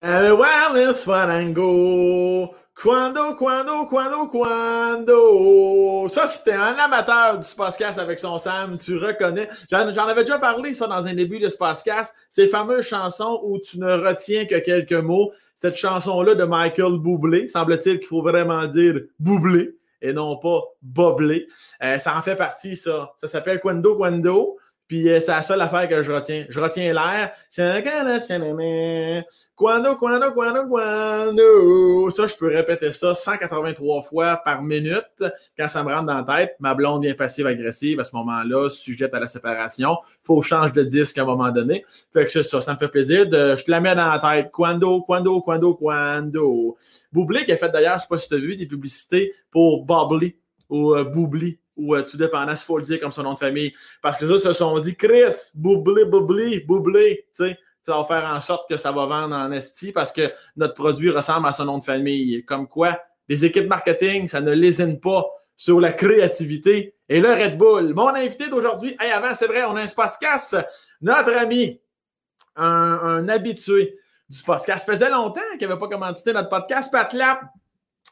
El wellness farango. Quando, quando, quando, quando. Ça, c'était un amateur du Spacecast avec son Sam, tu reconnais. J'en avais déjà parlé, ça, dans un début de Spacecast. Ces fameuses chansons où tu ne retiens que quelques mots. Cette chanson-là de Michael Bublé, semble-t-il qu'il faut vraiment dire Bublé et non pas Boblé. Euh, ça en fait partie, ça. Ça s'appelle Quando, Quando. Puis euh, c'est la seule affaire que je retiens. Je retiens l'air. Quando, quando, quando, quando. Ça, je peux répéter ça 183 fois par minute quand ça me rentre dans la tête. Ma blonde vient passive-agressive à ce moment-là, sujette à la séparation. Faut que change de disque à un moment donné. Fait que ça, ça me fait plaisir. De, je te la mets dans la tête. Quando, quando, quando, quando. Boublé qui a fait d'ailleurs, je sais pas si tu as vu, des publicités pour Bubbly ou euh, Boubli ou euh, tout dépendant s'il faut le dire comme son nom de famille. Parce que ça, se sont dit Chris, Boublé, Boubli, Boublé, tu sais. Ça va faire en sorte que ça va vendre en esti parce que notre produit ressemble à son nom de famille. Comme quoi, les équipes marketing, ça ne lésine pas sur la créativité. Et le Red Bull, mon invité d'aujourd'hui, hey, avant, c'est vrai, on a un Spacecast, notre ami, un, habitué du Spacecast. Ça faisait longtemps qu'il n'avait pas commandité notre podcast, Pat Lap.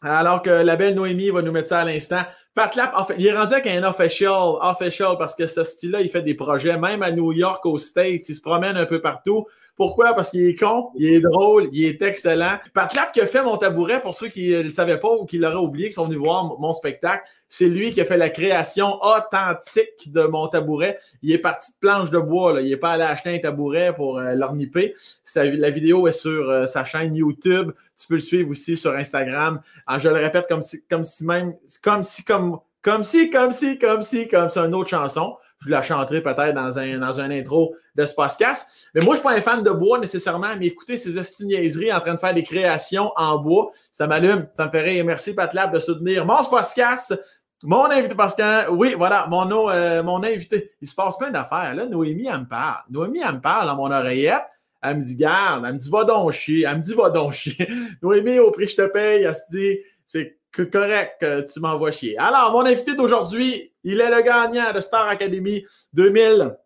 Alors que la belle Noémie va nous mettre ça à l'instant. Pat Lap, en fait, il est rendu avec un official, official, parce que ce style-là, il fait des projets, même à New York, aux States, il se promène un peu partout. Pourquoi? Parce qu'il est con, il est drôle, il est excellent. Pat Lap qui a fait mon tabouret, pour ceux qui ne le savaient pas ou qui l'auraient oublié, qui sont venus voir mon spectacle, c'est lui qui a fait la création authentique de mon tabouret. Il est parti de planche de bois. Là. Il n'est pas allé acheter un tabouret pour euh, l'orniper. La vidéo est sur euh, sa chaîne YouTube. Tu peux le suivre aussi sur Instagram. Alors, je le répète comme si, comme si même, comme si, comme, comme si, comme si, comme si, comme c'est une autre chanson. Je la chanterai peut-être dans un, dans un intro de ce podcast. Mais moi, je ne suis pas un fan de bois nécessairement, mais écouter ces estiniaiseries en train de faire des créations en bois, ça m'allume, ça me fait rire. Merci Patlab de soutenir mon podcast. Mon invité, parce que, oui, voilà, mon, euh, mon invité, il se passe plein d'affaires. Là, Noémie, elle me parle. Noémie, elle me parle dans mon oreillette. Elle me dit, garde, elle me dit, va donc chier. Elle me dit, va donc chier. Noémie, au prix que je te paye, elle se dit, c'est correct tu m'envoies chier. Alors, mon invité d'aujourd'hui, il est le gagnant de Star Academy 2020,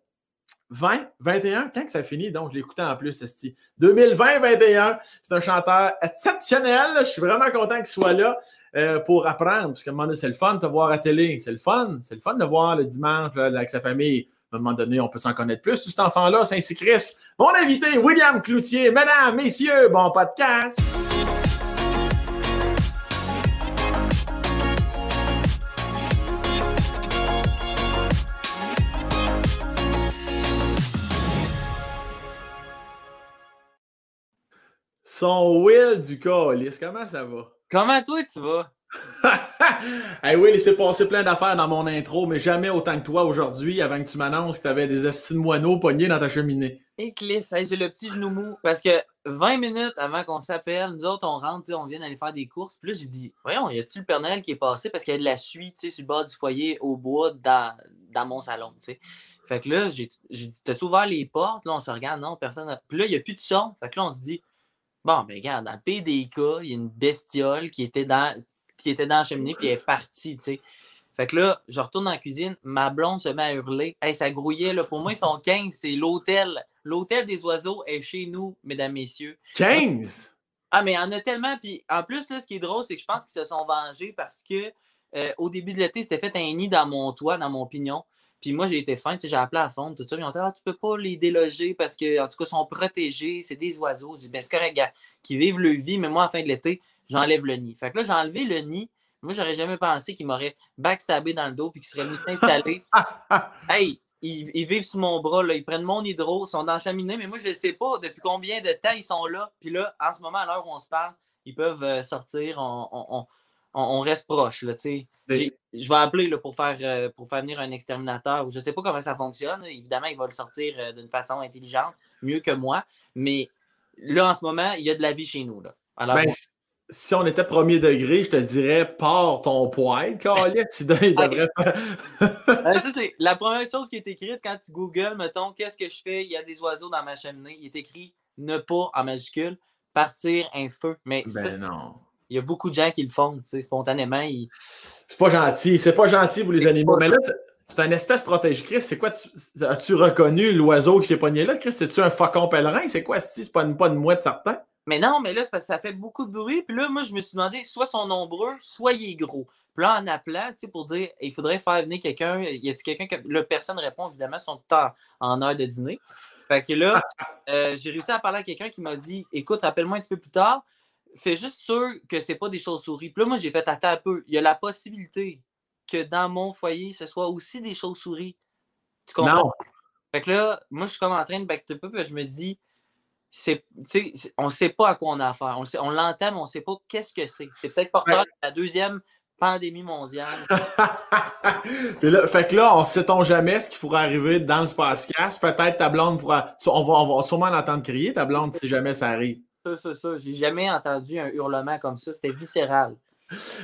21. Quand que ça finit? Donc, je l'écoutais en plus, Esti. 2020-21. C'est un chanteur exceptionnel. Je suis vraiment content qu'il soit là. Euh, pour apprendre. Parce qu'à un moment donné, c'est le fun de te voir à télé. C'est le fun. C'est le fun de voir le dimanche avec sa famille. À un moment donné, on peut s'en connaître plus. Tout cet enfant-là, Saint-Cycris. Mon invité, William Cloutier. Mesdames, messieurs, bon podcast. Son Will du Colis, comment ça va? Comment toi tu vas? hey, oui, il s'est passé plein d'affaires dans mon intro, mais jamais autant que toi aujourd'hui, avant que tu m'annonces que tu avais des estimes moineaux pognés dans ta cheminée. Et Clis, j'ai le petit genou mou. Parce que 20 minutes avant qu'on s'appelle, nous autres, on rentre, on vient d'aller faire des courses. Puis là, j'ai dit, voyons, y a-tu le Père Noël qui est passé? Parce qu'il y a de la suie, tu sais, sur le bord du foyer au bois dans, dans mon salon, tu sais. Fait que là, j'ai dit, t'as-tu ouvert les portes? Là, on se regarde, non, personne. Puis là, il n'y a plus de son. Fait que là, on se dit, Bon, ben regarde, dans le PDK, il y a une bestiole qui était dans, qui était dans la cheminée puis elle est partie, tu sais. Fait que là, je retourne la cuisine, ma blonde se met à hurler. Hey, ça grouillait, là. Pour moi, ils sont 15, c'est l'hôtel. L'hôtel des oiseaux est chez nous, mesdames, messieurs. 15? Ah, mais il y en a tellement. Puis en plus, là, ce qui est drôle, c'est que je pense qu'ils se sont vengés parce que euh, au début de l'été, c'était fait un nid dans mon toit, dans mon pignon. Puis moi, j'ai été fin, tu sais, j'ai appelé à fond, tout ça. Ils ont dit, ah, tu peux pas les déloger parce que, en tout cas, ils sont protégés, c'est des oiseaux. Je dis, ben, c'est correct, gars, qui vivent leur vie, mais moi, à la fin de l'été, j'enlève le nid. Fait que là, j'ai enlevé le nid. Moi, j'aurais jamais pensé qu'ils m'auraient backstabé dans le dos puis qu'ils seraient venus s'installer. hey, ils, vivent sous mon bras, là. ils prennent mon hydro, ils sont dans la cheminée, mais moi, je ne sais pas depuis combien de temps ils sont là. Puis là, en ce moment, à l'heure où on se parle, ils peuvent euh, sortir. on, on, reste proche. Là, je vais appeler là, pour, faire, euh, pour faire venir un exterminateur. Je ne sais pas comment ça fonctionne. Évidemment, il va le sortir euh, d'une façon intelligente, mieux que moi. Mais là, en ce moment, il y a de la vie chez nous. Là. Alors, ben, Si on était premier degré, je te dirais, pars ton poil, tu devrais ben, ça, c'est la première chose qui est écrite quand tu googles, mettons, qu'est-ce que je fais? Il y a des oiseaux dans ma cheminée. Il est écrit ne pas en majuscule, partir un feu. Mais ben non il y a beaucoup de gens qui le font, tu sais, spontanément. C'est pas gentil, c'est pas gentil pour les animaux. Mais là, c'est un espèce protégé. Chris, c'est quoi? As-tu reconnu l'oiseau qui s'est pogné là? Chris, c'est-tu un faucon pèlerin? C'est quoi, c'est pas une, pas une mouette certain? Mais non, mais là, c'est parce que ça fait beaucoup de bruit. Puis là, moi, je me suis demandé, soit sont nombreux, soit il est gros. Puis là, en appelant, tu sais, pour dire, il faudrait faire venir quelqu'un. Y a-t-il quelqu'un que. Là, personne répond, évidemment, son temps en heure de dîner. Fait que là, euh, j'ai réussi à parler à quelqu'un qui m'a dit, écoute, rappelle-moi un petit peu plus tard, fais juste sûr que c'est pas des chauves-souris. Puis là, moi, j'ai fait attends un peu. Il y a la possibilité que dans mon foyer, ce soit aussi des chauves-souris. Tu comprends? Non. Fait que là, moi, je suis comme en train de back up, puis je me dis, c'est, on ne sait pas à quoi on a affaire. On, on l'entend, mais on ne sait pas qu'est-ce que c'est. C'est peut-être porteur de la deuxième pandémie mondiale. Puis là, fait que là, on ne sait-on jamais ce qui pourrait arriver dans le podcast. Peut-être ta blonde pourra. On va, on va sûrement l'entendre crier, ta blonde, si jamais ça arrive. Ça, ça, ça. J'ai jamais entendu un hurlement comme ça. C'était viscéral.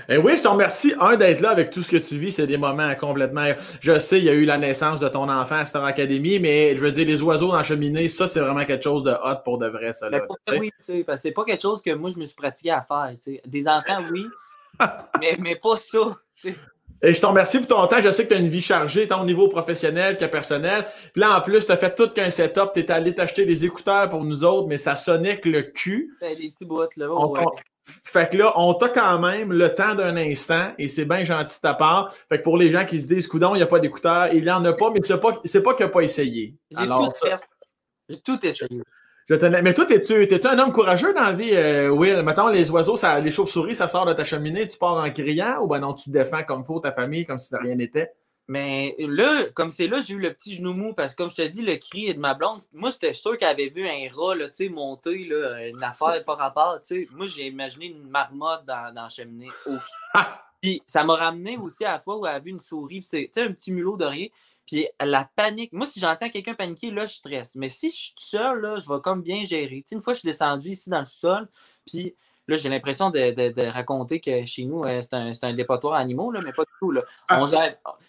Et eh oui, je te remercie, un, d'être là avec tout ce que tu vis. C'est des moments complètement. Je sais, il y a eu la naissance de ton enfant à Star Academy, mais je veux dire, les oiseaux dans cheminée, ça, c'est vraiment quelque chose de hot pour de vrai, ça. Là, oui, tu sais, parce que c'est pas quelque chose que moi, je me suis pratiqué à faire. sais. Des enfants, oui, mais, mais pas ça. sais. Et je te remercie pour ton temps. Je sais que tu as une vie chargée, tant au niveau professionnel que personnel. Puis là, en plus, tu as fait tout qu'un setup. Tu es allé t'acheter des écouteurs pour nous autres, mais ça sonnait que le cul. Ben, les petits bouts, là. Fait que là, on t'a quand même le temps d'un instant et c'est bien gentil de ta part. Fait que pour les gens qui se disent, coudon, il n'y a pas d'écouteurs, il n'y en a pas, mais c'est pas, c'est pas qu'il n'a pas essayé. J'ai tout fait. J'ai tout essayé. Je. Mais toi, t'es-tu, t'es-tu un homme courageux dans la vie, euh, Will? Mettons, les oiseaux, ça, les chauves-souris, ça sort de ta cheminée, tu pars en criant ou ben non, tu te défends comme faut ta famille, comme si de rien n'était? Mais là, comme c'est là, j'ai eu le petit genou mou parce que, comme je te dis, le cri de ma blonde, moi, j'étais sûr qu'elle avait vu un rat là, monter, là, une affaire par rapport. sais. Moi, j'ai imaginé une marmotte dans, dans la cheminée. Puis ça m'a ramené aussi à la fois où elle a vu une souris, c'est un petit mulot de rien. Puis la panique. Moi, si j'entends quelqu'un paniquer, là, je stresse. Mais si je suis seul, là, je vais comme bien gérer. une fois, je suis descendu ici dans le sol, puis Là, j'ai l'impression de, raconter que chez nous, euh, c'est un, un, dépotoir animaux, là, mais pas du tout. Là. Ah.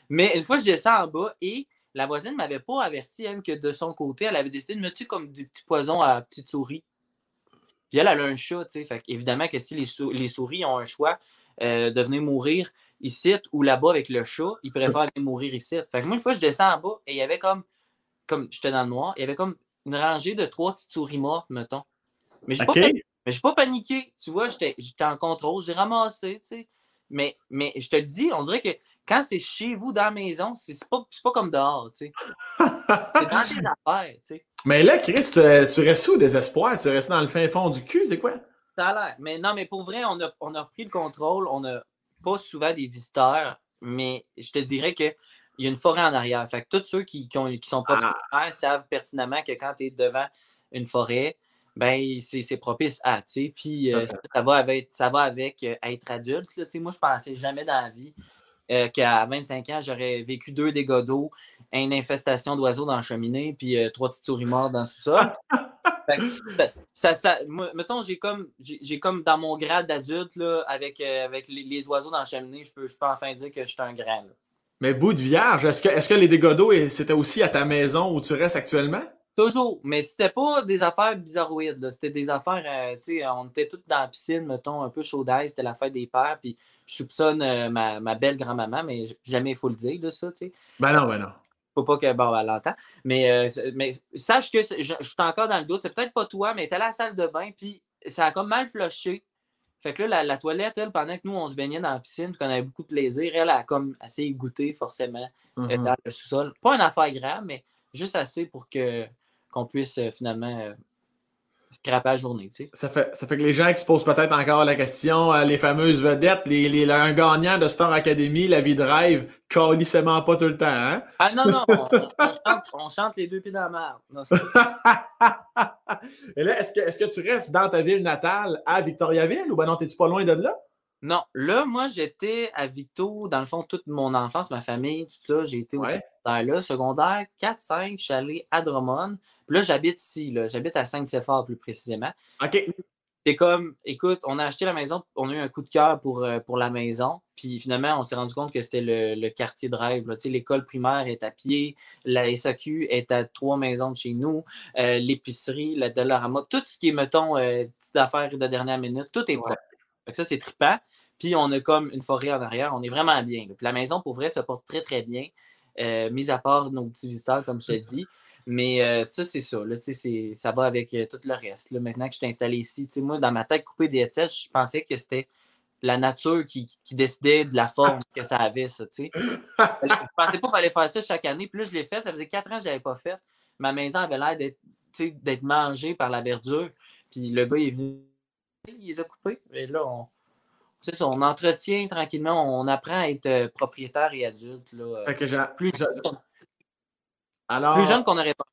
mais une fois, je descends en bas et la voisine ne m'avait pas averti, elle, que de son côté, elle avait décidé de me tuer comme du petit poison à petite souris. Puis elle, elle a un chat, tu sais. Fait évidemment que si les, souris ont un choix euh, de venir mourir ici ou là-bas avec le chat, ils préfèrent venir mourir ici. Fait que moi, une fois, je descends en bas et il y avait comme, comme j'étais dans le noir, il y avait comme une rangée de trois petites souris mortes, mettons. Mais je okay. Mais n'ai pas paniqué. Tu vois, j'étais en contrôle, j'ai ramassé, tu sais. Mais, mais je te le dis, on dirait que quand c'est chez vous dans la maison, c'est pas, pas comme dehors, tu sais. c'est dans tes affaires, tu sais. Mais là, Chris, tu, restes où désespoir? Tu restes dans le fin fond du cul, c'est quoi? Ça a l'air. Mais non, mais pour vrai, on a, on a repris le contrôle. On n'a pas souvent des visiteurs, mais je te dirais qu'il y a une forêt en arrière. Fait que tous ceux qui, qui, qui sont pas ah. savent pertinemment que quand tu es devant une forêt, ben c'est propice à, tu sais. Puis euh, ça, va avec, ça va avec euh, être adulte. Là, moi, je pensais jamais dans la vie euh, qu'à 25 ans, j'aurais vécu deux dégâts d'eau, une infestation d'oiseaux dans la cheminée, puis trois petites souris mortes dans le sous-sol. ça, ça, mettons, j'ai comme, j'ai comme dans mon grade d'adulte, avec, avec les, oiseaux dans la cheminée, je peux, je peux enfin dire que je suis un grand. Mais bout de vierge, est-ce que, est que les dégâts d'eau, c'était aussi à ta maison où tu restes actuellement? Toujours. Mais c'était pas des affaires bizarroïdes. C'était des affaires, euh, tu sais, on était tous dans la piscine, mettons, un peu chaud d'ail. C'était la fête des pères. Puis je soupçonne euh, ma, ma, belle grand-maman, mais jamais il faut le dire, de ça, tu sais. Ben non, ben non. Faut pas que, bon, elle l'entend. Mais, euh, mais sache que je, suis encore dans le doute. C'est peut-être pas toi, mais elle à la salle de bain, puis ça a comme mal flushé. Fait que là, la, toilette, elle, pendant que nous, on se baignait dans la piscine, qu'on avait beaucoup de plaisir, elle a comme assez goûté, forcément, mm-hmm. dans le sous-sol. Pas une affaire grave, mais juste assez pour que qu'on puisse euh, finalement euh, scraper la journée. Tu sais. ça, fait, ça fait que les gens qui se posent peut-être encore la question, euh, les fameuses vedettes, les, les, un gagnant de Star Academy, la vie de rêve, calissement pas tout le temps. Hein? Ah non, non, on, chante, les deux pieds dans la merde. Et là, est-ce que, est-ce que tu restes dans ta ville natale à Victoriaville ou ben non, t'es-tu pas loin de là? Non, là, moi, j'étais à Vito, dans le fond, toute mon enfance, ma famille, tout ça. J'ai été au secondaire là. Secondaire 4-5, je suis allé à Drummond. Puis là, j'habite ici, là. J'habite à Saint-Séphore, plus précisément. OK. C'est comme, écoute, on a acheté la maison, on a eu un coup de cœur pour, euh, pour la maison. Puis finalement, on s'est rendu compte que c'était le, quartier de rêve. L'école primaire est à pied, la SAQ est à trois maisons de chez nous, euh, l'épicerie, la Dollarama, tout ce qui est, mettons, euh, petites affaires de dernière minute, tout est ouais ça, c'est trippant. Puis on a comme une forêt en arrière. On est vraiment bien. Puis la maison, pour vrai, se porte très, très bien. Euh, mis à part nos petits visiteurs, comme je te dis. Mais euh, ça, c'est ça. Là, ça va avec euh, tout le reste. Là, maintenant que je suis installé ici, moi, dans ma tête, couper des headsets, je pensais que c'était la nature qui, décidait de la forme que ça avait, ça. sais. je pensais pas qu'il fallait faire ça chaque année. Puis là, je l'ai fait. Ça faisait quatre ans que je l'avais pas fait. Ma maison avait l'air d'être mangée par la verdure. Puis le gars, il est venu. Il les a coupés. Et là, on, c'est ça, on entretient tranquillement, on apprend à être euh, propriétaire et adulte. Là, plus, Alors, plus jeune qu'on aurait pas.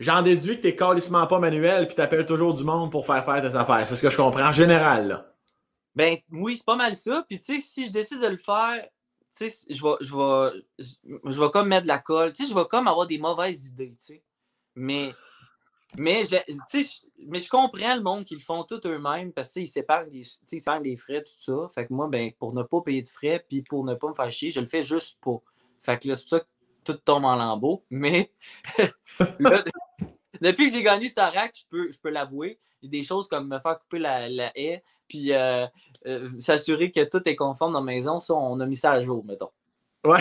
J'en déduis que tu n'es calissement pas manuel puis tu appelles toujours du monde pour faire faire tes affaires. C'est ce que je comprends en général. Là. Ben oui, c'est pas mal ça. Puis tu sais, si je décide de le faire, tu sais, je vais, je, vais, je vais comme mettre de la colle. Tu sais, je vais comme avoir des mauvaises idées, tu sais. Mais mais je, mais je comprends le monde qui le font tout eux-mêmes parce qu'ils s'épargnent des, des frais, tout ça. Fait que moi, ben, pour ne pas payer de frais puis pour ne pas me faire chier, je le fais juste pour. Fait que là, c'est pour ça que tout tombe en lambeaux. Mais depuis que j'ai gagné Starac, je peux, je peux l'avouer. Des choses comme me faire couper la, la haie puis euh, euh, s'assurer que tout est conforme dans la maison. Ça, on a mis ça à jour, mettons. Ouais.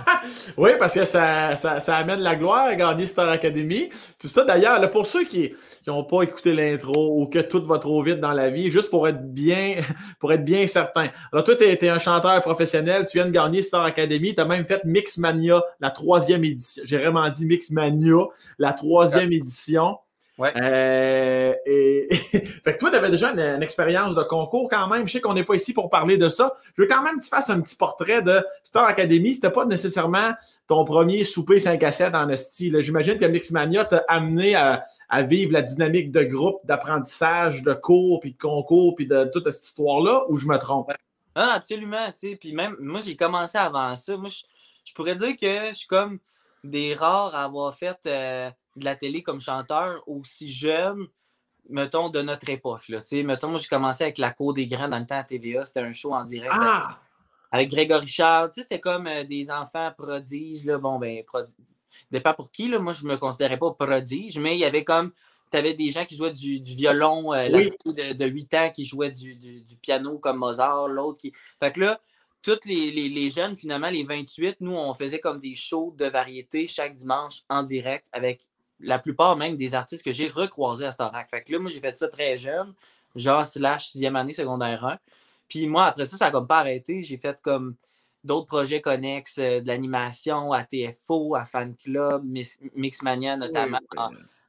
oui, parce que ça, ça, amène la gloire à gagner Star Academy. Tout ça, d'ailleurs, pour ceux qui n'ont pas écouté l'intro ou que tout va trop vite dans la vie, juste pour être bien, pour être bien certain. Alors, toi, tu es, un chanteur professionnel, tu viens de gagner Star Academy, tu as même fait Mixmania, la troisième édition. J'ai vraiment dit Mixmania, la troisième édition. Ouais. Euh, et, fait que toi, tu avais déjà une, expérience de concours quand même. Je sais qu'on n'est pas ici pour parler de ça. Je veux quand même que tu fasses un petit portrait de Star Academy. C'était pas nécessairement ton premier souper 5 à 7 en style. J'imagine que Mixmania t'a amené à, vivre la dynamique de groupe, d'apprentissage, de cours, puis de concours, puis de toute cette histoire-là, ou je me trompe? Ah, absolument. Puis même, moi, j'ai commencé avant ça. Moi, je, pourrais dire que je suis comme des rares à avoir fait. Euh, de la télé comme chanteur aussi jeune, mettons, de notre époque. Là. Mettons, moi, j'ai commencé avec La Cour des Grands dans le temps à TVA. C'était un show en direct. Ah! Avec Grégory Charles. C'était comme euh, des enfants prodiges. Là. Bon, ben, prodige. pas pour qui. Là. Moi, je me considérais pas prodige, mais il y avait comme. Tu avais des gens qui jouaient du, violon, euh, de, de, 8 ans qui jouaient du, du, piano comme Mozart, l'autre qui. Fait que là, tous les, les, les, jeunes, finalement, les 28, nous, on faisait comme des shows de variété chaque dimanche en direct avec la plupart même des artistes que j'ai recroisés à Starac. Fait que là, moi, j'ai fait ça très jeune, genre slash sixième année, secondaire 1. Puis moi, après ça, ça n'a comme pas arrêté. J'ai fait comme d'autres projets connexes, euh, de l'animation à TFO, à Fan Club, Mixmania notamment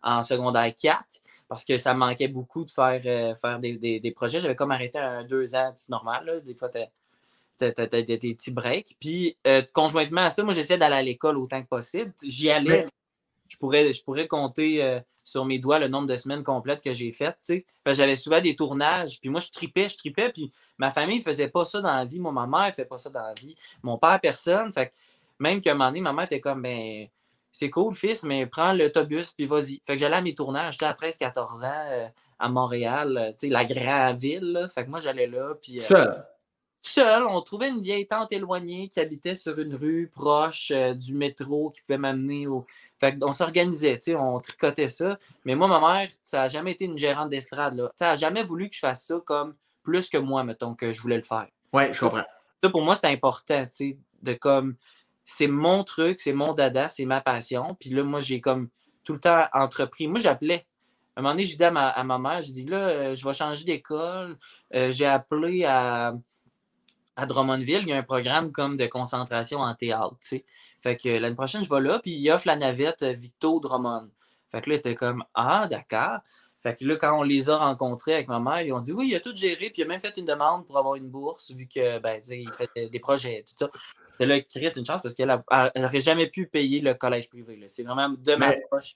En, secondaire 4, parce que ça me manquait beaucoup de faire, euh, faire des, projets. J'avais comme arrêté un deux ans, c'est normal. Des fois, tu as, des petits breaks. Puis, euh, conjointement à ça, moi, j'essaie d'aller à l'école autant que possible. J'y allais, je pourrais, je pourrais compter euh, sur mes doigts le nombre de semaines complètes que j'ai faites. J'avais souvent des tournages, puis moi, je tripais, je tripais, puis ma famille ne faisait pas ça dans la vie. Moi, ma mère ne fait pas ça dans la vie. Mon père, personne. Fait même qu'à un moment donné, ma mère était comme, ben, c'est cool, fils, mais prends l'autobus, puis vas-y. Fait que j'allais à mes tournages. J'étais à 13-14 ans euh, à Montréal, euh, la grande ville. Fait que moi, j'allais là, puis seul. On trouvait une vieille tante éloignée qui habitait sur une rue proche euh, du métro qui pouvait m'amener au. Fait on s'organisait, on tricotait ça. Mais moi, ma mère, ça n'a jamais été une gérante d'estrade. Ça n'a jamais voulu que je fasse ça comme plus que moi, mettons, que je voulais le faire. Oui, je comprends. Ça, pour moi, c'est important, de comme. C'est mon truc, c'est mon dada, c'est ma passion. Puis là, moi, j'ai comme tout le temps entrepris. Moi, j'appelais. À un moment donné, j'ai dit à ma, mère, j'ai dit là, euh, je vais changer d'école. Euh, j'ai appelé à à Drummondville, il y a un programme comme de concentration en théâtre. Fait que l'année prochaine, je vais là, puis il offre la navette euh, Victo Drummond. Fait que là, était comme Ah, d'accord. Fait que là, quand on les a rencontrés avec ma mère, ils ont dit oui, il a tout géré, puis il a même fait une demande pour avoir une bourse, vu que, ben, il fait des projets, tout ça. C'est là, Chris, une chance parce qu'elle n'aurait jamais pu payer le collège privé. C'est vraiment de ma poche.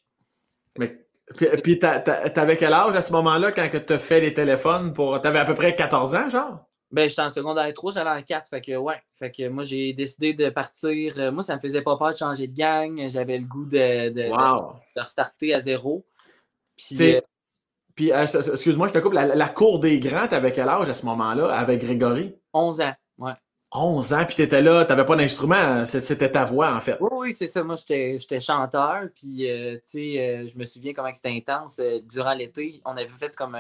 Mais puis, t'avais quel âge à ce moment-là quand tu as fait les téléphones pour. T'avais à peu près 14 ans, genre? Ben, j'étais en secondaire 3, j'allais en 4. Fait que, ouais. Fait que moi, j'ai décidé de partir. Euh, moi, ça me faisait pas peur de changer de gang. J'avais le goût de, de, de, restarter à zéro. Puis, euh, Puis euh, excuse-moi, je te coupe. La, cour des grands, t'avais quel âge à ce moment-là avec Grégory? 11 ans, ouais. 11 ans, puis t'étais là, t'avais pas d'instrument, c'était ta voix, en fait. Oui, oui, c'est ça. Moi, j'étais chanteur, puis, tu sais, je me souviens comment c'était intense. durant l'été, on avait fait comme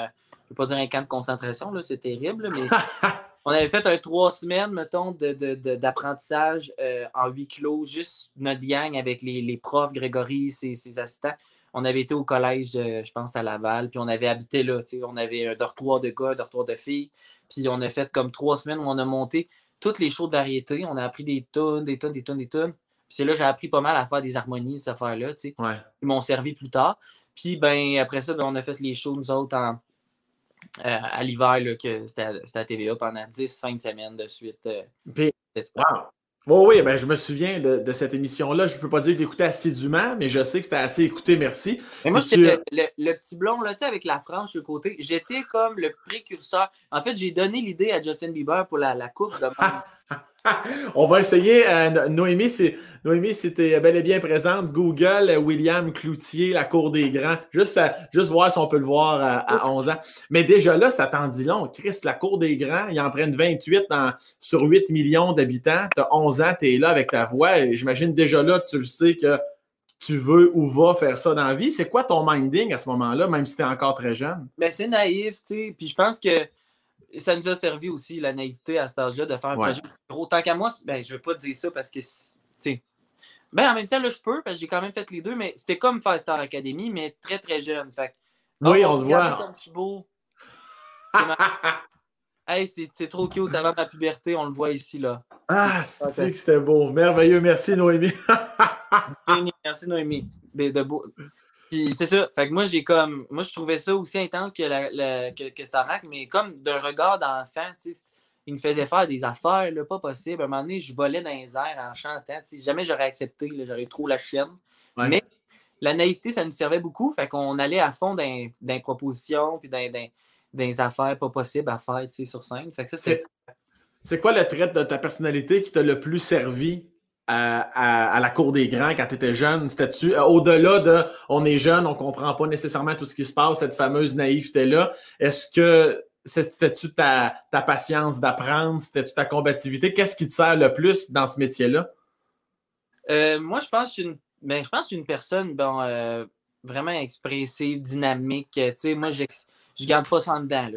je ne veux pas dire un camp de concentration, c'est terrible, mais on avait fait un trois semaines, mettons, d'apprentissage euh, en huis clos, juste notre gang avec les, profs, Grégory, ses, ses, assistants. On avait été au collège, euh, je pense, à Laval, puis on avait habité là. On avait un dortoir de gars, un dortoir de filles. Puis on a fait comme trois semaines où on a monté toutes les shows de variété. On a appris des tonnes, des tonnes, des tonnes, des tonnes. Puis c'est là que j'ai appris pas mal à faire des harmonies, ces affaires-là. Ouais. Ils m'ont servi plus tard. Puis ben, après ça, ben, on a fait les shows, nous autres, en, à l'hiver, que c'était à, TVA pendant 10 5 semaines de suite. Euh, Puis, wow. oui, ben, je me souviens de, cette émission-là. Je ne peux pas dire que l'écoutais assidûment, mais je sais que c'était assez écouté, merci. Mais moi, j'étais le, petit blond, là, tu sais, avec la frange sur le côté. J'étais comme le précurseur. En fait, j'ai donné l'idée à Justin Bieber pour la, la coupe de On va essayer. Euh, Noémie, Noémie, c'était bel et bien présente. Google, euh, William Cloutier, la cour des grands. Juste, juste voir si on peut le voir à, 11 ans. Mais déjà là, ça t'en dit long. Christ, la cour des grands, il en prennent 28 sur 8 millions d'habitants. Tu as 11 ans, tu es là avec ta voix. J'imagine déjà là, tu le sais que tu veux ou vas faire ça dans la vie. C'est quoi ton minding à ce moment-là, même si tu es encore très jeune? Ben, c'est naïf, tu sais. Puis je pense que ça nous a servi aussi, la naïveté à cet âge-là, de faire un projet gros. Tant qu'à moi, ben, je ne veux pas dire ça parce que, tu ben, en même temps, là, je peux, parce que j'ai quand même fait les deux, mais c'était comme faire Star Academy, mais très, très jeune. Fait oui, oh, on te voit. je suis beau. hey, c'est trop cute, ça va ma puberté, on le voit ici, là. Ah, c'est c'était beau. Merveilleux. Merci, Noémie. merci, Noémie. De, de beau... Puis c'est ça. Fait que moi, j'ai comme. Moi, je trouvais ça aussi intense que, la, que, que Starac, mais comme d'un regard d'enfant, tu sais, il me faisait faire des affaires, là, pas possible. À un moment donné, je volais dans les airs en chantant. Tu sais, jamais j'aurais accepté, j'aurais trop la chienne. Mais la naïveté, ça nous servait beaucoup. Fait qu'on allait à fond dans, dans les propositions, puis dans, dans, des affaires pas possibles à faire, tu sais, sur scène. Fait que ça, c'était. C'est quoi le trait de ta personnalité qui t'a le plus servi? À, la cour des grands quand tu étais jeune? C'était-tu euh, au-delà de on est jeune, on comprend pas nécessairement tout ce qui se passe, cette fameuse naïveté-là? Est-ce que c'était-tu ta, patience d'apprendre? C'était-tu ta combativité? Qu'est-ce qui te sert le plus dans ce métier-là? Euh, moi, je pense que une, ben, je pense une personne bon, euh, vraiment expressive, dynamique. moi, je garde pas ça en dedans.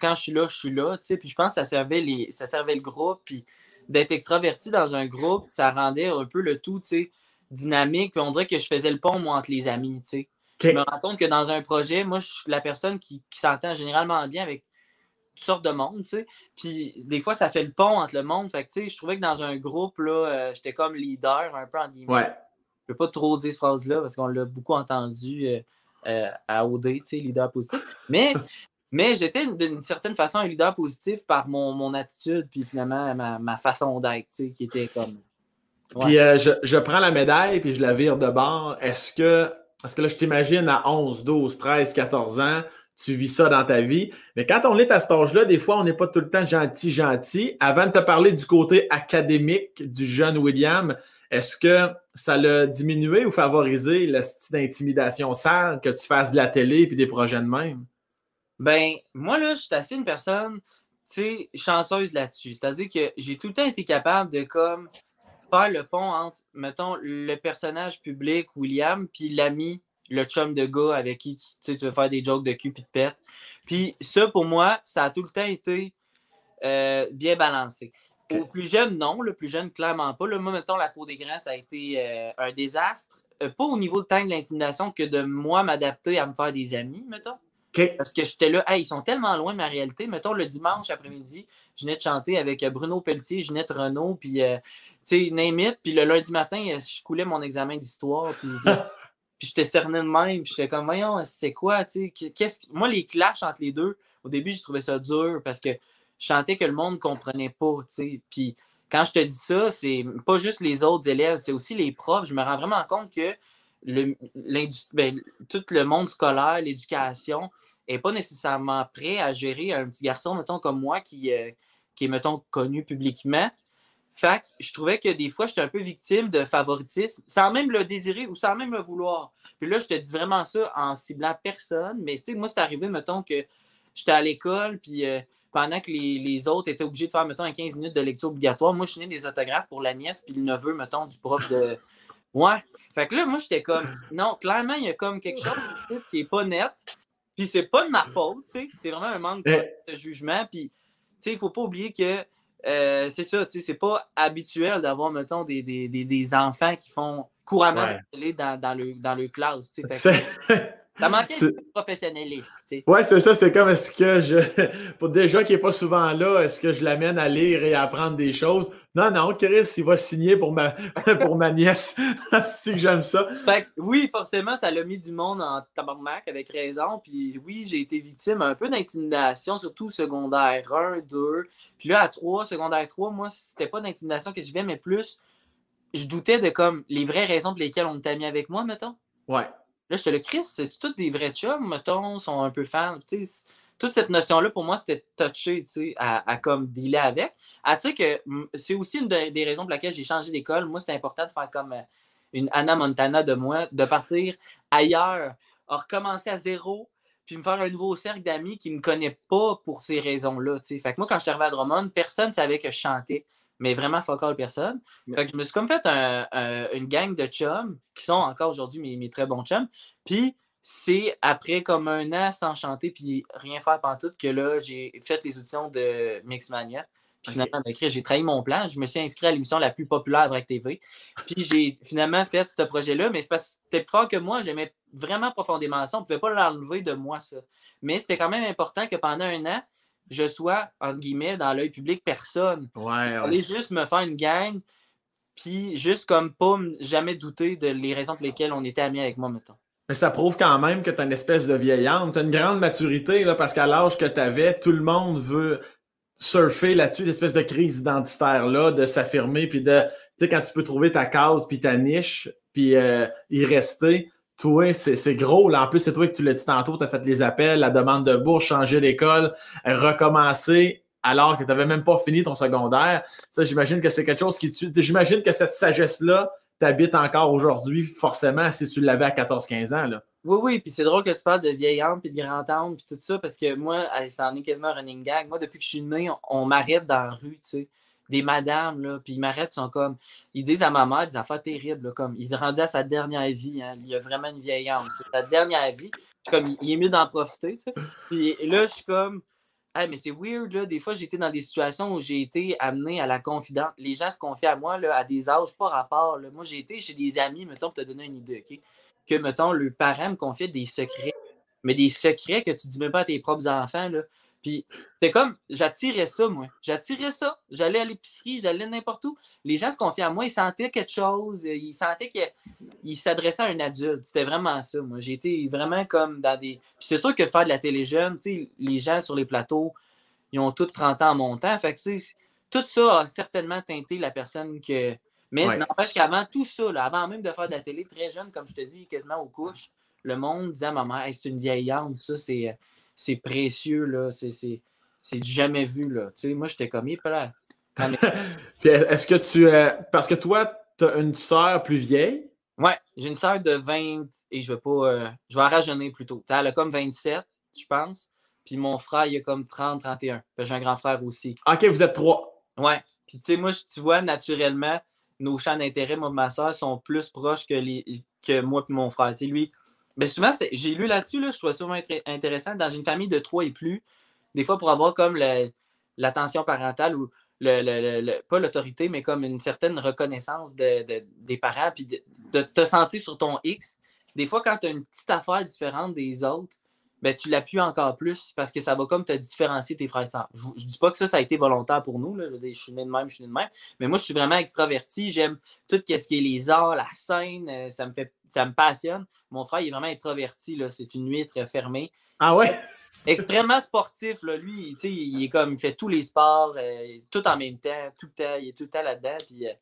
Quand je suis là, je suis là. Puis je pense que ça servait, les, ça servait le groupe. Puis d'être extraverti dans un groupe, ça rendait un peu le tout, tu sais, dynamique. Puis on dirait que je faisais le pont, moi, entre les amis, tu sais. Je me rends compte que dans un projet, moi, je suis la personne qui, s'entend généralement bien avec toutes sortes de monde, tu sais. Puis des fois, ça fait le pont entre le monde. Fait que, tu sais, je trouvais que dans un groupe, là, euh, j'étais comme leader, un peu en guillemets. Ouais. Je ne peux pas trop dire cette phrase-là parce qu'on l'a beaucoup entendu euh, euh, à OD, tu sais, leader positif. Mais mais j'étais d'une certaine façon un leader positif par mon, mon attitude, puis finalement ma, ma façon d'être, qui était comme. Puis euh, je, je, prends la médaille, puis je la vire de bord. Est-ce que, parce que là, je t'imagine à 11, 12, 13, 14 ans, tu vis ça dans ta vie. Mais quand on est à cet âge-là, des fois, on n'est pas tout le temps gentil, gentil. Avant de te parler du côté académique du jeune William, est-ce que ça l'a diminué ou favorisé le style d'intimidation sale que tu fasses de la télé puis des projets de même? Ben, moi, là, je suis assez une personne, tu sais, chanceuse là-dessus. C'est-à-dire que j'ai tout le temps été capable de, comme, faire le pont entre, mettons, le personnage public, William, puis l'ami, le chum de gars avec qui tu, tu veux faire des jokes de cul puis de pète. Puis ça, pour moi, ça a tout le temps été euh, bien balancé. Au plus jeune, non. Le plus jeune, clairement pas. Le moi, mettons, la cour des grands, ça a été euh, un désastre. Euh, pas au niveau de temps de l'intimidation que de moi m'adapter à me faire des amis, mettons. Parce que j'étais là, ils sont tellement loin de ma réalité. Mettons, le dimanche après-midi, je venais de chanter avec euh, Bruno Pelletier, Ginette Renault, puis, euh, tu sais, name Puis le lundi matin, euh, je coulais mon examen d'histoire, puis, puis j'étais cerné de même, puis j'étais comme, voyons, c'est quoi, tu sais, qu'est-ce Moi, les clashs entre les deux, au début, je trouvais ça dur parce que je sentais que le monde ne comprenait pas, tu sais. Puis quand je te dis ça, c'est pas juste les autres élèves, c'est aussi les profs. Je me rends vraiment compte que le, ben, tout le monde scolaire, l'éducation, n'est pas nécessairement prêt à gérer un petit garçon, mettons, comme moi, qui, euh, qui est, mettons, connu publiquement. Fait que je trouvais que des fois, j'étais un peu victime de favoritisme, sans même le désirer ou sans même le vouloir. Puis là, je te dis vraiment ça en ciblant personne. Mais tu sais, moi, c'est arrivé, mettons, que j'étais à l'école, puis euh, pendant que les, autres étaient obligés de faire, mettons, 15 minutes de lecture obligatoire, moi, je tenais des autographes pour la nièce puis le neveu, mettons, du prof de, Ouais. Fait que là, moi, j'étais comme, non, clairement, il y a comme quelque chose qui est pas net. Puis c'est pas de ma faute, tu sais. C'est vraiment un manque de jugement. Puis, tu il ne faut pas oublier que euh, c'est ça, tu sais, c'est pas habituel d'avoir, mettons, des, des, des, enfants qui font couramment ouais. dans, dans, le, dans le classe. Tu sais, ça manquait de professionnaliste. Tu sais. Ouais, c'est ça. C'est comme est-ce que je. Pour déjà qui n'est pas souvent là, est-ce que je l'amène à lire et à apprendre des choses? Non, non, Chris, il va signer pour ma, pour ma nièce. si j'aime ça. Fait oui, forcément, ça l'a mis du monde en tabarnak avec raison. Puis oui, j'ai été victime un peu d'intimidation, surtout secondaire 1, 2. Puis là, à 3, secondaire 3, moi, c'était pas d'intimidation que je vivais, mais plus, je doutais de comme les vraies raisons pour lesquelles on était mis avec moi, mettons. Ouais. Là, te le Chris, c'est tous des vrais chums, mettons, sont un peu fans? toute cette notion-là, pour moi, c'était touché à, à comme dealer avec. Que c'est aussi une des raisons pour lesquelles j'ai changé d'école. Moi, c'était important de faire comme euh, une Anna Montana de moi, de partir ailleurs, recommencer à zéro, puis me faire un nouveau cercle d'amis qui ne me connaît pas pour ces raisons-là. Fait que moi, quand je suis arrivé à Drummond, personne ne savait que je chantais mais vraiment focal personne. Fait que je me suis comme fait une gang de chums qui sont encore aujourd'hui mes, mes, très bons chums. Puis c'est après comme un an sans chanter puis rien faire tout que là, j'ai fait les auditions de Mixmania. Puis finalement, j'ai trahi mon plan. Je me suis inscrit à l'émission la plus populaire de TV. Puis j'ai finalement fait ce projet-là, mais c'est parce que c'était plus fort que moi. J'aimais vraiment profondément ça. On ne pouvait pas l'enlever de moi, ça. Mais c'était quand même important que pendant un an, je sois, entre guillemets, dans l'œil public personne. Ouais, ouais. juste me faire une gang, puis juste comme pas jamais douter de les raisons pour lesquelles on était amis avec moi, mettons. Mais ça prouve quand même que tu as une espèce de vieille âme. Tu as une grande maturité, là, parce qu'à l'âge que tu avais, tout le monde veut surfer là-dessus, l'espèce de crise identitaire-là, de s'affirmer, puis de, tu sais, quand tu peux trouver ta case, puis ta niche, puis euh, y rester, toi, c'est gros. Là. En plus, c'est toi que tu l'as dit tantôt, tu as fait les appels, la demande de bourse, changer d'école, recommencer alors que tu n'avais même pas fini ton secondaire. Ça, j'imagine que c'est quelque chose qui. J'imagine que cette sagesse-là t'habite encore aujourd'hui, forcément, si tu l'avais à 14-15 ans. Là. Oui, oui, puis c'est drôle que tu parles de vieille âme puis de grand âme puis tout ça, parce que moi, ça en est quasiment un running gag. Moi, depuis que je suis né, on, m'arrête dans la rue, tu sais des madames, là, puis ils m'arrêtent, sont comme. Ils disent à ma mère des affaires terribles, comme il est rendu à sa dernière vie, hein, il a vraiment une vieille âme, c'est sa dernière vie. comme, il est mieux d'en profiter, tu sais. Puis là, je suis comme. Hey, mais c'est weird, là. Des fois, j'ai été dans des situations où j'ai été amené à la confidence. Les gens se confient à moi là, à des âges pas rapport. Moi, j'ai été chez des amis, mettons, pour te donner une idée, OK? Que, mettons, le parent me confiait des secrets. Mais des secrets que tu dis même pas à tes propres enfants, là. Puis c'est comme, j'attirais ça, moi. J'attirais ça. J'allais à l'épicerie, j'allais n'importe où. Les gens se confiaient à moi, ils sentaient quelque chose, ils sentaient qu'ils s'adressaient à un adulte. C'était vraiment ça, moi. J'ai été vraiment comme dans des. Puis c'est sûr que faire de la télé jeune, tu sais, les gens sur les plateaux, ils ont tous 30 ans en montant. Fait que, tu sais, tout ça a certainement teinté la personne que. Mais n'empêche qu'avant tout ça, avant même de faire de la télé très jeune, comme je te dis, quasiment aux couches, le monde disait à ma mère, c'est une vieille âme, ça, c'est c'est précieux, là. C'est du jamais vu, là. Tu sais, moi, j'étais comme, là. est-ce que tu. Euh, parce que toi, tu as une sœur plus vieille? Ouais, j'ai une sœur de 20 et je vais pas. Euh, je vais rajeunir plutôt. Elle a comme 27, je pense. Puis mon frère, il a comme 30, 31. J'ai un grand frère aussi. OK, vous êtes trois. Ouais. Puis tu sais, moi, tu vois, naturellement, nos champs d'intérêt, moi et ma soeur, sont plus proches que, les, que moi et mon frère. Tu sais, lui, mais souvent, j'ai lu là-dessus, là, je trouve ça souvent intéressant. Dans une famille de trois et plus, des fois, pour avoir comme l'attention parentale ou le, pas l'autorité, mais comme une certaine reconnaissance des parents, puis de, te sentir sur ton X. Des fois, quand tu as une petite affaire différente des autres, ben, tu l'appuies encore plus parce que ça va comme te différencier tes frères et sœurs. Je, ne dis pas que ça, ça a été volontaire pour nous. Là. Je, suis né de même, je suis né de même. Mais moi, je suis vraiment extraverti. J'aime tout ce qui est les arts, la scène. Euh, ça me fait ça me passionne. Mon frère, il est vraiment introverti. C'est une huître fermée. Ah ouais? Extrêmement sportif. Là. Lui, il, est comme, il fait tous les sports, euh, tout en même temps, tout le temps. Il est tout le temps là-dedans. Puis, euh,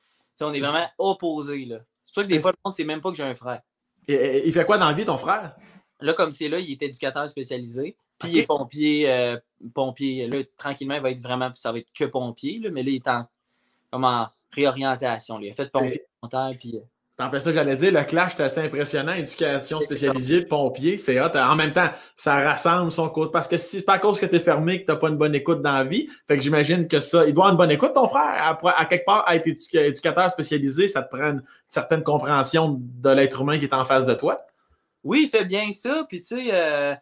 on est vraiment opposés. C'est pour ça que des fois, le monde ne sait même pas que j'ai un frère. Et, il fait quoi dans la vie, ton frère? Là, comme c'est là, il est éducateur spécialisé. Puis il est pompier. Euh, pompier. Là, tranquillement, il va être vraiment. Ça va être que pompier. Là, mais là, il est en, comme en réorientation. Il a fait pompier volontaire. Puis. Euh, en ça, j'allais dire, le clash est assez impressionnant. Éducation spécialisée, pompier, c'est hot. En même temps, ça rassemble son côté. Parce que si c'est pas à cause que tu es fermé que tu n'as pas une bonne écoute dans la vie, fait que j'imagine que ça, il doit avoir une bonne écoute, ton frère. À, quelque part, à être éducateur spécialisé, ça te prend une certaine compréhension de l'être humain qui est en face de toi. Oui, il fait bien ça. Puis, tu sais, euh,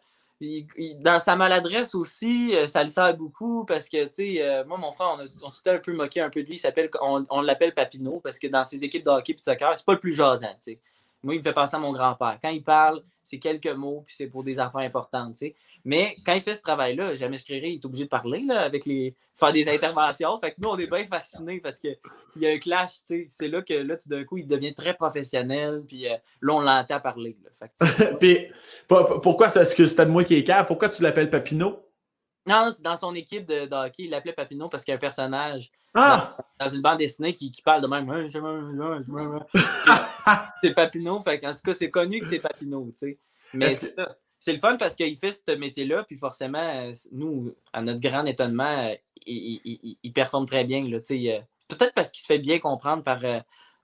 dans sa maladresse aussi, euh, ça le sert beaucoup parce que, tu sais, euh, moi, mon frère, on, on s'était un peu moqué un peu de lui. s'appelle, on, on l'appelle Papineau parce que dans ses équipes de hockey et de soccer, c'est pas le plus jasant, tu sais. Moi, il me fait penser à mon grand-père. Quand il parle, c'est quelques mots, puis c'est pour des affaires importantes, tu sais. Mais quand il fait ce travail-là, jamais je il est obligé de parler, là, avec les... faire des interventions. Fait que nous, on est bien fascinés parce qu'il y a un clash, tu sais. C'est là que, là, tout d'un coup, il devient très professionnel, puis euh, là, on l'entend parler, puis, pourquoi, est-ce que c'était de moi qui est cave? Pourquoi tu l'appelles Papineau? Non, dans son équipe de, hockey, il l'appelait Papineau parce qu'il y a un personnage ah! dans, une bande dessinée qui, parle de même. c'est Papineau, fait en tout cas, c'est connu que c'est Papineau. Mais c'est le fun parce qu'il fait ce métier-là, puis forcément, nous, à notre grand étonnement, il, il, performe très bien. Peut-être parce qu'il se fait bien comprendre par, euh,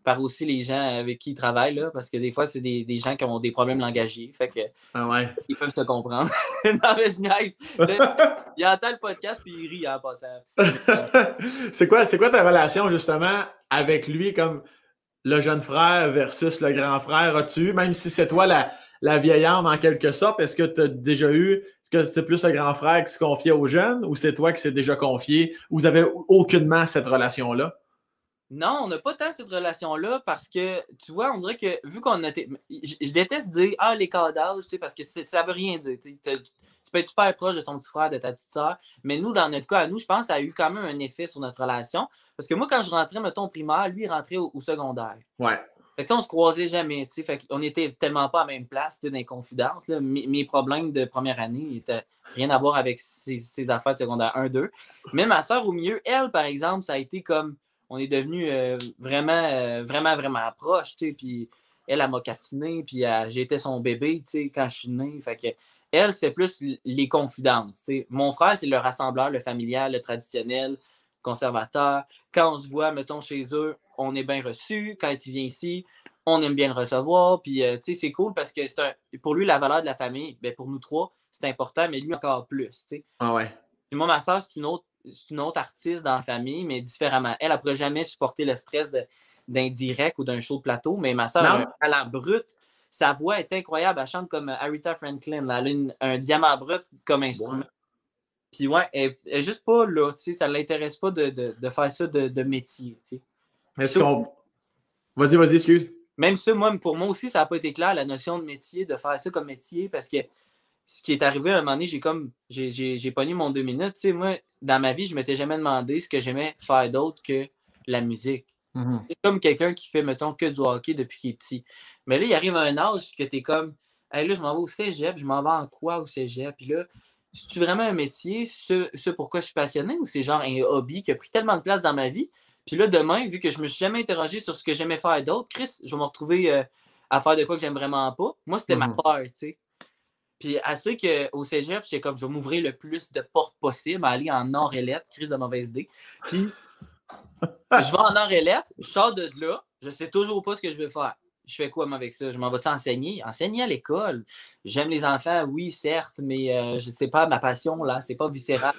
par aussi les gens avec qui il travaille, là, parce que des fois, c'est des, des, gens qui ont des problèmes langagiers. Fait que ah ils peuvent se comprendre. non, mais je niaise. il entend le podcast puis il rit en passant. c'est quoi, quoi ta relation justement avec lui comme le jeune frère versus le grand frère? As-tu, même si c'est toi la, la vieille âme en quelque sorte, est-ce que tu as déjà eu est-ce que c'est plus le grand frère qui se confiait aux jeunes ou c'est toi qui s'est déjà confié? Ou vous avez aucunement cette relation-là? Non, on n'a pas tant cette relation-là parce que, tu vois, on dirait que vu qu'on a. Je, déteste dire Ah, les cadavres, tu sais, parce que ça veut rien dire. Tu peux être super proche de ton petit frère, de ta petite soeur, mais nous, dans notre cas, à nous, je pense que ça a eu quand même un effet sur notre relation. Parce que moi, quand je rentrais, mettons, au primaire, lui, il rentrait au, secondaire. Ouais. Fait que, on se croisait jamais, tu sais. Fait on était tellement pas à la même place, dans les confidences. Mes, problèmes de première année n'étaient rien à voir avec ses, affaires de secondaire 1-2. Mais ma soeur, au milieu, elle, par exemple, ça a été comme on est devenu euh, vraiment, euh, vraiment, vraiment proche, tu sais, puis elle, elle m'a catiné, puis j'étais son bébé, tu sais, quand je suis né, fait que elle, c'est plus les confidences, tu sais. Mon frère, c'est le rassembleur, le familial, le traditionnel, conservateur. Quand on se voit, mettons, chez eux, on est bien reçu. Quand il vient ici, on aime bien le recevoir. Puis, euh, tu sais, c'est cool parce que c'est un... pour lui, la valeur de la famille, ben, pour nous trois, c'est important, mais lui encore plus, tu sais. Ah ouais. Puis moi, ma soeur, c'est une autre c'est une autre artiste dans la famille, mais différemment. Elle, ne pourrait jamais supporter le stress d'un direct ou d'un show de plateau, mais ma soeur a un talent brut. Sa voix est incroyable. Elle chante comme Aretha Franklin. Elle a un diamant brut comme instrument. Puis ouais, elle, n'est juste pas là, tu sais, ça ne l'intéresse pas de, faire ça de, métier, tu sais. Vas-y, vas-y, excuse. Même ça, moi, pour moi aussi, ça n'a pas été clair, la notion de métier, de faire ça comme métier, parce que ce qui est arrivé à un moment donné, j'ai comme j'ai pogné mon deux minutes. Tu sais, moi, dans ma vie, je m'étais jamais demandé ce que j'aimais faire d'autre que la musique. Mm-hmm. C'est comme quelqu'un qui fait, mettons, que du hockey depuis qu'il est petit. Mais là, il arrive à un âge que tu es comme hey, là, je m'en vais au cégep, je m'en vais en quoi au cégep? Puis là, c'est-tu vraiment un métier, ce, ce pourquoi je suis passionné, ou c'est genre un hobby qui a pris tellement de place dans ma vie? Puis là, demain, vu que je me suis jamais interrogé sur ce que j'aimais faire d'autre, Chris, je vais me retrouver euh, à faire de quoi que j'aime vraiment pas. Moi, c'était ma mm-hmm. peur, tu sais. Puis assez qu'au cégep, j'étais comme, je vais m'ouvrir le plus de portes possible, aller en nord et lettres, crise de mauvaise idée. Puis je vais en nord et lettres, je sors de là, je sais toujours pas ce que je vais faire. Je fais quoi avec ça? Je m'en vais-tu enseigner? Enseigner à l'école. J'aime les enfants, oui, certes, mais euh, je ne sais pas, ma passion, là, c'est pas viscéral.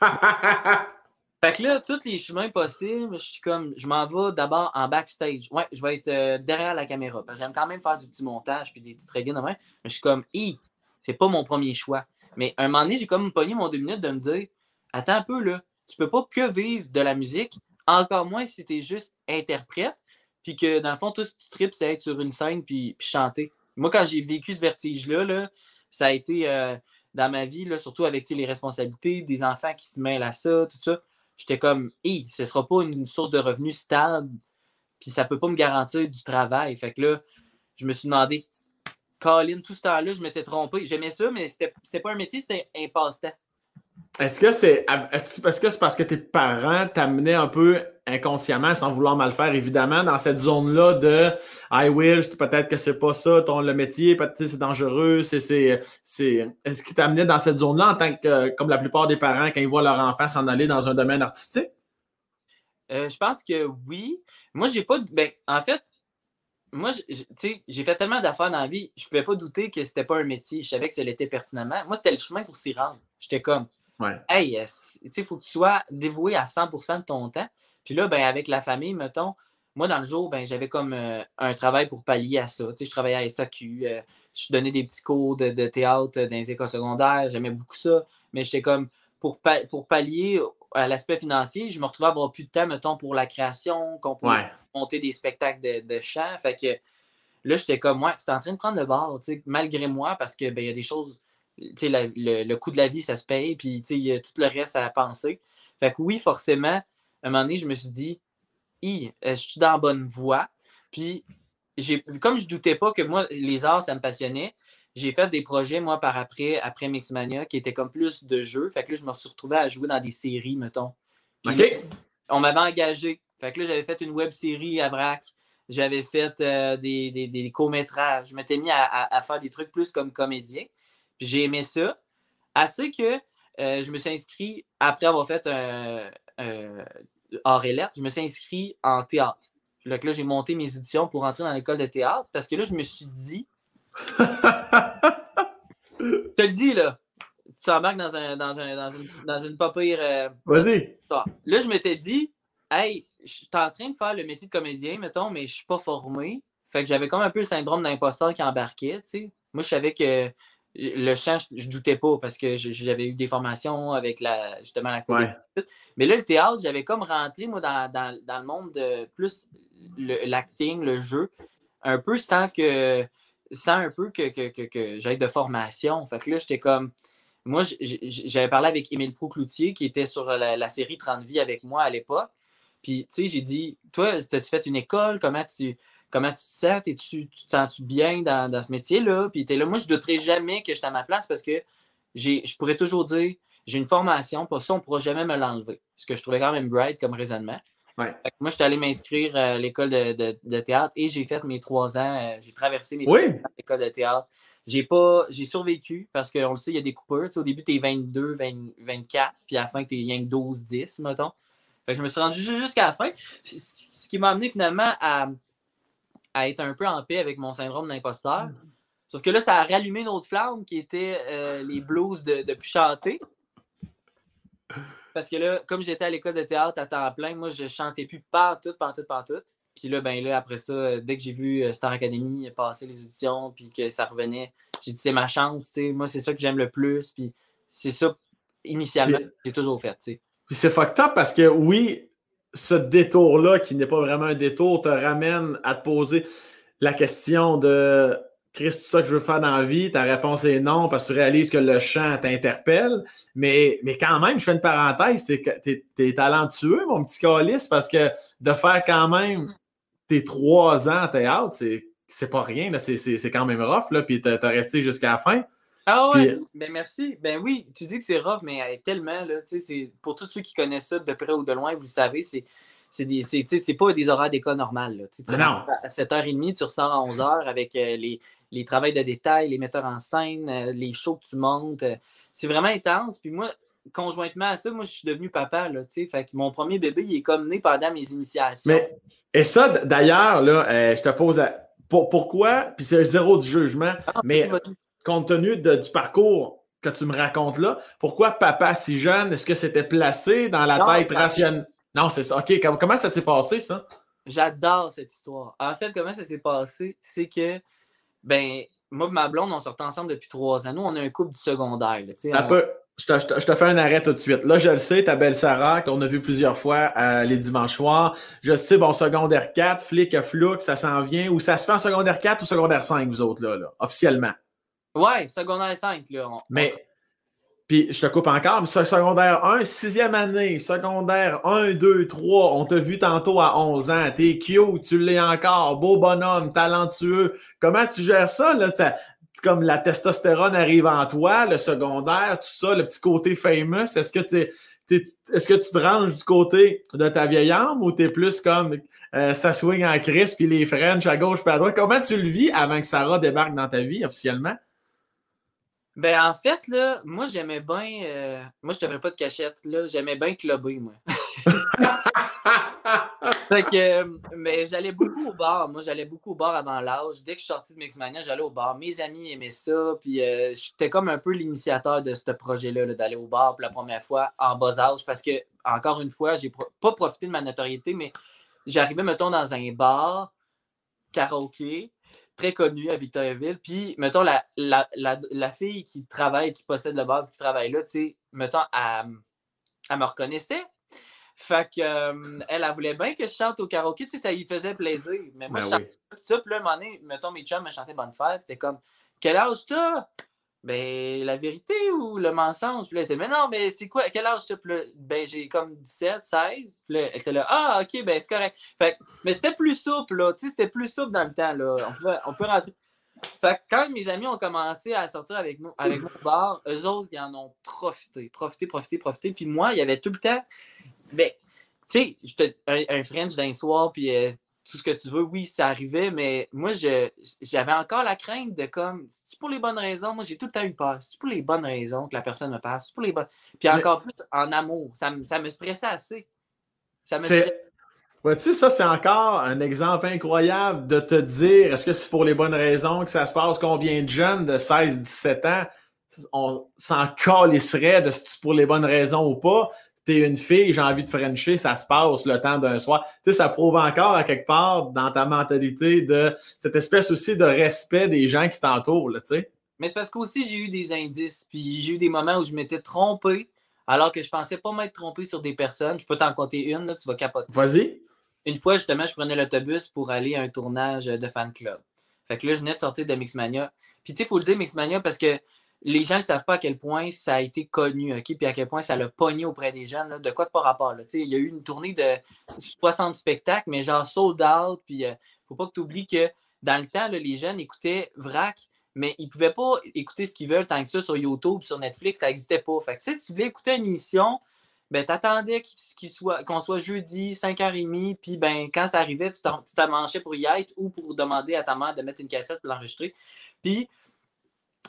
fait que là, tous les chemins possibles, je suis comme, je m'en vais d'abord en backstage. Ouais, je vais être euh, derrière la caméra. Parce que j'aime quand même faire du petit montage puis des petites de Mais je suis comme, hi, c'est pas mon premier choix. Mais un moment donné, j'ai comme pogné mon deux minutes de me dire Attends un peu, là, tu peux pas que vivre de la musique, encore moins si tu es juste interprète, puis que dans le fond, tout ce trip, c'est être sur une scène puis, chanter. Moi, quand j'ai vécu ce vertige-là, là, ça a été euh, dans ma vie, là, surtout avec les responsabilités, des enfants qui se mêlent à ça, tout ça. J'étais comme, hé, ce sera pas une source de revenus stable, puis ça peut pas me garantir du travail. Fait que là, je me suis demandé, Colin, tout ce temps-là, je m'étais trompé. J'aimais ça, mais c'était pas un métier, c'était un passe-temps. Est-ce que c'est parce que c'est parce que tes parents t'amenaient un peu inconsciemment, sans vouloir mal faire, évidemment, dans cette zone-là de I wish, peut-être que c'est pas ça, ton le métier, peut-être c'est dangereux, c'est. Est-ce qu'ils t'amenaient dans cette zone-là en tant que comme la plupart des parents quand ils voient leur enfant s'en aller dans un domaine artistique? Euh, je pense que oui. Moi, j'ai pas. Ben, en fait, moi, j'ai fait tellement d'affaires dans la vie, je ne pouvais pas douter que c'était pas un métier. Je savais que ça l'était pertinemment. Moi, c'était le chemin pour s'y rendre. J'étais comme, hey, il faut que tu sois dévoué à 100% de ton temps. Puis là, ben, avec la famille, mettons, moi, dans le jour, ben, j'avais comme euh, un travail pour pallier à ça. Tu sais, je travaillais à SAQ, euh, je donnais des petits cours de, théâtre dans les écoles secondaires, j'aimais beaucoup ça, mais j'étais comme, pour, pour pallier à l'aspect financier, je me retrouvais à avoir plus de temps, mettons, pour la création, composer, monter des spectacles de, de chant. Fait que là, j'étais comme, ouais, c'était en train de prendre le bord, malgré moi, parce qu'il ben, y a des choses, tu sais, le, coût de la vie, ça se paye, puis tu sais, il y a tout le reste à penser. Fait que oui, forcément, à un moment donné, je me suis dit, je suis dans la bonne voie? Puis, comme je doutais pas que moi, les arts, ça me passionnait, j'ai fait des projets, moi, par après, après Mixmania, qui étaient comme plus de jeux. Fait que là, je me suis retrouvé à jouer dans des séries, mettons. on m'avait engagé. Fait que là, j'avais fait une web série à Vrac. J'avais fait euh, des, courts-métrages. Je m'étais mis à, faire des trucs plus comme comédien. Puis j'ai aimé ça. Assez que euh, je me suis inscrit, après avoir fait un, hors élève, je me suis inscrit en théâtre. Puis là, j'ai monté mes auditions pour entrer dans l'école de théâtre parce que là, je me suis dit. je te le dis, là. Tu t'embarques dans, un, dans, un, dans, une, dans une pas euh, Vas-y. Là, je m'étais dit, hey, je suis en train de faire le métier de comédien, mettons, mais je suis pas formé. Fait que j'avais comme un peu le syndrome d'imposteur qui embarquait, tu sais. Moi, je savais que le chant, je, ne doutais pas parce que j'avais eu des formations avec la, justement la COVID. Mais là, le théâtre, j'avais comme rentré, moi, dans, le monde de plus l'acting, le, jeu, un peu sans que sans un peu que, que, j'aille de formation. Fait que là, j'étais comme. Moi, j'avais parlé avec Émile Proucloutier qui était sur la, série 30 vies avec moi à l'époque. Puis, tu sais, j'ai dit, toi, as-tu fait une école? Comment tu comment tu te sens? tu, tu te sens-tu bien dans, ce métier-là? Puis là, moi, je ne douterai jamais que je suis à ma place parce que je pourrais toujours dire j'ai une formation, pas ça, on ne pourra jamais me l'enlever. Ce que je trouvais quand même bright comme raisonnement. Moi, je suis allé m'inscrire à l'école de, théâtre et j'ai fait mes trois ans. Euh, j'ai traversé mes trois ans à l'école de théâtre. J'ai pas j'ai survécu parce qu'on le sait, il y a des coupeurs. au début, tu es 22, 24, puis à la fin, tu es rien que 12, 10, mettons. Je me suis rendu jusqu'à la fin. Ce qui m'a amené finalement à, à être un peu en paix avec mon syndrome d'imposteur. Mm. Sauf que là, ça a rallumé une autre flamme qui était euh, les blues de, de plus chanter. Parce que là, comme j'étais à l'école de théâtre à temps plein, moi, je chantais plus partout, partout, partout. Puis là, ben là, après ça, dès que j'ai vu euh, Star Academy passer les auditions, puis que ça revenait, j'ai dit, c'est ma chance, tu sais. Moi, c'est ça que j'aime le plus. Puis c'est ça, initialement, que j'ai toujours fait, tu sais. Puis c'est fucked up parce que oui, ce détour-là, qui n'est pas vraiment un détour, te ramène à te poser la question de Chris, tout ça que je veux faire dans la vie? Ta réponse est non parce que tu réalises que le chant t'interpelle. Mais, quand même, je fais une parenthèse, t'es es, talentueux, mon petit calice, parce que de faire quand même tes trois ans à théâtre, c'est pas rien, c'est quand même rough, là, puis t'as resté jusqu'à la fin. Ah ouais, ben merci. Ben oui, tu dis que c'est rough, mais tellement, là, tu sais, pour tous ceux qui connaissent ça de près ou de loin, vous le savez, c'est c'est pas des horaires d'école normales. Là. Tu non. À 7h30, tu ressors à 11h avec euh, les, les travails de détail, les metteurs en scène, euh, les shows que tu montes. Euh, c'est vraiment intense. Puis moi, conjointement à ça, moi, je suis devenu papa. Là, fait que mon premier bébé, il est comme né pendant mes initiations. Mais, et ça, d'ailleurs, là, je te pose pourquoi, puis c'est zéro du jugement, ah, mais compte tenu du parcours que tu me racontes là, pourquoi papa si jeune? Est-ce que c'était placé dans la tête rationnelle? Non, c'est ça. OK, comment ça s'est passé, ça? J'adore cette histoire. En fait, comment ça s'est passé? C'est que, ben, moi et ma blonde, on sort ensemble depuis trois ans. Nous, on a un couple du secondaire. un peu. Je te, fais un arrêt tout de suite. Là, je le sais, ta belle Sarah, qu'on a vu plusieurs fois euh, les dimanches soirs. Je sais, bon, secondaire 4, flic à flux, ça s'en vient. Ou ça se fait en secondaire 4 ou secondaire 5, vous autres, là, là officiellement? Ouais, secondaire 5, là. mais, puis je te coupe encore, mais secondaire 1, sixième année, secondaire 1, 2, 3, on t'a vu tantôt à 11 ans, t'es cute, tu l'es encore, beau bonhomme, talentueux. Comment tu gères ça, là? Comme la testostérone arrive en toi, le secondaire, tout ça, le petit côté famous, est-ce que tu est-ce que tu te ranges du côté de ta vieille âme ou t'es plus comme euh, ça swing en crise puis les French à gauche puis à droite? Comment tu le vis avant que Sarah débarque dans ta vie officiellement? Ben, en fait, là, moi, j'aimais bien. Euh, moi, je devrais pas de cachette, là. J'aimais bien clubber, moi. fait que, mais j'allais beaucoup au bar. Moi, j'allais beaucoup au bar avant l'âge. Dès que je suis sorti de Mixmania, j'allais au bar. Mes amis aimaient ça. Puis, euh, j'étais comme un peu l'initiateur de ce projet-là, -là, d'aller au bar pour la première fois en bas âge. Parce que, encore une fois, j'ai pas profité de ma notoriété, mais j'arrivais, mettons, dans un bar, karaoké, très connu à Victoriaville. Puis, mettons, la, la, la, fille qui travaille, qui possède le bar, qui travaille là, tu sais, mettons, elle, elle, me reconnaissait. Fait que, euh, elle, elle, voulait bien que je chante au karaoké, tu sais, ça lui faisait plaisir. Mais moi, ben je chantais ça. Puis là, un moment donné, mettons, mes chums me chantaient Bonne Fête. T'es comme, quel âge t'as? Ben, la vérité ou le mensonge? Puis elle était, mais non, mais c'est quoi? Quel âge t'as? Ben, j'ai comme 17, 16. Puis là, elle était là, ah, ok, ben, c'est correct. Fait mais c'était plus souple, là. Tu sais, c'était plus souple dans le temps, là. On peut, on peut rentrer. Fait que quand mes amis ont commencé à sortir avec nous, avec mon bar, eux autres, ils en ont profité, profité, profité, profité. Puis moi, il y avait tout le temps. Ben, tu sais, un, un French d'un soir, puis euh, tout ce que tu veux, oui, ça arrivait, mais moi, j'avais encore la crainte de comme, c'est pour les bonnes raisons? Moi, j'ai tout le temps eu peur. C'est pour les bonnes raisons que la personne me parle? C'est pour les bonnes? Puis encore plus en amour. Ça, ça, me stressait assez. Ça me stressait. Vois-tu, ça, c'est encore un exemple incroyable de te dire est-ce que c'est pour les bonnes raisons que ça se passe? Combien de jeunes de 16-17 ans on s'en calisserait de si c'est pour les bonnes raisons ou pas? T'es une fille, j'ai envie de frencher, ça se passe le temps d'un soir. Tu sais, ça prouve encore à quelque part dans ta mentalité de cette espèce aussi de respect des gens qui t'entourent, tu sais. Mais c'est parce qu'aussi j'ai eu des indices, puis j'ai eu des moments où je m'étais trompé, alors que je pensais pas m'être trompé sur des personnes. Je peux t'en compter une, là, tu vas capoter. Vas-y. Une fois, justement, je prenais l'autobus pour aller à un tournage de fan club. Fait que là, je venais de sortir de Mixmania. Puis tu sais, il faut le dire, Mixmania, parce que les gens ne savent pas à quel point ça a été connu, OK? Puis à quel point ça l'a pogné auprès des jeunes. de quoi de pas rapport? Là? Il y a eu une tournée de 60 spectacles, mais genre sold out. Puis euh, faut pas que tu oublies que dans le temps, les jeunes écoutaient VRAC, mais ils pouvaient pas écouter ce qu'ils veulent tant que ça sur YouTube, sur Netflix, ça n'existait pas. Fait que si tu voulais écouter une émission, ben, tu attendais qu'on soit, soit jeudi, 5h30, puis ben, quand ça arrivait, tu t'amanchais pour y être ou pour demander à ta mère de mettre une cassette pour l'enregistrer. Puis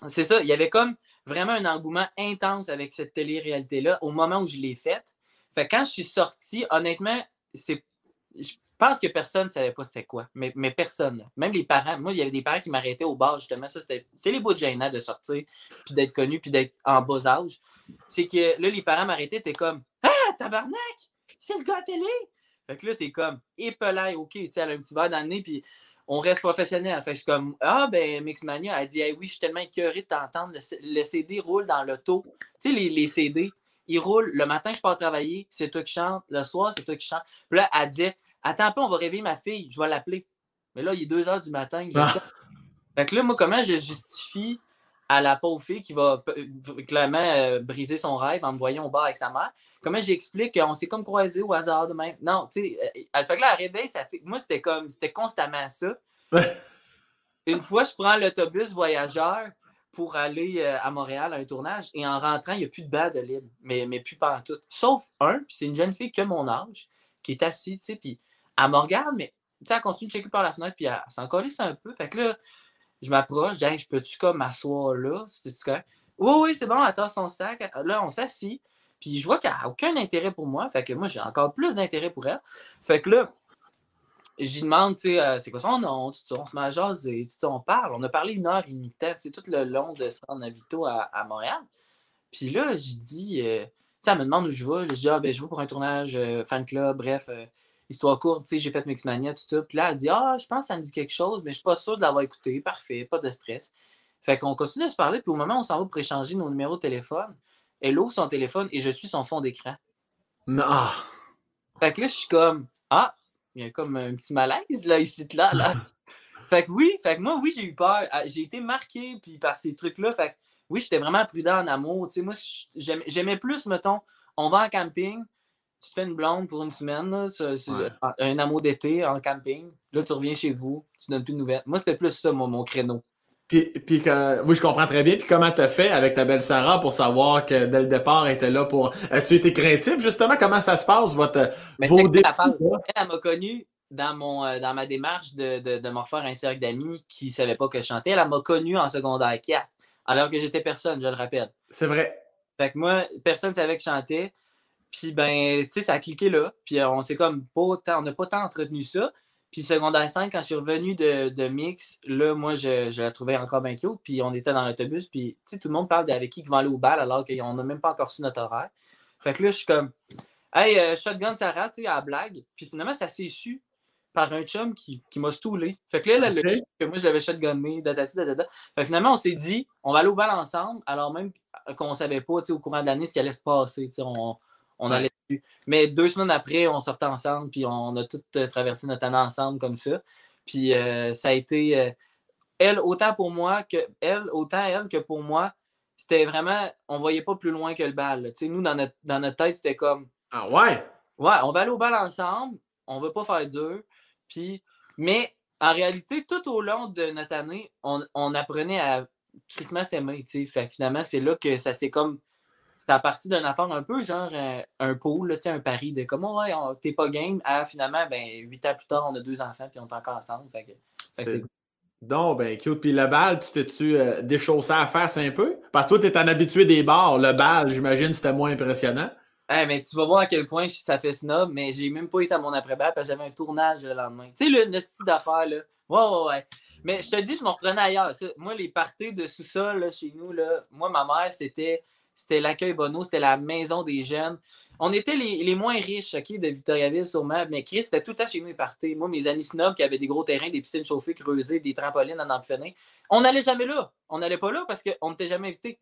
c'est ça, il y avait comme vraiment un engouement intense avec cette télé-réalité-là au moment où je l'ai faite. Fait quand je suis sorti, honnêtement, c'est. Je pense que personne ne savait pas c'était quoi. Mais, mais personne. Même les parents. Moi, il y avait des parents qui m'arrêtaient au bar, justement. Ça, c'était. C'est les bouts de de sortir, puis d'être connu, puis d'être en bas âge. C'est que là, les parents m'arrêtaient, t'es comme Ah, tabarnak! C'est le gars à télé! Fait que là, t'es comme épelé, ok, tu sais, elle a un petit verre dans le nez, puis on reste professionnel. Fait que je suis comme, ah, ben, Mixmania, elle dit, oui, je suis tellement écœuré de t'entendre. Le, CD roule dans l'auto. Tu sais, les, les, CD, ils roulent. Le matin, je pars travailler, c'est toi qui chante. Le soir, c'est toi qui chante. Puis là, elle dit, attends un peu, on va réveiller ma fille, je vais l'appeler. Mais là, il est 2 heures du matin. Ah. Fait que là, moi, comment je justifie à la pauvre fille qui va clairement euh, briser son rêve en me voyant au bar avec sa mère. Comment j'explique qu'on s'est comme croisé au hasard de même? Non, tu sais, euh, elle fait que là, elle réveille, ça fait. Moi, c'était comme, c'était constamment ça. Une fois, je prends l'autobus voyageur pour aller euh, à Montréal à un tournage et en rentrant, il n'y a plus de bas de libre, mais, mais plus pas en tout. Sauf un, puis c'est une jeune fille que mon âge qui est assise, tu sais, puis elle me regarde, mais tu sais, elle continue de checker par la fenêtre, puis elle s'en un peu. Fait que là, je m'approche, je dis, je peux-tu comme m'asseoir là? C'est Oui, oui, c'est bon, attends son sac. Là, on s'assit. Puis je vois qu'elle n'a aucun intérêt pour moi. Fait que moi, j'ai encore plus d'intérêt pour elle. Fait que là, j'y demande, tu sais, euh, c'est quoi son nom? On se met à jaser, tu on parle. On a parlé une heure et demie de temps, tout le long de San Navito à, à Montréal. Puis là, je dis, euh, tu sais, elle me demande où je vais. Je dis, ah, ben, je vais pour un tournage, euh, fan club, bref histoire courte, tu sais, j'ai fait Mixmania, tout ça. Puis là, elle dit Ah, je pense que ça me dit quelque chose, mais je suis pas sûr de l'avoir écouté. Parfait, pas de stress. Fait qu'on continue de se parler, puis au moment où on s'en va pour échanger nos numéros de téléphone, elle ouvre son téléphone et je suis son fond d'écran. Non. Fait que là, je suis comme Ah, il y a comme un petit malaise là, ici, là, là. fait que oui, fait que moi, oui, j'ai eu peur. Ah, j'ai été marqué puis par ces trucs-là. Fait que oui, j'étais vraiment prudent en amour. Tu sais, moi, j'aimais plus, mettons, on va en camping, tu te fais une blonde pour une semaine, un amour d'été en camping. Là, tu reviens chez vous, tu donnes plus de nouvelles. Moi, c'était plus ça, mon, créneau. Puis, puis oui, je comprends très bien. Puis comment tu as fait avec ta belle Sarah pour savoir que dès le départ, elle était là pour. As-tu été craintif, justement? Comment ça se passe, votre, Mais vos Elle, elle m'a connu dans, mon, euh, dans ma démarche de, de, me refaire un cercle d'amis qui ne savaient pas que je chantais. Elle m'a connu en secondaire 4, alors que j'étais personne, je le rappelle. C'est vrai. Fait que moi, personne ne savait que je chantais. Puis, ben, tu sais, ça a cliqué là. Puis, euh, on s'est comme pas on n'a pas tant entretenu ça. Puis, secondaire 5, quand je suis revenu de, de Mix, là, moi, je, je, la trouvais encore bien cute. Puis, on était dans l'autobus. Puis, tu sais, tout le monde parle d'avec qui qui va aller au bal alors qu'on n'a même pas encore su notre horaire. Fait que là, je suis comme, hey, euh, Shotgun Sarah, tu sais, à la blague. Puis, finalement, ça s'est su. par un chum qui, qui m'a stoulé. Fait que là, Ok. su que moi, j'avais shotgunné, datati, datata. Fait que finalement, on s'est dit, on va aller au bal ensemble, alors même qu'on savait pas, tu sais, au courant de l'année, ce qui allait se passer, tu sais, on, on Ouais. allait dessus. Mais deux semaines après, on sortait ensemble, puis on a tout euh, traversé notre année ensemble comme ça. Puis euh, ça a été, euh, elle, autant pour moi que, elle, autant elle que pour moi, c'était vraiment, on voyait pas plus loin que le bal. Tu sais, nous, dans notre, dans notre tête, c'était comme, Ah ouais? Ouais, on va aller au bal ensemble, on va pas faire dur. Puis, mais en réalité, tout au long de notre année, on, on apprenait à Christmas aimer, tu sais. Fait finalement, c'est là que ça s'est comme. C'était à partir d'une affaire un peu genre euh, un pool, là, un pari de comment ouais, t'es pas game. À finalement, ben, huit ans plus tard, on a deux enfants puis on est encore ensemble. Fait que, fait que C'est- c'est- Donc, ben, cute. Puis le bal, tu t'es-tu euh, déchaussé à faire ça un peu? Parce que toi, t'es un habitué des bars. Le bal, j'imagine, c'était moins impressionnant. Hey, mais tu vas voir à quel point ça fait snob, mais j'ai même pas été à mon après-balle parce que j'avais un tournage le lendemain. Tu sais, le le style d'affaires, là. Ouais, ouais, ouais. Mais je te dis, je me reprenais ailleurs. Moi, les parties de sous-sol là, chez nous, là, moi, ma mère, c'était c'était l'accueil Bono, c'était la maison des jeunes. On était les, les moins riches, OK, de Victoriaville, sûrement, mais Chris, c'était tout temps chez nous, les parties. Moi, mes amis snobs qui avaient des gros terrains, des piscines chauffées, creusées, des trampolines en empionné, on n'allait jamais là. On n'allait pas là parce qu'on n'était jamais invités.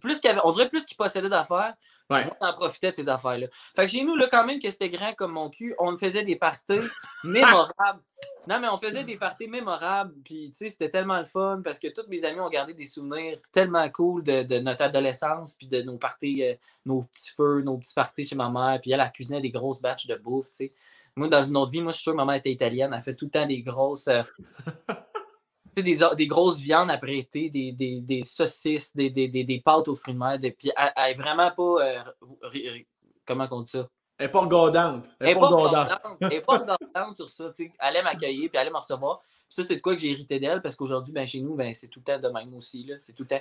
Plus avait- on dirait plus qu'ils possédaient d'affaires, Ouais. moi, j'en profitais de ces affaires-là. Fait que chez nous, là, quand même, que c'était grand comme mon cul, on faisait des parties mémorables. Non, mais on faisait des parties mémorables. Puis, tu sais, c'était tellement le fun parce que tous mes amis ont gardé des souvenirs tellement cool de, de notre adolescence, puis de nos parties, euh, nos petits feux, nos petits parties chez ma mère. Puis elle, elle cuisinait des grosses batches de bouffe, tu sais. Moi, dans une autre vie, moi, je suis sûr que ma mère était italienne. Elle fait tout le temps des grosses. euh, des, des grosses viandes apprêtées, des, des, des saucisses, des, des, des, des pâtes aux fruits de mer. Puis elle, elle est vraiment pas. euh, comment on dit ça? Elle est pas regardante. Elle Elle est n'est pas regardante. Elle est pas regardante sur ça. Elle allait m'accueillir puis elle allait me recevoir. Puis ça, c'est de quoi que j'ai hérité d'elle parce qu'aujourd'hui, ben, chez nous, ben, c'est tout le temps de même aussi. C'est tout le temps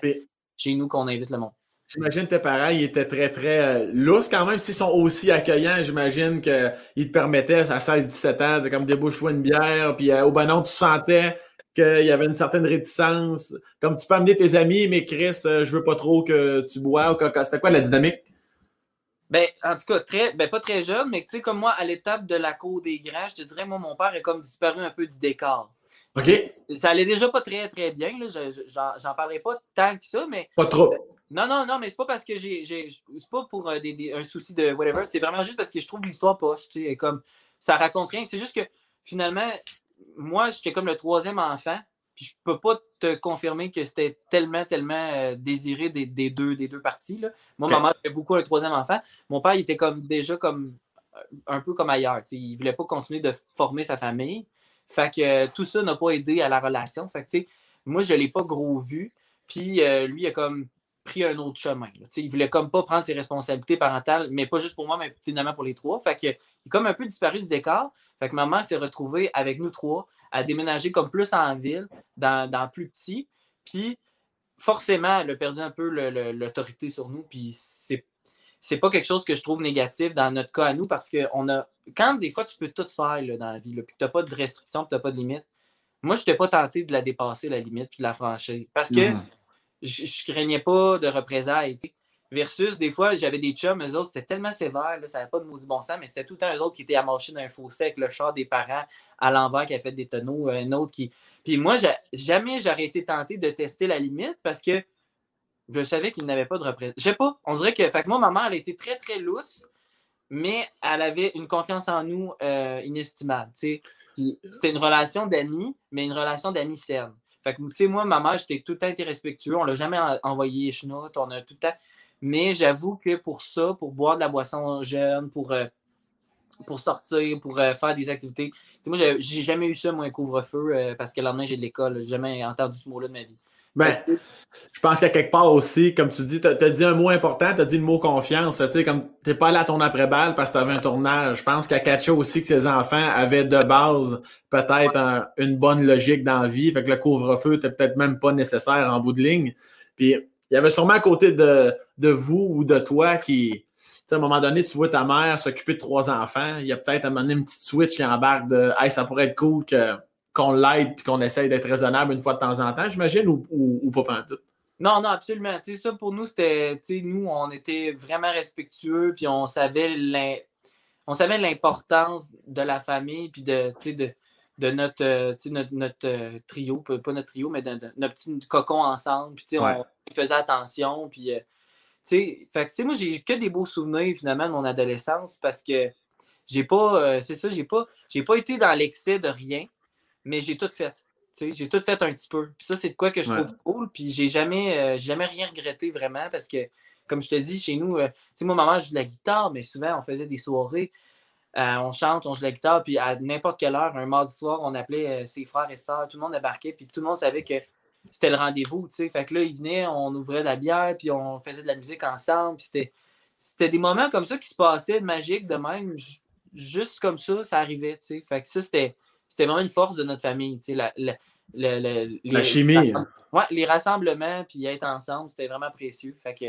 chez nous qu'on invite le monde. J'imagine tes parents, ils étaient très, très euh, lousses quand même. S'ils sont aussi accueillants, j'imagine qu'ils te permettaient à 16-17 ans de comme une bière, puis euh, au banon, tu sentais qu'il y avait une certaine réticence. Comme tu peux amener tes amis, mais Chris, euh, je veux pas trop que tu bois. ou que- que- C'était quoi la dynamique? Ben, en tout cas, très, ben, pas très jeune, mais tu sais, comme moi, à l'étape de la cour des grands, je te dirais, moi, mon père est comme disparu un peu du décor. OK? Ça allait déjà pas très, très bien. Là. Je- je- J'en parlerai pas tant que ça, mais Pas trop. Non, non, non, mais c'est pas parce que j'ai. j'ai- C'est pas pour euh, des- des- un souci de whatever. C'est vraiment juste parce que je trouve l'histoire poche. Tu sais, comme ça raconte rien. C'est juste que finalement, moi, j'étais comme le troisième enfant. Puis je peux pas te confirmer que c'était tellement, tellement euh, désiré des, des deux, des deux parties. Là. Moi, ma Ok. mère avait beaucoup un troisième enfant. Mon père, il était comme déjà comme euh, un peu comme ailleurs. Il voulait pas continuer de former sa famille. Fait que euh, tout ça n'a pas aidé à la relation. Fait que, moi, je l'ai pas gros vu. Puis euh, lui, il a comme pris un autre chemin. là. Il voulait comme pas prendre ses responsabilités parentales, mais pas juste pour moi, mais finalement pour les trois. Fait que, il est comme un peu disparu du décor. Fait que maman s'est retrouvée avec nous trois à déménager comme plus en ville, dans, dans plus petit. Puis forcément, elle a perdu un peu l'autorité sur nous. Puis c'est c'est pas quelque chose que je trouve négatif dans notre cas à nous parce que on a quand des fois tu peux tout faire là, dans la vie, là, puis tu n'as pas de restrictions, tu n'as pas de limite. Moi, je n'étais pas tenté de la dépasser, la limite, puis de la franchir. Parce que Mhm. je, je craignais pas de représailles. Versus, des fois, j'avais des chums, eux autres, c'était tellement sévère, là, ça n'avait pas de maudit bon sens, mais c'était tout le temps eux autres qui étaient amarchés dans un fossé avec le char des parents à l'envers qui a fait des tonneaux, un autre qui. Puis moi, j'a- jamais j'aurais été tenté de tester la limite parce que je savais qu'il n'avait pas de représailles. Je sais pas, on dirait que. Fait que moi, ma mère, elle été très, très lousse, mais elle avait une confiance en nous euh, inestimable. C'était une relation d'amis, mais une relation d'amis saine. Fait que, tu sais, moi, ma mère, j'étais tout le temps été respectueux. On l'a jamais en- envoyé chenoute. On a tout le temps. Mais j'avoue que pour ça, pour boire de la boisson jeune, pour, euh, pour sortir, pour euh, faire des activités. Moi, j'ai jamais eu ça, moi, un couvre-feu, parce que le lendemain, j'ai de l'école. J'ai jamais entendu ce mot-là de ma vie. Ben, sais, je pense qu'à quelque part aussi, comme tu dis, tu as dit un mot important, tu as dit le mot confiance. Tu sais, comme t'es pas allé à ton après-balle parce que tu avais un tournage. Je pense qu'à Catcho aussi, que ses enfants avaient de base peut-être un- une bonne logique dans la vie. Fait que le couvre-feu n'était peut-être même pas nécessaire en bout de ligne. Puis il y avait sûrement à côté de, de vous ou de toi qui. tu sais, à un moment donné, tu vois ta mère s'occuper de trois enfants. Il y a peut-être à un moment donné une petite switch qui embarque de Hey, ça pourrait être cool que qu'on l'aide puis qu'on essaye d'être raisonnable une fois de temps en temps, j'imagine, ou, ou, ou pas pantoute. Non, non, absolument. Tu sais, ça, pour nous, c'était, tu sais, nous, on était vraiment respectueux, puis on savait on savait l'importance de la famille, puis de, tu sais, de, de notre, euh, notre, notre euh, trio, pas notre trio, mais de, notre petit cocon ensemble. Puis, on, faisait attention. Puis, euh, fait, moi, j'ai que des beaux souvenirs, finalement, de mon adolescence parce que j'ai pas, c'est ça, j'ai pas, j'ai pas été dans l'excès de rien, mais j'ai tout fait. J'ai tout fait un petit peu. Puis ça, c'est de quoi que je trouve cool. Puis j'ai jamais, jamais rien regretté vraiment parce que, comme je te dis, chez nous, tu sais, moi, maman joue de la guitare, mais souvent, on faisait des soirées euh, on chante, on joue la guitare, puis à n'importe quelle heure, un mardi soir, on appelait euh, ses frères et sœurs, tout le monde débarquait, puis tout le monde savait que c'était le rendez-vous, tu sais. Fait que là, ils venaient, on ouvrait de la bière, puis on faisait de la musique ensemble, puis c'était, des moments comme ça qui se passaient, magiques de même, juste comme ça, ça arrivait, tu sais. Fait que ça, c'était, vraiment une force de notre famille, tu sais. La, la, chimie. Ouais, les rassemblements, puis être ensemble, c'était vraiment précieux. Fait que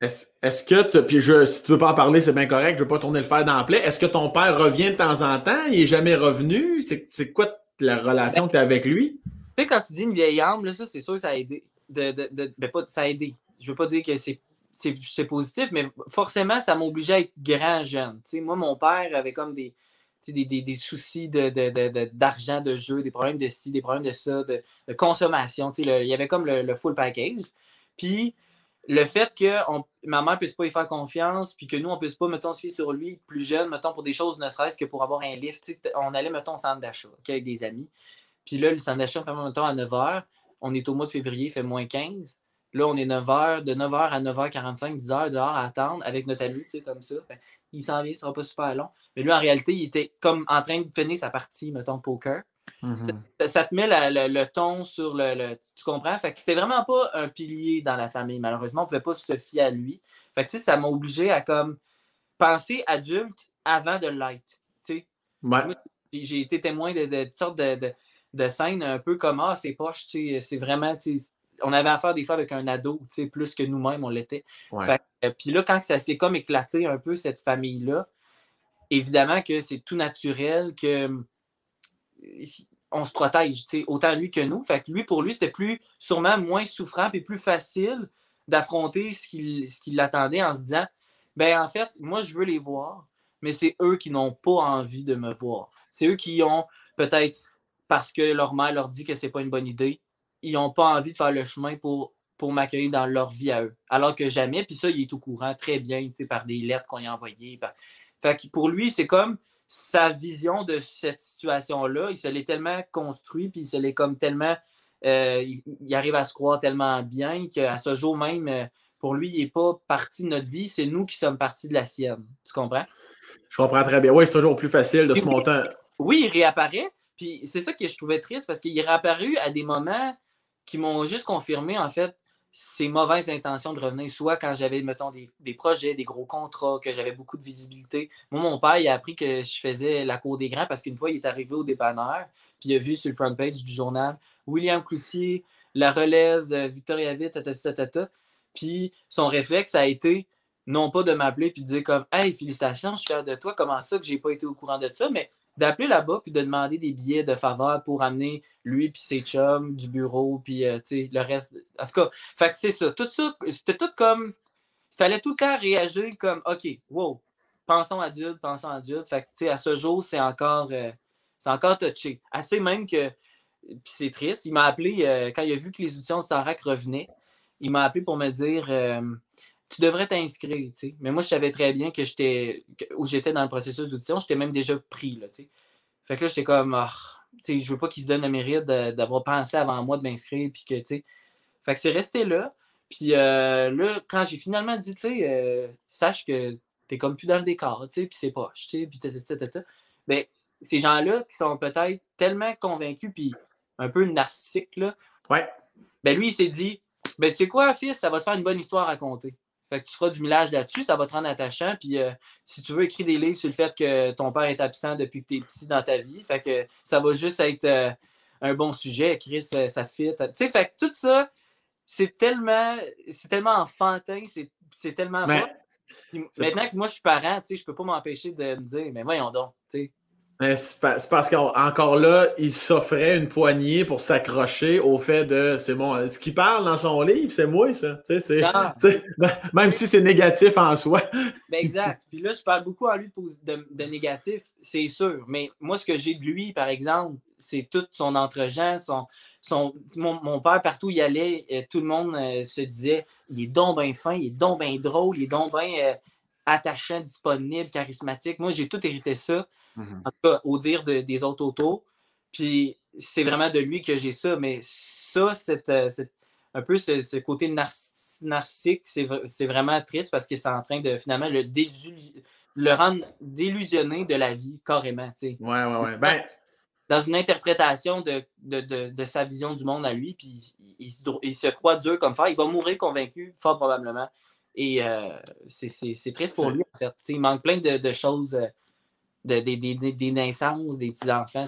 est-ce que, tu, puis je, si tu veux pas en parler, c'est bien correct, je veux pas tourner le fer dans la plaie. Est-ce que ton père revient de temps en temps? Il est jamais revenu? C'est, quoi la relation que tu as avec lui? Tu sais, quand tu dis une vieille âme, là, ça, c'est sûr que ça a aidé. De, de, de ben, pas, ça a aidé. Je veux pas dire que c'est, c'est, positif, mais forcément, ça m'obligeait à être grand jeune. Tu sais, moi, mon père avait comme des, des, des, des, soucis de, d'argent, de, jeu, des problèmes de ci, des problèmes de ça, de, consommation. Il y avait comme le, le full package. Puis, le fait que on, maman ne puisse pas y faire confiance, puis que nous, on ne puisse pas, mettons, se fier sur lui plus jeune, mettons, pour des choses, ne serait-ce que pour avoir un lift. On allait, mettons, au centre d'achat avec des amis. Puis là, le centre d'achat, mettons, à 9 h. On est au mois de février, il fait moins 15. Là, on est 9 h, de 9 h à 9h45, 10 h dehors à attendre avec notre ami, tu sais, comme ça. il s'en vient, ça sera pas super long. Mais lui, en réalité, il était comme en train de finir sa partie, mettons, poker. Mhm. ça, te met le, ton sur le. tu, comprends? Fait que c'était vraiment pas un pilier dans la famille. Malheureusement, on pouvait pas se fier à lui. Fait que ça m'a obligé à comme penser adulte avant de l'être. J'ai été témoin de, toutes sortes de, de, scènes un peu comme Ah, c'est poche, c'est vraiment. On avait affaire des fois avec un ado, plus que nous-mêmes, on l'était. Puis là, quand ça s'est comme éclaté un peu, cette famille-là, évidemment que c'est tout naturel que on se protège, autant lui que nous. Fait que lui, pour lui, c'était plus sûrement moins souffrant et plus facile d'affronter ce qui, l'attendait en se disant ben en fait, moi je veux les voir, mais c'est eux qui n'ont pas envie de me voir. C'est eux qui ont peut-être parce que leur mère leur dit que c'est pas une bonne idée, ils n'ont pas envie de faire le chemin pour, pour m'accueillir dans leur vie à eux. Alors que jamais, puis ça, il est au courant très bien par des lettres qu'on a envoyées. Fait que pour lui, c'est comme sa vision de cette situation-là, il se l'est tellement construit, puis il se l'est comme tellement. Euh, il, arrive à se croire tellement bien qu'à ce jour même, euh, pour lui, il n'est pas parti de notre vie, c'est nous qui sommes partis de la sienne. Tu comprends? Je comprends très bien. Oui, c'est toujours plus facile de se monter. Oui, il réapparaît. Puis c'est ça que je trouvais triste parce qu'il est réapparu à des moments qui m'ont juste confirmé, en fait, ces mauvaises intentions de revenir, soit quand j'avais, mettons, des, projets, des gros contrats, que j'avais beaucoup de visibilité. Moi, mon père, il a appris que je faisais la cour des grands parce qu'une fois, il est arrivé au dépanneur, puis il a vu sur le front page du journal William Cloutier, la relève, Victoria Vitt, tata, Puis son réflexe a été non pas de m'appeler puis de dire comme Hey, félicitations, je suis fier de toi, comment ça que j'ai pas été au courant de ça, mais d'appeler là-bas puis de demander des billets de faveur pour amener lui puis ses chums du bureau puis euh, le reste. En tout cas, fait c'est ça. Tout ça, c'était tout comme. Il fallait tout le temps réagir comme OK, wow, pensons adulte, pensons adulte. Fait que, à ce jour, c'est encore, euh, c'est encore touché. Assez même que. Puis c'est triste. Il m'a appelé euh, quand il a vu que les auditions de Starac revenaient. Il m'a appelé pour me dire tu devrais t'inscrire, tu sais. Mais moi, je savais très bien que j'étais, où j'étais dans le processus d'audition, j'étais même déjà pris, là, tu sais. Fait que là, j'étais comme, oh, tu sais, je veux pas qu'il se donne le mérite d'avoir pensé avant moi de m'inscrire, puis que, tu sais. Fait que c'est resté là. Puis euh, là, quand j'ai finalement dit, tu sais, euh, sache que t'es comme plus dans le décor, tu sais, puis c'est pas, tu sais, puis ben, ces gens-là qui sont peut-être tellement convaincus, puis un peu narcissiques, là. Ouais. Ben lui, il s'est dit, ben tu sais quoi, fils, ça va te faire une bonne histoire à raconter. Fait que tu feras du millage là-dessus, ça va te rendre attachant. Puis euh, si tu veux écrire des livres sur le fait que ton père est absent depuis que tu es petit dans ta vie, fait que ça va juste être euh, un bon sujet. Chris, euh, ça fit. Tu sais, fait que tout ça, c'est tellement, c'est tellement enfantin, c'est tellement Maintenant que moi je suis parent, tu sais, je peux pas m'empêcher de me dire, mais voyons donc, tu sais. C'est parce qu'encore là, il s'offrait une poignée pour s'accrocher au fait de c'est bon, ce qu'il parle dans son livre, c'est moi, ça. même si c'est négatif en soi. Ben exact. Puis là, je parle beaucoup en lui de, de négatif, c'est sûr. Mais moi, ce que j'ai de lui, par exemple, c'est tout son entre-gens, son, son, mon, père, partout où il allait, euh, tout le monde euh, se disait il est donc bien fin, il est donc bien drôle, il est donc bien euh, attachant, disponible, charismatique. Moi, j'ai tout hérité ça, mhm. en tout cas, au dire des autres autos. Puis c'est vraiment de lui que j'ai ça. Mais ça, c'est un peu ce, côté narcissique, c'est vraiment triste parce que c'est en train de finalement le, le rendre délusionné de la vie, carrément. Oui, oui, oui. Ben, dans une interprétation de, de, sa vision du monde à lui, puis il, se croit dur comme fer. Il va mourir convaincu, fort probablement. Et euh, c'est triste pour lui, en fait. il manque plein de, choses, euh, des naissances, des petits-enfants.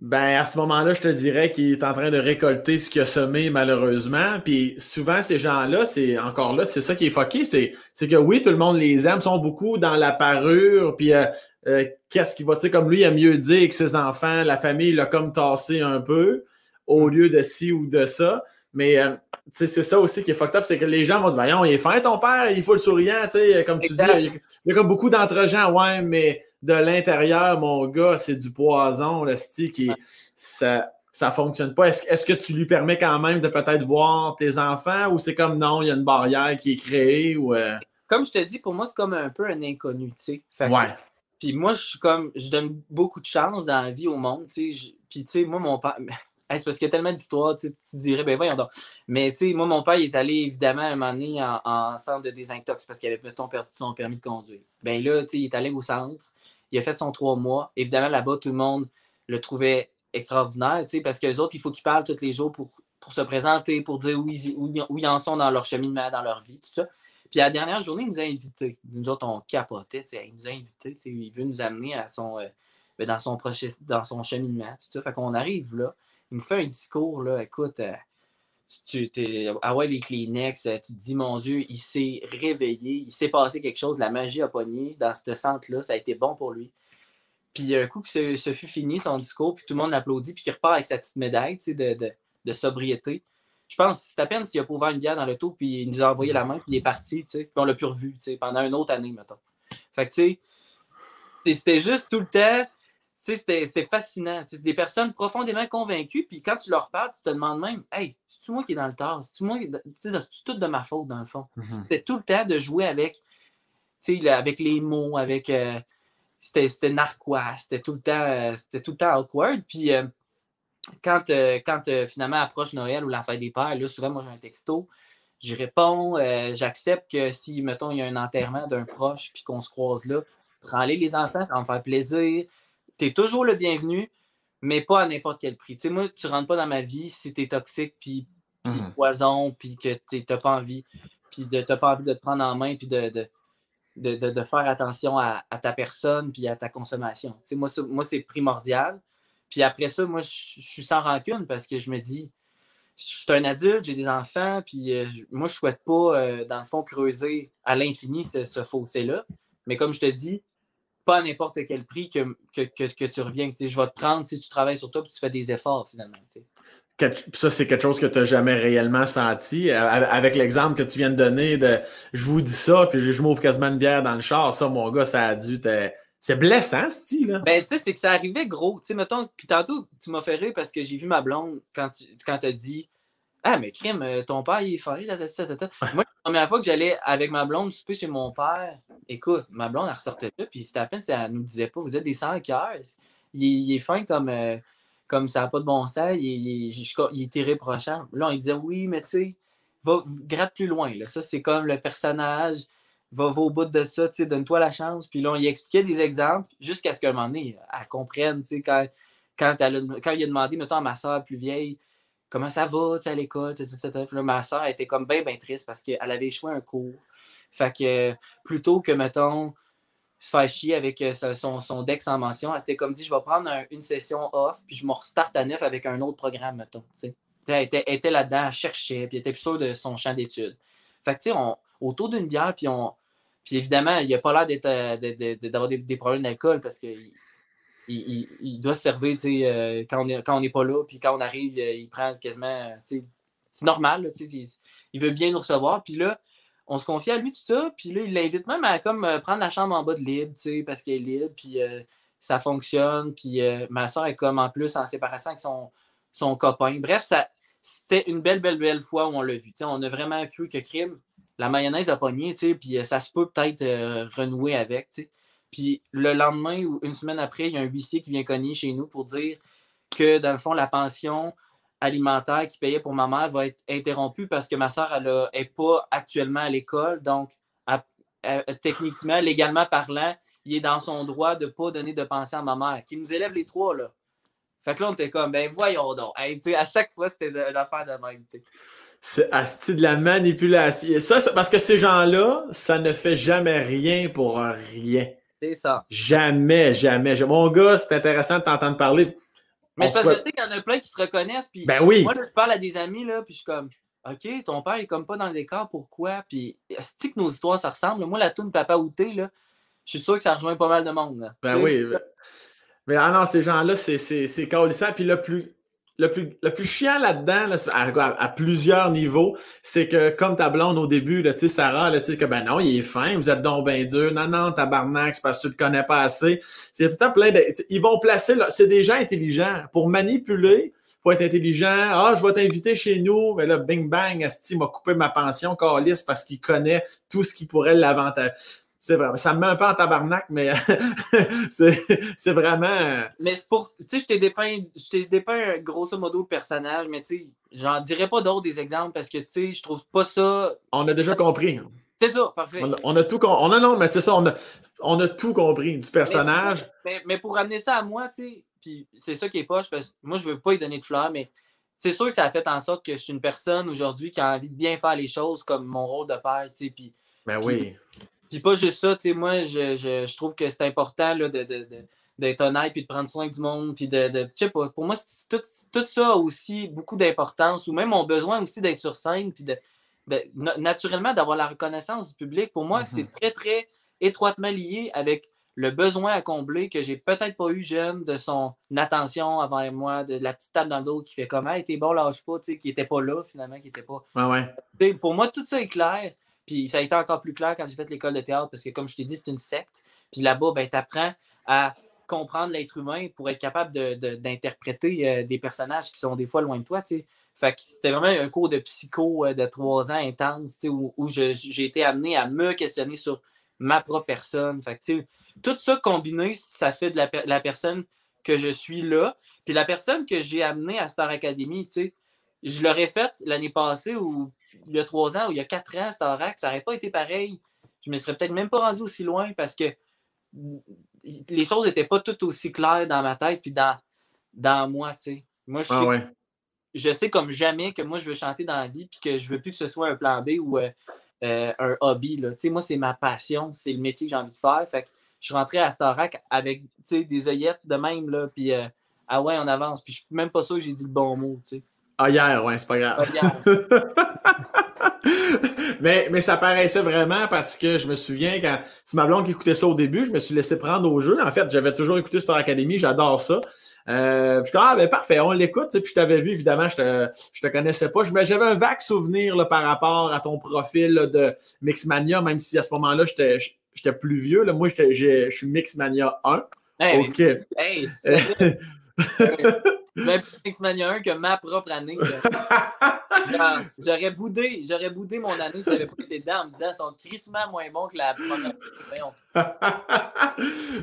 Ben, à ce moment-là, je te dirais qu'il est en train de récolter ce qu'il a semé, malheureusement. Puis souvent, ces gens-là, c'est encore là, c'est ça qui est foqué, c'est que oui, tout le monde les aime, sont beaucoup dans la parure, puis euh, euh, qu'est-ce qu'il va, tu sais, comme lui, il a mieux dire que ses enfants, la famille l'a comme tassé un peu au mm. lieu de ci ou de ça. Mais euh, c'est ça aussi qui est fucked up, c'est que les gens vont dire Voyons, il est fin ton père, il faut le souriant, tu sais, comme tu dis, il y, a, comme beaucoup d'entre-gens, ouais, mais de l'intérieur, mon gars, c'est du poison, le style qui ça ça fonctionne pas. Est-ce que tu lui permets quand même de peut-être voir tes enfants ou c'est comme non, il y a une barrière qui est créée ou euh? Comme je te dis, pour moi, c'est comme un peu un inconnu, tu sais. Ouais. Puis moi, je suis comme, je donne beaucoup de chance dans la vie au monde, tu sais. Puis, tu sais, moi, mon père, c'est parce qu'il y a tellement d'histoires, tu, tu dirais, ben voyons donc. Mais, tu sais, moi, mon père, il est allé, évidemment, un moment donné en, centre de désintox parce qu'il avait, mettons, perdu son permis de conduire. Ben là, tu sais, il est allé au centre, il a fait son trois mois. Évidemment, là-bas, tout le monde le trouvait extraordinaire, tu sais, parce qu'eux autres, il faut qu'ils parlent tous les jours pour, pour se présenter, pour dire où ils, où ils en sont dans leur cheminement, dans leur vie, tout ça. Puis la dernière journée, il nous a invités. Nous autres, on capotait. Il nous a invités. Il veut nous amener à son, euh, ben, dans, son dans son cheminement. Tout ça. Fait qu'on arrive là. Il nous fait un discours. Là, écoute, euh, tu, tu ah ouais, les Kleenex, euh, tu te dis, mon Dieu, il s'est réveillé. Il s'est passé quelque chose. La magie a pogné dans ce centre-là. Ça a été bon pour lui. Puis un coup que ce, fut fini, son discours, puis tout le monde l'applaudit, puis qu'il repart avec sa petite médaille de, de, de sobriété je pense c'est à peine s'il a pas ouvert une bière dans le l'auto, puis il nous a envoyé la main, puis il est parti, tu sais, puis on l'a plus revu, tu sais, pendant une autre année, mettons. Fait que, tu sais, c'était juste tout le temps, c'était fascinant. C'est des personnes profondément convaincues, puis quand tu leur parles, tu te demandes même, hey, c'est-tu moi qui est dans le tort? C'est-tu moi qui. C'est tout de ma faute, dans le fond. Mm-hmm. C'était tout le temps de jouer avec, avec les mots, avec. Euh, c'était narquois, c'était tout le temps, euh, c'était tout le temps awkward, puis. Euh, quand, quand finalement approche Noël ou la fête des pères, là, souvent, moi, j'ai un texto. J'y réponds, j'accepte que si, mettons, il y a un enterrement d'un proche puis qu'on se croise là, prends-les les enfants, ça va me faire plaisir. Tu es toujours le bienvenu, mais pas à n'importe quel prix. Tu sais, moi, tu rentres pas dans ma vie si tu es toxique puis, mmh. poison puis que tu n'as pas envie puis de pas envie de te prendre en main puis de, de, faire attention à, ta personne puis à ta consommation. Tu sais, moi, moi c'est primordial. Puis après ça, moi, je, suis sans rancune parce que je me dis, je suis un adulte, j'ai des enfants, puis euh, moi, je ne souhaite pas, euh, dans le fond, creuser à l'infini ce, fossé-là. Mais comme je te dis, pas à n'importe quel prix que, que, tu reviens. Je vais te prendre si tu travailles sur toi et tu fais des efforts, finalement. Ça, c'est quelque chose que tu n'as jamais réellement senti. Avec l'exemple que tu viens de donner de je vous dis ça, puis je m'ouvre quasiment une bière dans le char, ça, mon gars, ça a dû te c'est blessant, ce style. là Ben, tu sais, c'est que ça arrivait gros. Tu sais, mettons, puis tantôt, tu m'as fait rire parce que j'ai vu ma blonde quand tu quand as dit Ah, mais crime, euh, ton père, il est faré, Moi, la première fois que j'allais avec ma blonde souper chez mon père, écoute, ma blonde, elle ressortait là, puis c'était à peine, elle nous disait pas, vous êtes des sans cœurs. Il, est fin comme, euh, comme ça n'a pas de bon sens, il, il, est irréprochant. Là, on disait Oui, mais tu sais, va, gratte plus loin. Là. Ça, c'est comme le personnage va, au bout de ça, donne-toi la chance. Puis là, on y expliquait des exemples jusqu'à ce qu'à un moment donné, elle comprenne, quand, quand, elle quand il a demandé, mettons, à ma soeur plus vieille, comment ça va à l'école, là, ma soeur était comme bien, bien triste parce qu'elle avait échoué un cours. Fait que plutôt que, mettons, se faire chier avec euh, son, son Dex en mention, elle s'était comme dit, je vais prendre une session off, puis je me restart à neuf avec un autre programme, mettons. Elle était, était là-dedans, elle cherchait, puis elle était plus sûre de son champ d'études. Fait que, tu sais, autour d'une bière, puis on, puis évidemment, il n'a pas l'air euh, d'avoir des, des, problèmes d'alcool parce que il, doit se servir euh, quand on n'est pas là, puis quand on arrive, euh, il prend quasiment. C'est normal, il, il, veut bien nous recevoir. Puis là, on se confie à lui, tout ça. Puis là, il l'invite même à comme, prendre la chambre en bas de libre, parce qu'elle est libre. Puis ça fonctionne. Puis ma soeur est comme en plus en séparation avec son, son copain. Bref, ça, c'était une belle, belle, belle fois où on l'a vu. on a vraiment cru que crime, la mayonnaise a pogné, puis ça se peut peut-être renouer avec. Puis le lendemain ou une semaine après, il y a un huissier qui vient cogner chez nous pour dire que, dans le fond, la pension alimentaire qu'il payait pour ma mère va être interrompue parce que ma soeur n'est pas actuellement à l'école. Donc, techniquement, légalement parlant, il est dans son droit de ne pas donner de pension à ma mère, qui nous élève les trois. Là. Fait que là, on était comme, ben voyons donc. à chaque fois, c'était une affaire de même. C'est de la manipulation. Ça, parce que ces gens-là, ça ne fait jamais rien pour rien. C'est ça. Jamais, jamais. Mon gars, c'est intéressant de t'entendre parler. Mais c'est parce que tu sais qu'il y en a plein qui se reconnaissent. Puis ben oui. Moi, je parle à des amis, là, puis je suis comme, OK, ton père est comme pas dans le décor, pourquoi? Puis, est-ce que nos histoires se ressemblent? Moi, la toune Papa Outé, là, je suis sûr que ça rejoint pas mal de monde. Ben oui. Mais ah non, ces gens-là, c'est carolissant. Puis le plus, le plus, le plus chiant là-dedans, à, plusieurs niveaux, c'est que comme ta blonde au début, là, Sarah, là, que ben non, il est fin, vous êtes donc bien dur. Non, non, tabarnak, c'est parce que tu le connais pas assez. C'est tout le temps plein de. Ils vont placer, c'est des gens intelligents. Pour manipuler, faut être intelligent. Ah, je vais t'inviter chez nous. Mais là, bing bang, Asti m'a coupé ma pension, Carlis, parce qu'il connaît tout ce qui pourrait l'avantager. C'est vrai. Ça me met un peu en tabarnak, mais c'est vraiment. Mais c'est pour. Tu sais, je t'ai dépeint, je dépeint grosso modo le personnage, mais tu sais, j'en dirais pas d'autres des exemples parce que tu sais, je trouve pas ça. On a déjà compris. C'est ça, parfait. On a, tout compris. On a, non, mais c'est ça, on a, on a tout compris du personnage. Mais, mais, pour ramener ça à moi, tu sais, puis c'est ça qui est poche, parce que moi, je veux pas y donner de fleurs, mais c'est sûr que ça a fait en sorte que je suis une personne aujourd'hui qui a envie de bien faire les choses comme mon rôle de père, tu sais, puis. Ben oui. Puis pas juste ça, tu sais, moi, je, je, je, trouve que c'est important là, de, de, de, d'être honnête puis de prendre soin du monde. Puis de, de sais pas, pour moi, tout, tout, ça a aussi beaucoup d'importance, ou même mon besoin aussi d'être sur scène, puis de, naturellement d'avoir la reconnaissance du public. Pour moi, c'est mm-hmm. très, très étroitement lié avec le besoin à combler que j'ai peut-être pas eu jeune de son attention envers moi, de la petite table dans le dos qui fait comme Hey, t'es bon, lâche pas, tu sais, qui était pas là finalement, qui était pas. Ouais, ouais. Pour moi, tout ça est clair. Puis ça a été encore plus clair quand j'ai fait l'école de théâtre parce que, comme je t'ai dit, c'est une secte. Puis là-bas, ben, tu apprends à comprendre l'être humain pour être capable d'interpréter de, euh, des personnages qui sont des fois loin de toi. sais. Fait que c'était vraiment un cours de psycho euh, de trois ans intense où, où j'ai été amené à me questionner sur ma propre personne. Fait que, tout ça combiné, ça fait de la, la, personne que je suis là. Puis la personne que j'ai amenée à Star Academy, je l'aurais faite l'année passée ou il y a trois ans ou il y a quatre ans, Starac, ça n'aurait pas été pareil. Je me serais peut-être même pas rendu aussi loin parce que les choses n'étaient pas toutes aussi claires dans ma tête puis dans, dans moi, tu sais. Moi, je, ah sais, je sais comme jamais que moi, je veux chanter dans la vie puis que je veux plus que ce soit un plan B ou euh, euh, un hobby. Là. Moi, c'est ma passion, c'est le métier que j'ai envie de faire. Fait que je suis rentré à Starac avec des œillettes de même, là, puis euh, ah ouais, on avance. Puis je suis même pas sûr que j'ai dit le bon mot, tu sais. Ah, hier, ouais, c'est pas grave. mais, mais ça paraissait vraiment parce que je me souviens quand c'est ma blonde qui écoutait ça au début, je me suis laissé prendre au jeu. En fait, j'avais toujours écouté Star Academy, j'adore ça. Euh, je ah ben parfait, on l'écoute. Puis je t'avais vu, évidemment, je te, je te connaissais pas. J'avais un vague souvenir là, par rapport à ton profil de Mixmania, même si à ce moment-là, j'étais plus vieux. Là. Moi, je suis Mixmania 1. OK. Hey, Même plus Mixmania 1 que ma propre année. J'aurais boudé, boudé mon année si j'avais pas été dedans en me disant son crissement moins bon que la première.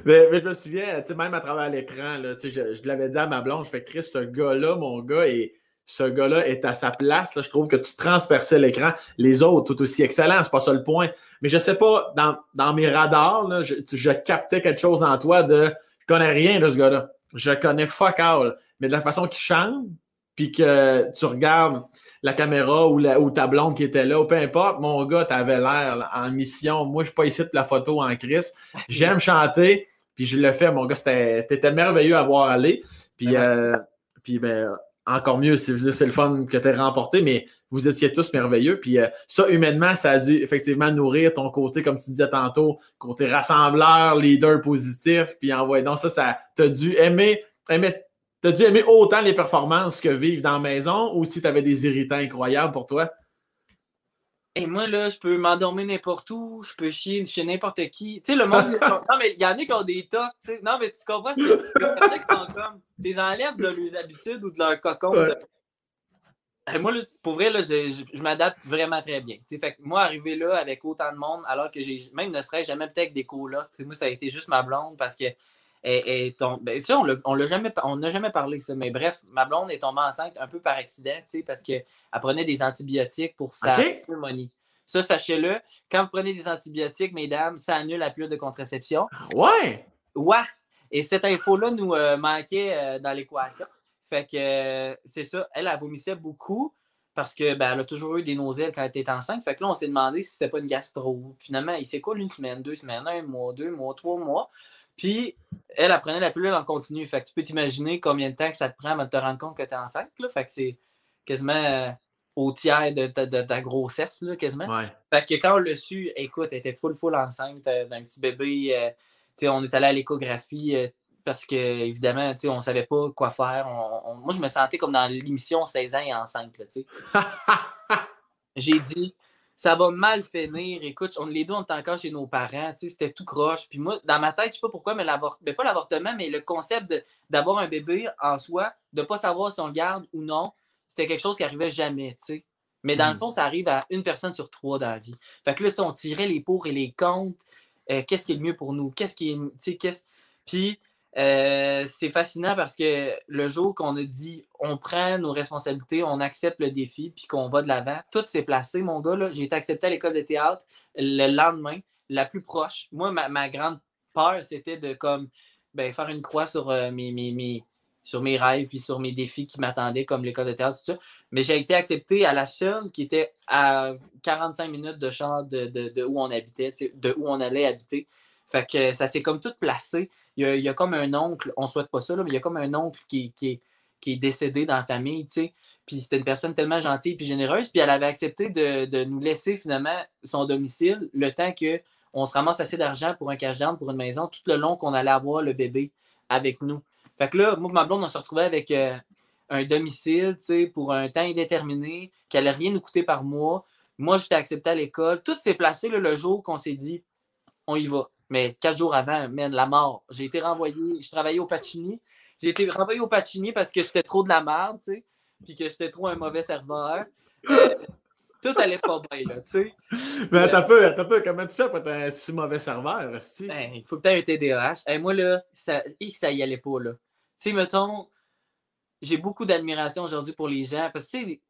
mais, mais, je me souviens, même à travers l'écran, je, l'avais dit à ma blonde, je fais Chris, ce gars-là, mon gars, et ce gars-là est à sa place. Je trouve que tu transperçais l'écran. Les autres, tout aussi excellent, c'est pas ça le point. Mais je sais pas, dans, mes radars, je, je, captais quelque chose en toi de je connais rien de ce gars-là. Je connais fuck all. Mais de la façon qu'il chante, puis que tu regardes la caméra ou, la, ou ta blonde qui était là, ou peu importe, mon gars, t'avais l'air en mission. Moi, je suis pas ici de la photo en crise. J'aime chanter, puis je le fais, mon gars. T'étais merveilleux à voir aller. Puis, euh, puis ben, encore mieux. C'est le fun que tu remporté, mais vous étiez tous merveilleux. Puis euh, ça, humainement, ça a dû effectivement nourrir ton côté, comme tu disais tantôt, côté rassembleur, leader positif. Puis envoyé. Donc, ça, ça t'as dû aimer, aimer T'as dû aimer autant les performances que vivre dans la maison ou si tu avais des irritants incroyables pour toi? Et moi, là, je peux m'endormir n'importe où, je peux chier chez n'importe qui. Tu sais, le monde. non, mais il y en a qui ont des tocs, tu sais. Non, mais tu comprends ce que. Comme. Tu enlèves de leurs habitudes ou de leur cocon. Et moi, là, pour vrai, là, je, je, m'adapte vraiment très bien. sais, fait que moi, arriver là avec autant de monde, alors que j'ai même ne serait jamais peut-être des colocs. Moi, ça a été juste ma blonde parce que et, ben, ça, on l'a jamais, on n'a jamais parlé ça, mais bref, ma blonde est tombée enceinte un peu par accident, parce qu'elle prenait des antibiotiques pour sa pneumonie. Ça, sachez-le, quand vous prenez des antibiotiques, mesdames, ça annule la pilule de contraception. Ouais! Ouais! Et cette info-là nous euh, manquait euh, dans l'équation. Fait que euh, c'est ça, elle, elle vomissait beaucoup parce qu'elle ben, a toujours eu des nausées quand elle était enceinte. Fait que là, on s'est demandé si c'était pas une gastro. Finalement, il s'écoule une semaine, deux semaines, un mois, deux mois, trois mois. Puis, elle, elle prenait la pilule en continu. Fait que tu peux t'imaginer combien de temps que ça te prend avant de te rendre compte que tu es enceinte. Là. Fait que c'est quasiment euh, au tiers de ta, grossesse, là, quasiment. Fait que quand on l'a su, écoute, elle était full, full enceinte euh, d'un petit bébé. Euh, sais, on est allé à l'échographie parce que, évidemment, on ne savait pas quoi faire. moi, je me sentais comme dans l'émission 16 ans et enceinte. J'ai dit, ça va mal finir. Écoute, on, les deux, on était encore chez nos parents. C'était tout croche. Puis moi, dans ma tête, je sais pas pourquoi, mais ben, pas l'avortement, mais le concept d'avoir un bébé en soi, de ne pas savoir si on le garde ou non, c'était quelque chose qui arrivait jamais. Mais dans le hmm. fond, ça arrive à une personne sur trois dans la vie. Fait que là, on tirait les pour et les contre. Euh, qu'est-ce qui est le mieux pour nous? Qu'est-ce qui est. Qu'est-ce... Puis euh, c'est fascinant parce que le jour qu'on a dit on prend nos responsabilités, on accepte le défi, puis qu'on va de l'avant, tout s'est placé, mon gars. J'ai été accepté à l'école de théâtre le lendemain, la plus proche. Moi, ma, grande peur, c'était de comme ben, faire une croix sur, euh, mes, sur mes rêves puis sur mes défis qui m'attendaient, comme l'école de théâtre, tout ça. Mais j'ai été accepté à la seule qui était à 45 minutes de champ de, de où on habitait, de où on allait habiter. Fait que ça s'est comme tout placé. Il y, a, comme un oncle, on souhaite pas ça, mais il y a comme un oncle qui, qui, est, décédé dans la famille, tu sais. Puis c'était une personne tellement gentille et généreuse. Puis elle avait accepté de, nous laisser finalement son domicile le temps qu'on se ramasse assez d'argent pour un cash down pour une maison, tout le long qu'on allait avoir le bébé avec nous. Fait que là, moi ma blonde, on se retrouvait avec euh, un domicile, tu sais, pour un temps indéterminé, qui allait rien nous coûter par mois. Moi, j'étais accepté à l'école. Tout s'est placé le jour qu'on s'est dit, on y va. Mais quatre jours avant, mène la mort. J'ai été renvoyé, je travaillais au Pacini. J'ai été renvoyé au Pacini parce que j'étais trop de la merde, tu sais, puis que j'étais trop un mauvais serveur. Euh, tout allait pas bien, là, tu sais. Mais t'as peu, t'as peu, comment tu fais pour être un si mauvais serveur, ben, Il faut que tu aies un TDAH. Et moi, là, ça, ça y allait pas, là. Tu sais, mettons, j'ai beaucoup d'admiration aujourd'hui pour les gens, parce que, tu sais,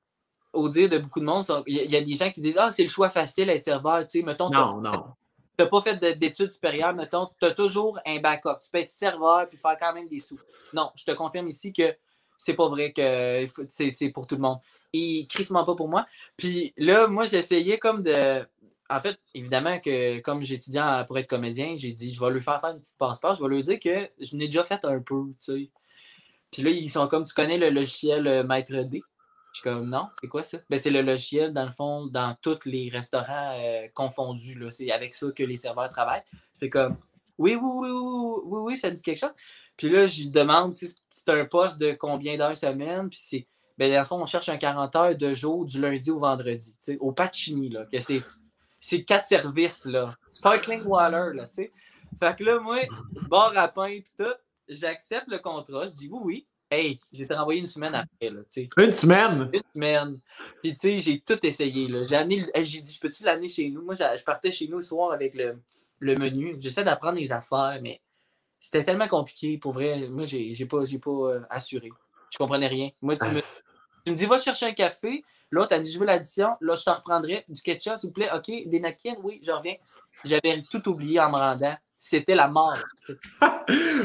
au dire de beaucoup de monde, il y, a des gens qui disent Ah, c'est le choix facile être serveur. Tu sais, mettons, non, non n'as pas fait d'études supérieures, mettons, tu as toujours un backup. Tu peux être serveur puis faire quand même des sous. Non, je te confirme ici que c'est pas vrai que c'est pour tout le monde. Et crissement pas pour moi. Puis là, moi, essayé comme de. En fait, évidemment que comme j'étudie pour être comédien, j'ai dit je vais lui faire faire une petite passe-passe, je vais lui dire que je n'ai déjà fait un peu, tu sais. Puis là, ils sont comme tu connais le logiciel euh, Maître D? Je suis comme, non, c'est quoi ça? Ben, c'est le logiciel, dans le fond, dans tous les restaurants euh, confondus. C'est avec ça que les serveurs travaillent. Je fais comme, oui, oui, oui, oui, oui, oui, ça dit quelque chose. Puis là, je demande, si c'est un poste de combien d'heures semaine? Puis c'est, ben, dans le fond, on cherche un 40 heures de jour du lundi au vendredi, au Pacini, là, que c'est, c'est quatre services, là. Sparkling water, là, tu sais. Fait que là, moi, bar à pain, tout, j'accepte le contrat. Je dis oui, oui. Hey, j'ai été renvoyé une semaine après. Là, une semaine? Une semaine. Puis, tu sais, j'ai tout essayé. J'ai j'ai dit, je peux-tu l'amener chez nous? Moi, je partais chez nous le soir avec le, le menu. J'essaie d'apprendre les affaires, mais c'était tellement compliqué. Pour vrai, moi, j'ai pas, pas euh, assuré. Je comprenais rien. Moi, tu me, tu me dis, va chercher un café. Là, tu as dit, je veux l'addition. Là, je t'en reprendrai. Du ketchup, s'il vous plaît. OK. Des napkins? Oui, je reviens. J'avais tout oublié en me rendant c'était la mort.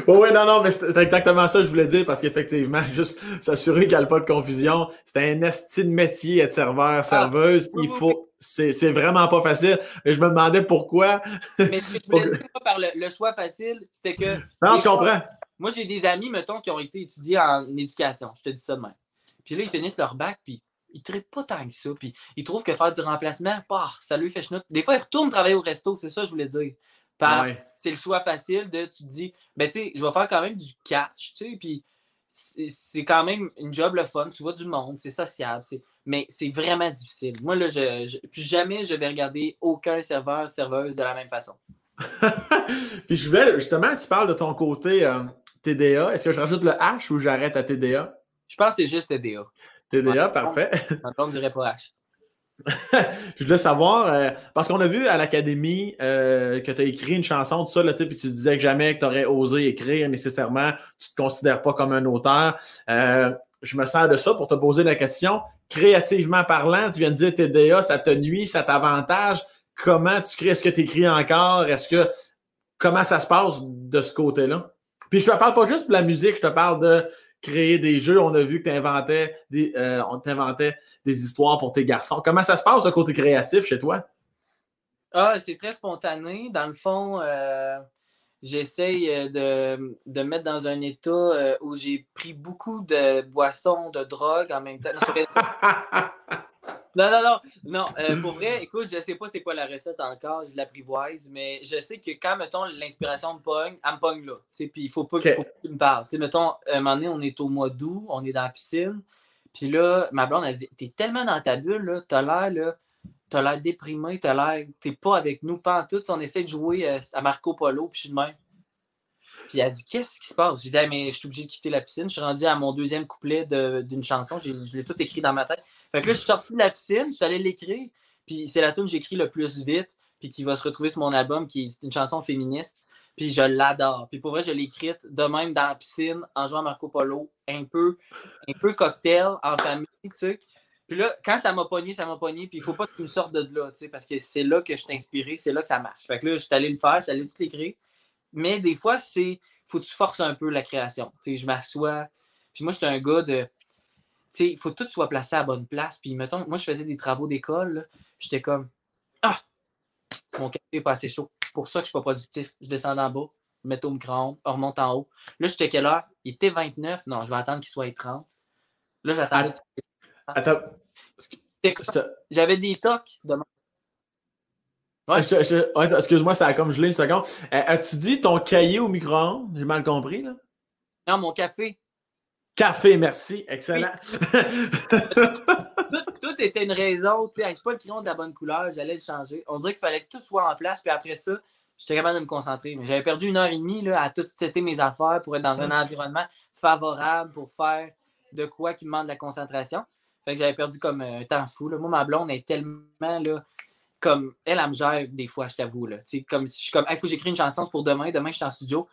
oui, non, non, mais c'est exactement ça que je voulais dire parce qu'effectivement, juste s'assurer qu'il n'y a pas de confusion. C'est un esti de métier être serveur, ah, serveuse. il faut. C'est vraiment pas facile. Et je me demandais pourquoi. mais ce que je voulais dire par le, choix facile, c'était que. Non, je comprends. Moi, j'ai des amis, mettons, qui ont été étudiés en éducation. Je te dis ça de même. Puis là, ils finissent leur bac, puis ils ne pas tant que ça. Puis ils trouvent que faire du remplacement, bah, ça lui fait chenoute. Des fois, ils retournent travailler au resto, c'est ça que je voulais dire. C'est le choix facile de, tu te dis, ben tu sais, je vais faire quand même du cash, tu sais, puis c'est quand même une job le fun, tu vois du monde, c'est sociable, mais c'est vraiment difficile. Moi, là, je, plus jamais je vais regarder aucun serveur, serveuse de la même façon. puis je voulais, justement, tu parles de ton côté euh, TDA. Est-ce que je rajoute le H ou j'arrête à TDA? Je pense que c'est juste TDA. TDA, parfait. On ne dirait pas H. je voulais savoir, euh, parce qu'on a vu à l'académie euh, que tu as écrit une chanson, tout ça, là, puis tu disais que jamais que tu aurais osé écrire nécessairement, tu ne te considères pas comme un auteur. Euh, je me sers de ça pour te poser la question. Créativement parlant, tu viens de dire TDA, ça te nuit, ça t'avantage. Comment tu crées? Est-ce que tu écris encore? Est-ce que comment ça se passe de ce côté-là? Puis je te parle pas juste de la musique, je te parle de créer des jeux. On a vu que tu inventais des, euh, on des histoires pour tes garçons. Comment ça se passe, le côté créatif chez toi? Ah, c'est très spontané. Dans le fond, euh, j'essaye euh, de, de, mettre dans un état où j'ai pris beaucoup de boissons, de drogue en même temps. Non, non, non. Non, euh, pour vrai, écoute, je sais pas c'est quoi la recette encore, je l'apprivoise, mais je sais que quand, mettons, l'inspiration me pogne, elle me pogne là. Puis il faut pas, que tu me parles. mettons, un moment donné, on est au mois d'août, on est dans la piscine. Puis là, ma blonde, elle dit T'es tellement dans ta bulle, là, t'as l'air, là, t'as l'air déprimé, t'as l'air, t'es pas avec nous, pas en tout. On essaie de jouer euh, à Marco Polo, puis je suis de même. Puis elle dit Qu'est-ce qui se passe? J'ai dit Mais je suis obligé de quitter la piscine. Je suis rendu à mon deuxième couplet d'une chanson. Je l'ai tout écrit dans ma tête. Fait que là, je suis sorti de la piscine, je suis allé l'écrire. Puis c'est la tune que j'écris le plus vite, puis qui va se retrouver sur mon album, qui est une chanson féministe. Puis je l'adore. Puis pour vrai, je l'ai écrite de même dans la piscine, en jouant à Marco Polo, un peu, un peu cocktail, en famille, tu sais. Puis là, quand ça m'a pogné, ça m'a pogné. Puis il faut pas que tu me sortes de là, tu sais, parce que c'est là que je t'ai inspiré, c'est là que ça marche. Fait que là, je suis allé le faire, je suis allé tout l'écrire. Mais des fois, c'est faut que tu forces un peu la création. sais, je m'assois. Puis moi, j'étais un gars de. Il faut que tout soit placé à la bonne place. Puis mettons, moi, je faisais des travaux d'école. J'étais comme Ah! Mon café n'est pas assez chaud. C'est pour ça que je ne suis pas productif. Je descends en bas, je mets au micro-ondes, on remonte en haut. Là, j'étais quelle heure? Il était 29. Non, je vais attendre qu'il soit 30. Là, j'attendais. Attends. J'avais des tocs demain. Ouais. Excuse-moi, ça a comme gelé une seconde. Euh, as-tu dit ton cahier au micro-ondes? J'ai mal compris, là? Non, mon café. Café, merci. Excellent. tout, était une raison. Tu sais, c'est pas le crayon de la bonne couleur, j'allais le changer. On dirait qu'il fallait que tout soit en place, puis après ça, j'étais capable de me concentrer. Mais j'avais perdu une heure et demie là, à tout setter mes affaires pour être dans un environnement favorable pour faire de quoi qui me demande de la concentration. Fait que j'avais perdu comme un temps fou. Là. Moi, ma blonde est tellement là, comme elle, elle me gère des fois, je t'avoue. Là. Comme si je suis comme, il faut que j'écris une chanson pour demain. Demain, je suis en studio.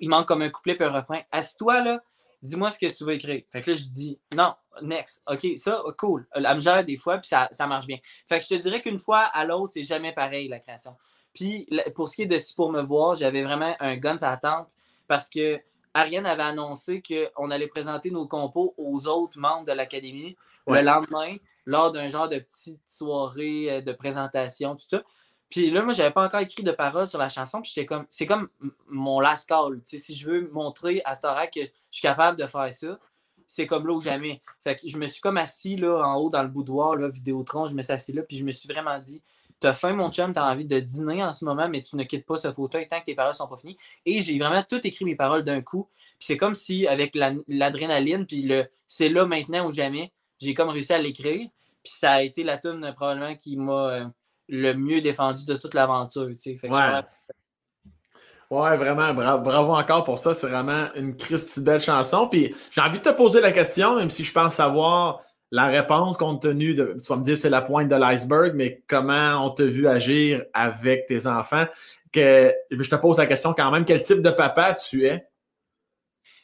Il, manque comme un couplet puis un refrain. Assis-toi, là, dis-moi ce que tu veux écrire. Fait que là, je dis, non, next. OK, ça, cool. Elle me gère des fois, puis ça, ça marche bien. Fait que je te dirais qu'une fois à l'autre, c'est jamais pareil, la création. Puis pour ce qui est de Si pour me voir, j'avais vraiment un gun à la parce que Ariane avait annoncé qu'on allait présenter nos compos aux autres membres de l'Académie le lendemain lors d'un genre de petite soirée euh, de présentation, tout ça. Puis là, moi, j'avais pas encore écrit de paroles sur la chanson. Puis j'étais comme, c'est comme mon last call. si je veux montrer à Stora que je suis capable de faire ça, c'est comme là ou jamais. Fait que je me suis comme assis là en haut dans le boudoir, là, Vidéotron, je me suis assis là, puis je me suis vraiment dit T'as faim, mon chum, t'as envie de dîner en ce moment, mais tu ne quittes pas ce fauteuil tant que tes paroles sont pas finies. Et j'ai vraiment tout écrit mes paroles d'un coup. Puis c'est comme si, avec l'adrénaline, puis le c'est là maintenant ou jamais, j'ai comme réussi à l'écrire. Puis ça a été la tune probablement qui m'a euh, le mieux défendu de toute l'aventure. Ouais. ouais. vraiment, bravo, encore pour ça. C'est vraiment une Christie belle chanson. Puis j'ai envie de te poser la question, même si je pense savoir la réponse compte tenu de. Tu vas me dire c'est la pointe de l'iceberg, mais comment on t'a vu agir avec tes enfants? Que, je te pose la question quand même, quel type de papa tu es?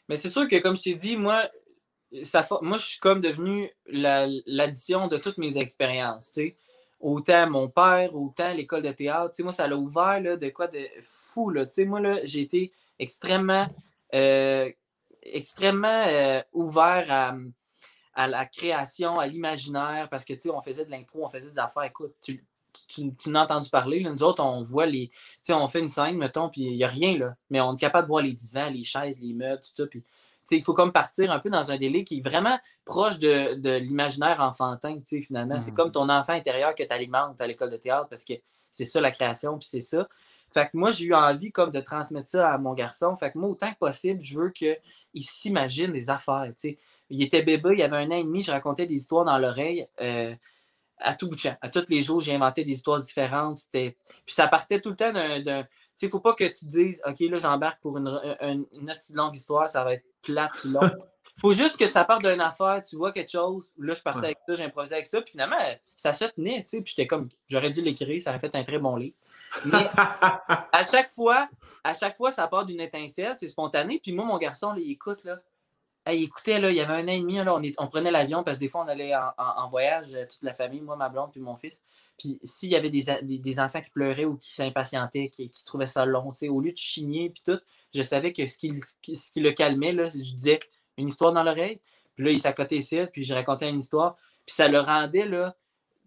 Mais c'est sûr que, comme je t'ai dit, moi, moi, je suis comme devenu l'addition de toutes mes expériences. Autant mon père, autant l'école de théâtre. moi, ça l'a ouvert là, de quoi de fou. Là. moi, j'ai été extrêmement, euh, extrêmement euh, ouvert à, à, la création, à l'imaginaire, parce que on faisait de l'impro, on faisait des affaires. Écoute, tu, tu, n'as entendu parler. Nous autres, on voit les. on fait une scène, mettons, puis il n'y a rien, là. Mais on est capable de voir les divans, les chaises, les meubles, tout ça. Il faut comme partir un peu dans un délai qui est vraiment proche de, l'imaginaire enfantin, finalement. C'est mm. comme ton enfant intérieur que tu alimentes à l'école de théâtre parce que c'est ça la création, puis c'est ça. Fait que moi, j'ai eu envie comme de transmettre ça à mon garçon. Fait que moi, autant que possible, je veux qu'il s'imagine des affaires. Il était bébé, il avait un an et demi, je racontais des histoires dans l'oreille. Euh, à tout bout de champ. À tous les jours, j'ai inventé des histoires différentes. Puis ça partait tout le temps d'un. Tu sais, faut pas que tu dises, OK, là, j'embarque pour une, une, une, longue histoire, ça va être plate puis long. faut juste que ça parte d'une affaire, tu vois quelque chose. Là, je partais avec ça, j'improvisais avec ça. Puis finalement, ça se tenait, tu sais. Puis j'étais comme, j'aurais dû l'écrire, ça aurait fait un très bon livre. Mais à chaque fois, à chaque fois, ça part d'une étincelle, c'est spontané. Puis moi, mon garçon, il écoute, là. Hey, écoutez, là, il y avait un an et demi, là, on, on prenait l'avion parce que des fois, on allait en, voyage, euh, toute la famille, moi, ma blonde, puis mon fils. Puis s'il y avait des, des, enfants qui pleuraient ou qui s'impatientaient, qui, qui, trouvaient ça long, au lieu de chigner, puis tout, je savais que ce qui, ce qui le calmait, là, je disais une histoire dans l'oreille. Puis là, il s'accotait ici, puis je racontais une histoire. Puis ça le rendait là,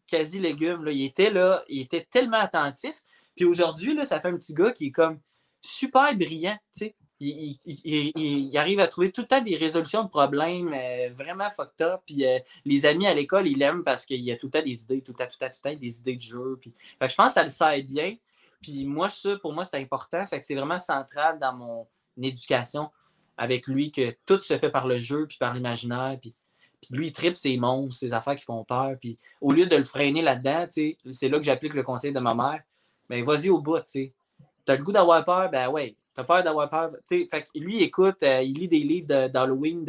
quasi légume. Là. Il, était, là, il était tellement attentif. Puis aujourd'hui, là, ça fait un petit gars qui est comme super brillant. Tu sais il, arrive à trouver tout le temps des résolutions de problèmes euh, vraiment fucked up. Puis euh, les amis à l'école, il l'aiment parce qu'il y a tout le temps des idées, tout le temps, tout le temps, tout le temps des idées de jeu. Puis... je pense que ça le sert bien. Puis moi, ça, pour moi, c'est important. Fait que c'est vraiment central dans mon éducation avec lui que tout se fait par le jeu puis par l'imaginaire. Puis, lui, il tripe ses monstres, ses affaires qui font peur. Puis au lieu de le freiner là-dedans, c'est là que j'applique le conseil de ma mère. Mais ben, vas-y au bout, tu as le goût d'avoir peur, ben ouais, T'as peur d'avoir peur? Fait que lui, il écoute, euh, il lit des livres d'Halloween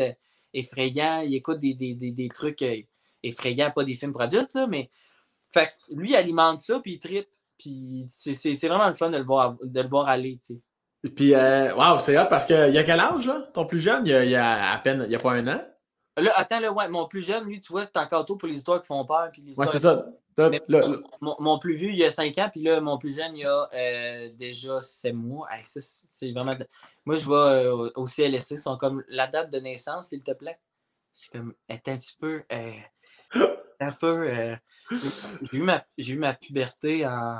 effrayants, il écoute des, trucs euh, effrayants, pas des films pour adultes, là, mais fait lui, il alimente ça, puis il tripe. Puis c'est vraiment le fun de le voir, de le voir aller. T'sais. Puis, euh, wow, c'est hot parce qu'il y a quel âge, là? Ton plus jeune, il y a, à peine, il y a pas un an? Là, attends, là, ouais, mon plus jeune, lui, tu vois, c'est encore tôt pour les histoires qui font peur. Puis ouais, c'est ça. Mon, plus vieux, il y a 5 ans, puis là, mon plus jeune, il y a euh, déjà 7 mois. ça, c'est vraiment. Moi, je vais euh, au CLSC, ils sont comme la date de naissance, s'il te plaît. C'est comme, est un petit peu. Euh, un peu. j'ai, eu ma, j'ai eu ma puberté en,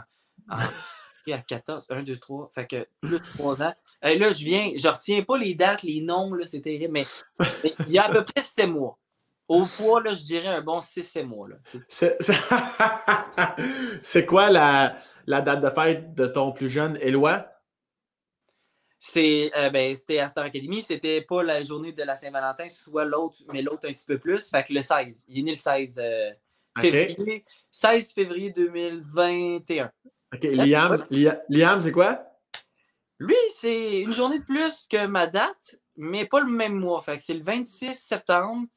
à 14, 1, 2, 3, fait que plus de 3 ans. Là, je viens, je retiens pas les dates, les noms, là, c'est terrible, mais, il y a à peu près 7 mois. Au poids, là, je dirais un bon 6-7 mois. C'est quoi la, la, date de fête de ton plus jeune Éloi? C'est, euh, ben, c'était à Star Academy, c'était pas la journée de la Saint-Valentin, soit l'autre, mais l'autre un petit peu plus. Fait que le 16. Il est né le 16 euh, février. 16 février 2021. OK. Liam, Liam c'est quoi? Lui, c'est une journée de plus que ma date, mais pas le même mois. Fait que c'est le 26 septembre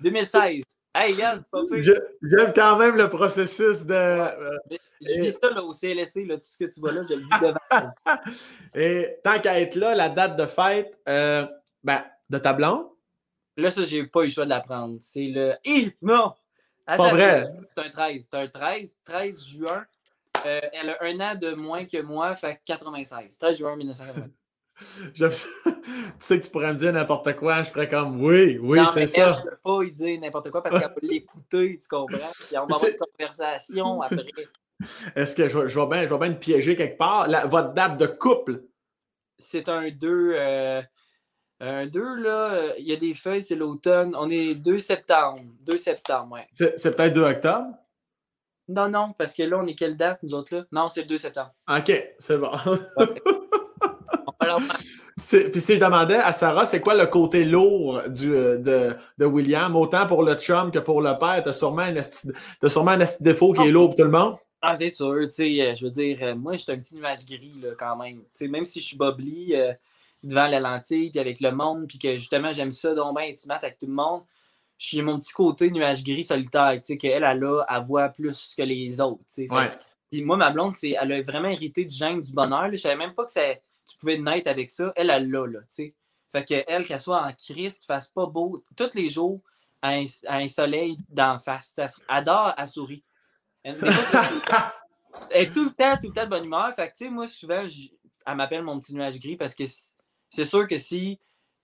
2016. Hey, Yann, pas J'aime quand même le processus de. Euh, je vis ça là, au CLSC, là, tout ce que tu vois là, je le vis devant. Et tant qu'à être là, la date de fête euh, ben, de ta blonde? Là, ça, j'ai pas eu le choix de la prendre. C'est le. Non! pas vrai. C'est un 13. C'est un 13, 13 juin. Euh, elle a un an de moins que moi, fait 96. 13 juin 1980. tu sais que tu pourrais me dire n'importe quoi, je ferais comme oui, oui, c'est ça. Je ne peux pas lui dire n'importe quoi parce qu'elle peut l'écouter, tu comprends? Puis on va avoir une conversation après. Est-ce que je, vais bien, je bien te piéger quelque part? votre date de couple? C'est un 2. Euh, un 2, là, il y a des feuilles, c'est l'automne. On est 2 septembre. 2 septembre, ouais. C'est peut-être 2 octobre? Non, non, parce que là, on est quelle date, nous autres, là? Non, c'est le 2 septembre. OK, c'est bon. Puis si je demandais à Sarah, c'est quoi le côté lourd du, euh, de, de, William, autant pour le chum que pour le père, t'as sûrement un as sûrement un défaut qui est lourd pour tout le monde? Ah, c'est sûr, tu sais, euh, je veux dire, euh, moi, je suis un petit nuage gris, là, quand même. Tu sais, même si je suis bobli devant la lentille, puis avec le monde, puis que justement, j'aime ça, donc bien intimate avec tout le monde, je suis mon petit côté nuage gris solitaire, tu sais, qu'elle, elle a, elle voit plus que les autres, tu sais. Ouais. Puis moi, ma blonde, c'est, elle a vraiment hérité du gène du bonheur. Je savais même pas que c'est tu pouvais naître avec ça. Elle, elle l'a, là, tu sais. Fait qu'elle, qu'elle soit en crise, qu'il fasse pas beau, tous les jours, à un, soleil d'en face. Elle adore à souris. Elle, est tout le temps, tout le temps de bonne humeur. Fait que, tu sais, moi, souvent, elle m'appelle mon petit nuage gris parce que c'est sûr que si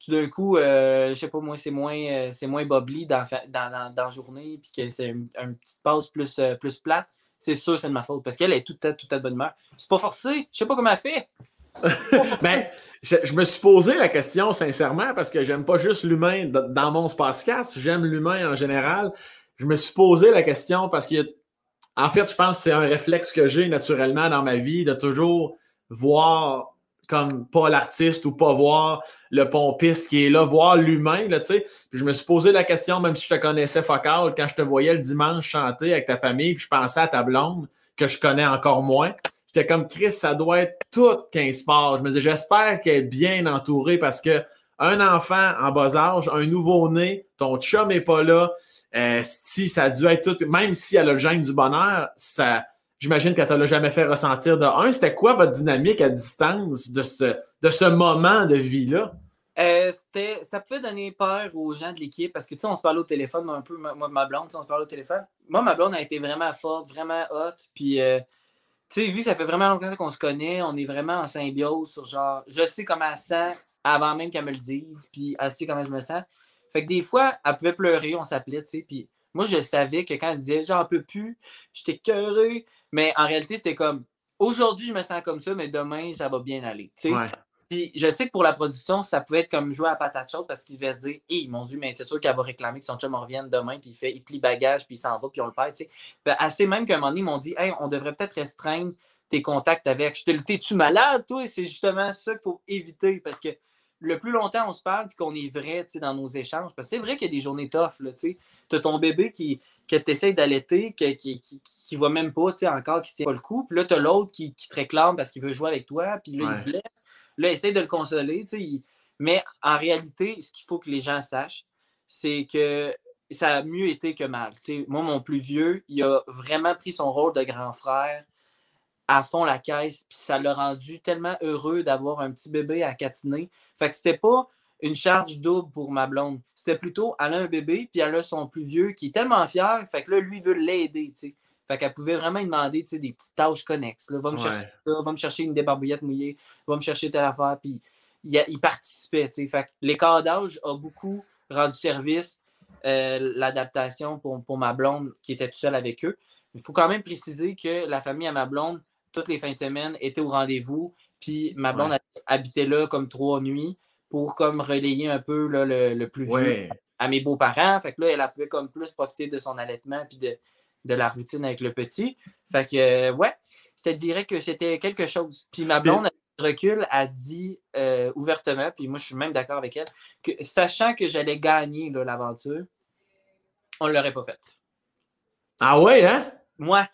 tout d'un coup, euh, je sais pas, moi, c'est moins, euh, c'est moins bobli dans, dans, dans, la journée, puis que c'est une un petite pause plus, euh, plus plate, c'est sûr c'est de ma faute. Parce qu'elle est tout le temps, tout le temps de bonne humeur. C'est pas forcé. Je sais pas comment elle fait. ben, je, me suis posé la question sincèrement parce que j'aime pas juste l'humain dans mon podcast, j'aime l'humain en général. Je me suis posé la question parce que, en fait, je pense que c'est un réflexe que j'ai naturellement dans ma vie de toujours voir comme pas l'artiste ou pas voir le pompiste qui est là, voir l'humain, là, tu sais. Puis je me suis posé la question, même si je te connaissais focal, quand je te voyais le dimanche chanter avec ta famille, puis je pensais à ta blonde, que je connais encore moins. J'étais comme Chris, ça doit être tout 15 sports. Je me disais, j'espère qu'elle est bien entourée parce que un enfant en bas âge, un nouveau-né, ton chum n'est pas là. Euh, si ça a dû être tout, même si elle a le gène du bonheur, ça, j'imagine qu'elle ne t'a jamais fait ressentir de un. C'était quoi votre dynamique à distance de ce, de ce moment de vie-là? Euh, ça pouvait donner peur aux gens de l'équipe parce que, tu sais, on se parlait au téléphone, un peu, moi, ma blonde, on se parlait au téléphone. Moi, ma blonde a été vraiment forte, vraiment hot. Puis, euh, tu sais, vu ça fait vraiment longtemps qu'on se connaît, on est vraiment en symbiose sur genre, je sais comment elle sent avant même qu'elle me le dise, puis elle sait comment je me sens. Fait que des fois, elle pouvait pleurer, on s'appelait, tu sais, puis moi, je savais que quand elle disait, j'en peux plus, j'étais cœuré, mais en réalité, c'était comme, aujourd'hui, je me sens comme ça, mais demain, ça va bien aller. Puis je sais que pour la production, ça pouvait être comme jouer à patate chaude parce qu'il devait se dire Hé, mon Dieu, mais c'est sûr qu'elle va réclamer que son chum revienne demain, puis il fait il plie bagage, puis il s'en va, puis on le perd. Assez même qu'à un moment donné, ils m'ont dit Hey, on devrait peut-être restreindre tes contacts avec. Je te T'es-tu malade, toi? Et c'est justement ça qu'il faut éviter parce que le plus longtemps on se parle puis qu'on est vrai dans nos échanges, parce que c'est vrai qu'il y a des journées tough. Tu as ton bébé qui, que tu essaies d'allaiter, qui, qui, qui, va même pas encore, qui ne tient pas le coup. Puis là, tu as l'autre qui, qui, te réclame parce qu'il veut jouer avec toi, puis là, il se blesse. Là, essaye de le consoler. Mais en réalité, ce qu'il faut que les gens sachent, c'est que ça a mieux été que mal. moi, mon plus vieux, il a vraiment pris son rôle de grand frère à fond la caisse, puis ça l'a rendu tellement heureux d'avoir un petit bébé à catiner. Fait que c'était pas une charge double pour ma blonde. C'était plutôt, elle a un bébé, puis elle a son plus vieux qui est tellement fier, fait que là, lui veut l'aider, tu sais. Fait qu'elle pouvait vraiment lui demander, tu sais, des petites tâches connexes. Va me chercher ça, va me chercher une débarbouillette mouillée, va me chercher telle affaire, puis il, il participait, tu sais. Fait que l'écart d'âge a beaucoup rendu service, euh, l'adaptation pour, pour ma blonde qui était tout seule avec eux. Il faut quand même préciser que la famille à ma blonde, toutes les fins de semaine, était au rendez-vous, puis ma blonde habitait là comme trois nuits pour comme relayer un peu le, plus vieux à mes beaux-parents. Fait que là, elle pouvait comme plus profiter de son allaitement puis de, la routine avec le petit. Fait que, euh, ouais, je te dirais que c'était quelque chose. Puis ma blonde, recul, a dit euh, ouvertement, puis moi, je suis même d'accord avec elle, que sachant que j'allais gagner l'aventure, on ne l'aurait pas faite. Ah ouais, hein? Moi,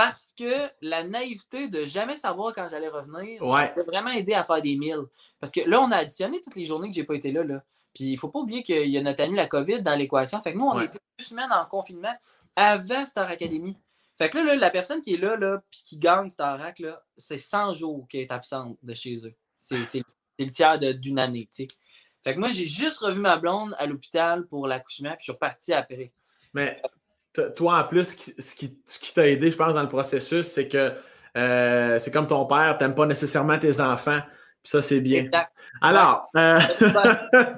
parce que la naïveté de jamais savoir quand j'allais revenir m'a vraiment aidé à faire des milles. Parce que là, on a additionné toutes les journées que j'ai pas été là. là. Puis il faut pas oublier qu'il y a notre ami la COVID dans l'équation. Fait que nous, on a été deux semaines en confinement avant Star Academy. Fait que là, la personne qui est là, là puis qui gagne Star là, c'est 100 jours qu'elle est absente de chez eux. C'est le tiers d'une année, tu sais. Fait que moi, j'ai juste revu ma blonde à l'hôpital pour l'accouchement, puis je suis reparti après. Mais toi, en plus, ce qui, t'a aidé, je pense, dans le processus, c'est que euh, c'est comme ton père, tu n'aimes pas nécessairement tes enfants. Puis ça, c'est bien. Alors. Euh...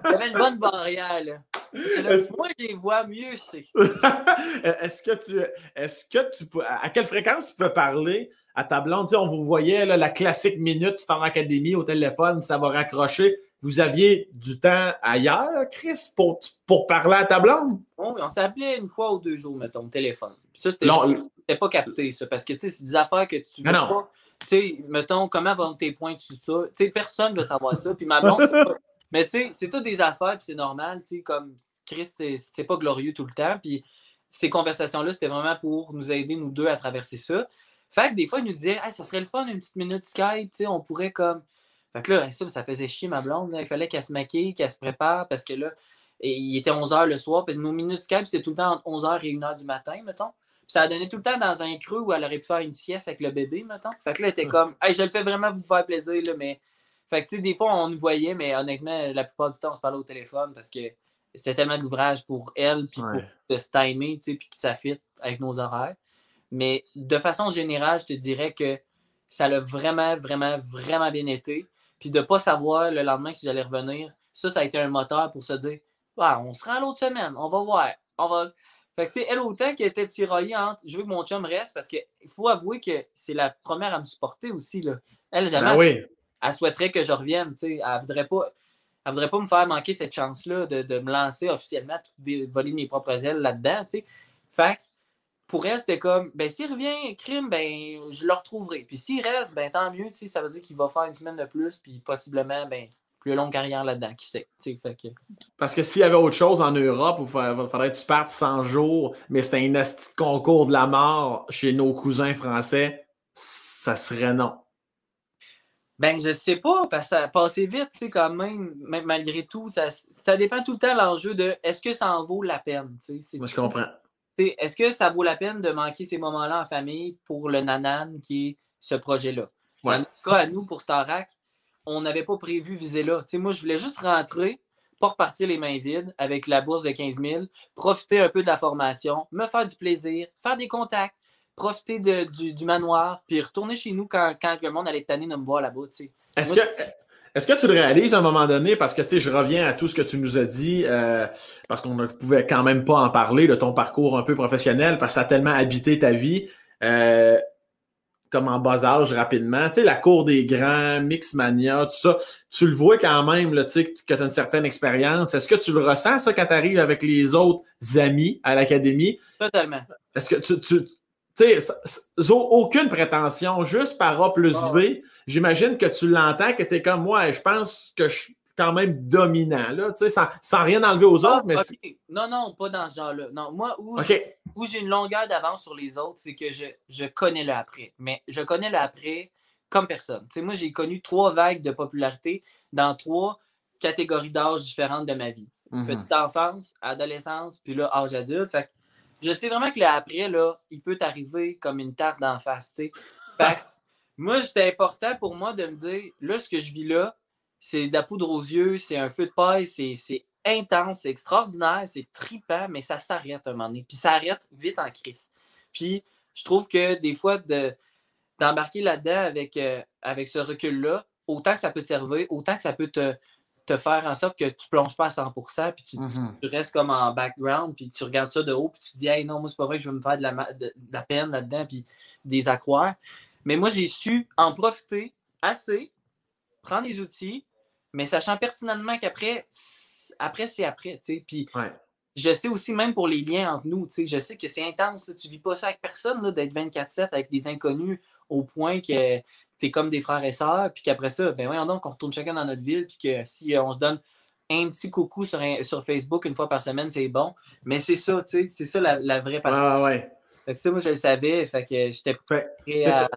avait une bonne barrière, là. moi, je les vois mieux, c'est. est-ce que tu. Est-ce que tu peux. À quelle fréquence tu peux parler à ta blonde? on vous voyait la classique minute, tu en académie au téléphone, ça va raccrocher vous aviez du temps ailleurs, Chris, pour, pour parler à ta blonde? Oui, on s'appelait une fois ou deux jours, mettons, au téléphone. ça, c'était pas capté, ça, parce que, tu sais, c'est des affaires que tu veux pas. Tu sais, mettons, comment vont tes points sur ça? Tu sais, personne ne veut savoir ça. Puis ma blonde, mais tu sais, c'est toutes des affaires, puis c'est normal, tu sais, comme Chris, c'est pas glorieux tout le temps. Puis ces conversations-là, c'était vraiment pour nous aider, nous deux, à traverser ça. Fait que des fois, il nous disait, hey, ça serait le fun, une petite minute Skype, tu sais, on pourrait comme fait que là, ça, ça faisait chier ma blonde. Il fallait qu'elle se maquille, qu'elle se prépare parce que là, il était 11h le soir. Puis nos minutes Skype, c'était tout le temps entre 11h et 1h du matin, mettons. Puis ça a donné tout le temps dans un creux où elle aurait pu faire une sieste avec le bébé, mettons. Fait que là, elle était comme, hey, je le fais vraiment vous faire plaisir, là, mais. Fait que, tu sais, des fois, on nous voyait, mais honnêtement, la plupart du temps, on se parlait au téléphone parce que c'était tellement d'ouvrage pour elle, puis pour de se timer, tu sais, puis que ça fit avec nos horaires. Mais de façon générale, je te dirais que ça l'a vraiment, vraiment, vraiment bien été. Puis de ne pas savoir le lendemain si j'allais revenir, ça, ça a été un moteur pour se dire on se rend l'autre semaine, on va voir. On va... Fait que, tu sais, elle, autant qu'elle était tiraillée entre je veux que mon chum reste, parce qu'il faut avouer que c'est la première à me supporter aussi. Là. Elle, jamais. Ben elle souhaiterait que je revienne. Elle ne voudrait pas. Elle voudrait pas me faire manquer cette chance-là de, me lancer officiellement de voler mes propres ailes là-dedans. Fait pour elle, c'était comme, ben s'il revient crime, ben je le retrouverai. Puis s'il reste, ben tant mieux, ça veut dire qu'il va faire une semaine de plus, puis possiblement, ben plus longue carrière là-dedans, qui sait. Fait que... Parce que s'il y avait autre chose en Europe où il faudrait que tu partes 100 jours, mais c'était un concours de la mort chez nos cousins français, ça serait non. Ben, je sais pas, parce que ça passé vite, tu sais, quand même, malgré tout. Ça, ça dépend tout le temps l'enjeu de est-ce que ça en vaut la peine, tu sais. Moi, je comprends. Est-ce que ça vaut la peine de manquer ces moments-là en famille pour le nanan qui est ce projet-là? En tout cas, à nous, pour Starac, on n'avait pas prévu viser là. moi, je voulais juste rentrer, pas repartir les mains vides avec la bourse de 15 000, profiter un peu de la formation, me faire du plaisir, faire des contacts, profiter du, manoir, puis retourner chez nous quand, le monde allait tanner de me voir là-bas. Est-ce que, est que tu le réalises à un moment donné? Parce que je reviens à tout ce que tu nous as dit, euh, parce qu'on ne pouvait quand même pas en parler de ton parcours un peu professionnel, parce que ça a tellement habité ta vie. Euh, comme en bas âge rapidement. Tu sais, la cour des grands, Mixmania, tout ça, tu le vois quand même, là, tu sais, que tu as une certaine expérience. Est-ce que tu le ressens, ça, quand tu arrives avec les autres amis à l'académie? Totalement. Est-ce que tu, tu tu sais, aucune prétention, juste par A plus V, j'imagine que tu l'entends, que tu es comme moi, et je pense que je suis quand même dominant, là, tu sais, sans, sans, rien enlever aux autres. Mais Non, non, pas dans ce genre-là. Non, moi, où j'ai une longueur d'avance sur les autres, c'est que je, je connais le après. Mais je connais le après comme personne. Tu sais, moi, j'ai connu trois vagues de popularité dans trois catégories d'âge différentes de ma vie. Mhm. Petite enfance, adolescence, puis là, âge adulte. Fait je sais vraiment que le après, là, il peut t'arriver comme une tarte d'en face. Fait moi, c'était important pour moi de me dire, là, ce que je vis là, c'est de la poudre aux yeux, c'est un feu de paille, c'est intense, c'est extraordinaire, c'est tripant, mais ça s'arrête un moment donné. Puis ça arrête vite en crise. Puis je trouve que des fois, d'embarquer là-dedans avec, euh, avec ce recul-là, autant que ça peut te servir, autant que ça peut te, te faire en sorte que tu plonges pas à 100%, puis mm-hmm. tu, restes comme en background, puis tu regardes ça de haut, puis tu te dis, hey, non, moi, c'est pas vrai que je veux me faire de la, de, la peine là-dedans, puis des accroires. Mais moi, j'ai su en profiter assez, prendre des outils, mais sachant pertinemment qu'après, après, c'est après, tu sais. Puis je sais aussi, même pour les liens entre nous, tu sais, je sais que c'est intense, là, tu vis pas ça avec personne, d'être 24-7 avec des inconnus au point que tu es comme des frères et sœurs, puis qu'après ça, ben voyons donc, on retourne chacun dans notre ville, puis que si euh, on se donne un petit coucou sur, sur Facebook une fois par semaine, c'est bon. Mais c'est ça, tu sais, c'est ça la, vraie partie. Ah ouais. Fait que ça, moi, je le savais, fait que j'étais prêt à...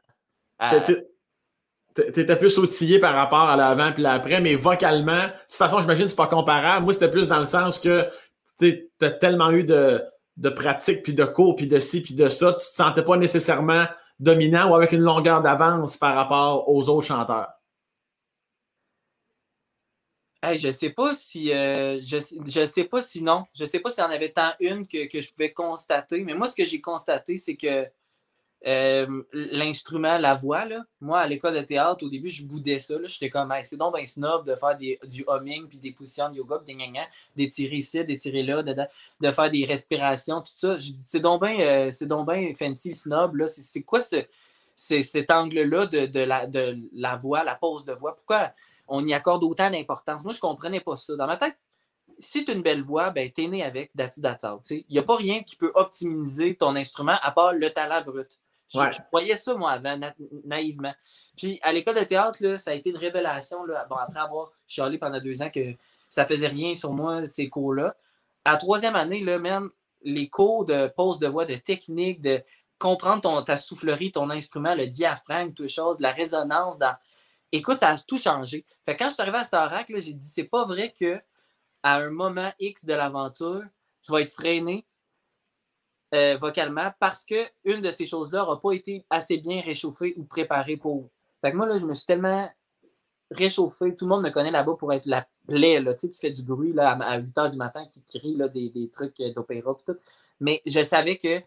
T'étais plus outillé par rapport à l'avant puis l'après, mais vocalement, de toute façon, j'imagine que c'est pas comparable. Moi, c'était plus dans le sens que tu as tellement eu de, de pratique, puis de cours, puis de ci, puis de ça, tu te sentais pas nécessairement dominant ou avec une longueur d'avance par rapport aux autres chanteurs? Hey, je sais pas si euh, je, je sais pas si non. Je sais pas s'il y en avait tant une que, que je pouvais constater. Mais moi, ce que j'ai constaté, c'est que euh, l'instrument, la voix, là, moi, à l'école de théâtre, au début, je boudais ça. J'étais comme, c'est donc un snob de faire des, du humming, puis des positions de yoga, des d'étirer ici, d'étirer là, de, faire des respirations, tout ça. C'est donc bien euh, fancy, snob. C'est quoi ce, cet angle-là de, de, la, de la voix, la pose de voix? Pourquoi on y accorde autant d'importance? Moi, je comprenais pas ça. Dans ma tête, si tu as une belle voix, ben, tu es né avec, that's Il n'y a pas rien qui peut optimiser ton instrument à part le talent brut. Je, croyais ça, moi, avant, naïvement. Puis à l'école de théâtre, là, ça a été une révélation. Là, bon, après avoir chialé pendant deux ans que ça faisait rien sur moi, ces cours-là. À la troisième année, là, même, les cours de pose de voix, de technique, de comprendre ton, ta soufflerie, ton instrument, le diaphragme, toutes choses, la résonance. Dans... Écoute, ça a tout changé. Fait quand je suis arrivé à Starac, j'ai dit c'est pas vrai que à un moment X de l'aventure, tu vas être freiné euh, vocalement parce qu'une de ces choses-là n'aura pas été assez bien réchauffée ou préparée pour. Fait que moi, là, je me suis tellement réchauffé. Tout le monde me connaît là-bas pour être la plaie, là, qui fait du bruit là, à 8 h du matin, qui crie là, des, des trucs euh, d'opéra. tout. Mais je savais que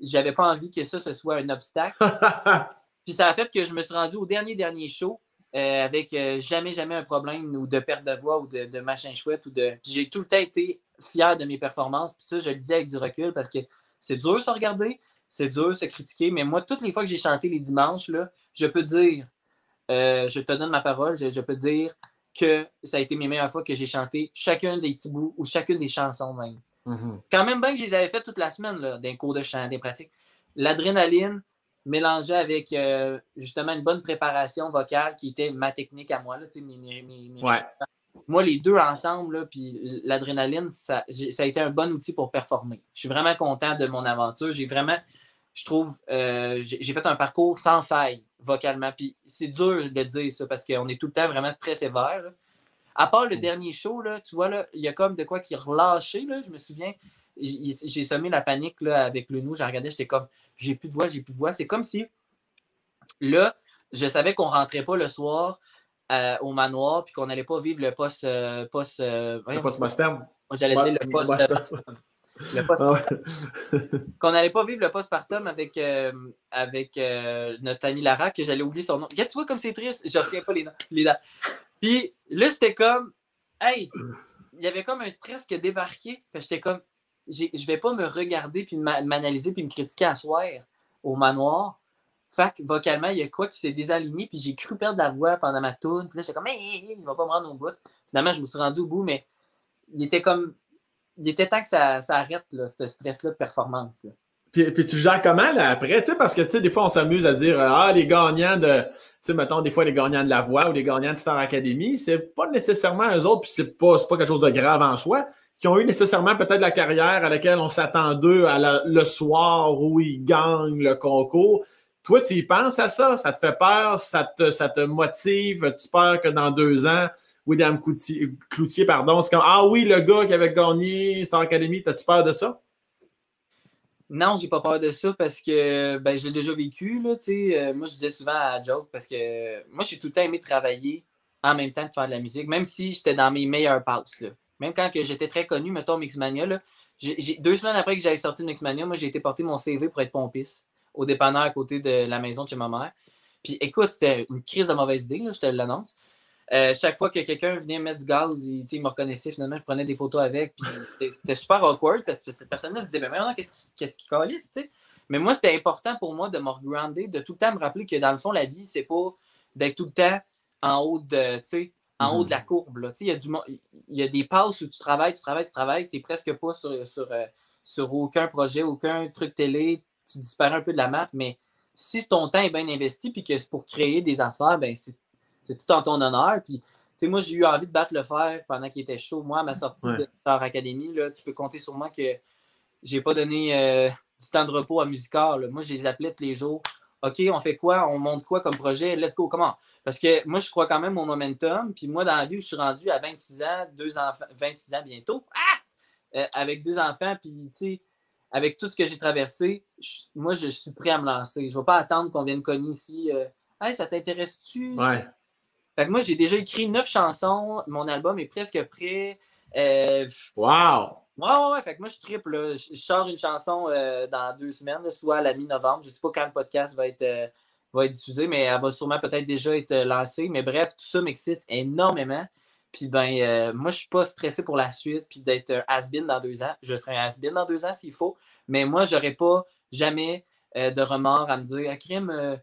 j'avais pas envie que ça, ce soit un obstacle. Puis ça a fait que je me suis rendu au dernier, dernier show. Euh, avec jamais, jamais un problème ou de perte de voix ou de, de machin chouette. ou de. J'ai tout le temps été fier de mes performances. Puis ça, je le dis avec du recul parce que c'est dur de se regarder, c'est dur de se critiquer, mais moi, toutes les fois que j'ai chanté les dimanches, là, je peux dire euh, je te donne ma parole, je, peux dire que ça a été mes meilleures fois que j'ai chanté chacun des petits bouts ou chacune des chansons même. Mm-hmm. Quand même bien que je les avais fait toute la semaine, là, d'un cours de chant, des pratiques. L'adrénaline mélangée avec euh, justement une bonne préparation vocale qui était ma technique à moi, là, moi, les deux ensemble, puis l'adrénaline, ça, ça, a été un bon outil pour performer. Je suis vraiment content de mon aventure. J'ai vraiment, je trouve, euh, j'ai fait un parcours sans faille vocalement. Puis c'est dur de dire ça parce qu'on est tout le temps vraiment très sévère. À part le mm. dernier show, là, tu vois, là, il y a comme de quoi qui. Là, je me souviens, j'ai semé la panique là, avec le nous. J'ai regardé, j'étais comme, j'ai plus de voix, j'ai plus de voix. C'est comme si, là, je savais qu'on rentrait pas le soir euh, au manoir puis qu'on n'allait pas vivre le poste. Euh, post, le post Moi, J'allais dire le poste. Ah qu'on n'allait pas vivre le postpartum avec, euh, avec euh, notre ami Lara, que j'allais oublier son nom. tu vois comme c'est triste, je retiens pas les noms. Les Puis là, c'était comme, hey, il y avait comme un stress qui a débarqué. J'étais comme, je vais pas me regarder puis m'analyser puis me critiquer à soir au manoir. Fait que vocalement, il y a quoi qui s'est désaligné, puis j'ai cru perdre la voix pendant ma tourne. Puis là, j'étais comme, hey, il va pas me rendre au bout. Finalement, je me suis rendu au bout, mais il était comme il était temps que ça, arrête, là, ce stress-là de performance. Puis, puis, tu gères comment là, après? Parce que des fois, on s'amuse à dire Ah, les gagnants de. Tu mettons, des fois, les gagnants de la voix ou les gagnants de Star Academy, c'est pas nécessairement eux autres, puis c'est pas, pas quelque chose de grave en soi, qui ont eu nécessairement peut-être la carrière à laquelle on s'attend d'eux le soir où ils gagnent le concours. Toi, tu y penses à ça? Ça te fait peur? Ça te, ça te motive? Tu peur que dans deux ans, William Cloutier, pardon. C'est comme Ah oui, le gars qui avait gagné Star Academy, t'as-tu peur de ça? Non, j'ai pas peur de ça parce que ben, je l'ai déjà vécu. Là, euh, moi, je disais souvent à Joke parce que moi, j'ai tout le temps aimé travailler en même temps que faire de la musique, même si j'étais dans mes meilleurs passes. Là. Même quand j'étais très connu, mettons Mixmania, là, deux semaines après que j'avais sorti Mixmania, moi, j'ai été porter mon CV pour être pompiste au dépanneur à côté de la maison de chez ma mère. Puis écoute, c'était une crise de mauvaise idée, je te l'annonce. Euh, chaque fois que quelqu'un venait mettre du gaz, il, me reconnaissait finalement, je prenais des photos avec. C'était super awkward parce que cette personne-là se disait, mais maintenant, qu'est-ce qui calisse, tu sais? Mais moi, c'était important pour moi de me regrander, de tout le temps me rappeler que dans le fond, la vie, c'est pas d'être tout le temps en haut de, en haut de la mm-hmm. courbe. Il y, a du, il y a des passes où tu travailles, tu travailles, tu travailles, tu n'es presque pas sur, sur, euh, sur, aucun projet, aucun truc télé, tu disparais un peu de la map, mais si ton temps est bien investi puis que c'est pour créer des affaires, ben c'est tout en ton honneur. Puis, moi, j'ai eu envie de battre le fer pendant qu'il était chaud. Moi, à ma sortie de Star Academy, là, tu peux compter sur moi que j'ai pas donné euh, du temps de repos à Musical. Moi, je les appelais tous les jours. OK, on fait quoi? On monte quoi comme projet? Let's go, comment? Parce que moi, je crois quand même au momentum. Puis moi, dans la vie, je suis rendu à 26 ans, deux enfants, 26 ans bientôt, ah! euh, avec deux enfants, puis tu sais, avec tout ce que j'ai traversé, moi, je suis prêt à me lancer. Je ne vais pas attendre qu'on vienne cogner ici. Euh, hey, ça t'intéresse-tu? Fait que moi, j'ai déjà écrit neuf chansons. Mon album est presque prêt. Euh, wow! Ouais, ouais, Fait que moi, je triple. Je sors une chanson euh, dans deux semaines, soit à la mi-novembre. Je ne sais pas quand le podcast va être, euh, va être diffusé, mais elle va sûrement peut-être déjà être lancée. Mais bref, tout ça m'excite énormément. Puis ben, moi, je suis pas stressé pour la suite, puis d'être un has-been dans deux ans. Je serai un has-been dans deux ans s'il faut. Mais moi, j'aurais pas jamais de remords à me dire, ah, crime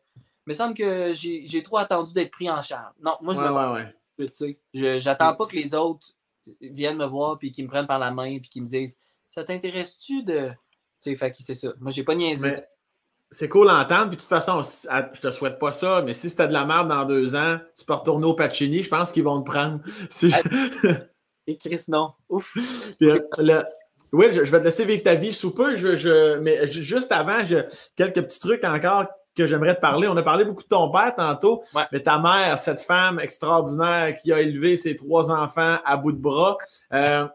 me semble que j'ai trop attendu d'être pris en charge. Non, moi, je ouais, me ouais, J'attends pas que les autres viennent me voir puis qu'ils me prennent par la main puis qu'ils me disent Ça t'intéresse-tu de. Tu sais, c'est ça. Moi, j'ai pas niaisé. C'est cool d'entendre. Puis de toute façon, je te souhaite pas ça, mais si c'était de la merde dans deux ans, tu peux retourner au Pacini, je pense qu'ils vont te prendre. Et Chris, non. Ouf. Euh, oui, je, vais te laisser vivre ta vie sous peu. Je, mais juste avant, quelques petits trucs encore que j'aimerais te parler. On a parlé beaucoup de ton père tantôt, mais ta mère, cette femme extraordinaire qui a élevé ses trois enfants à bout de bras. Euh,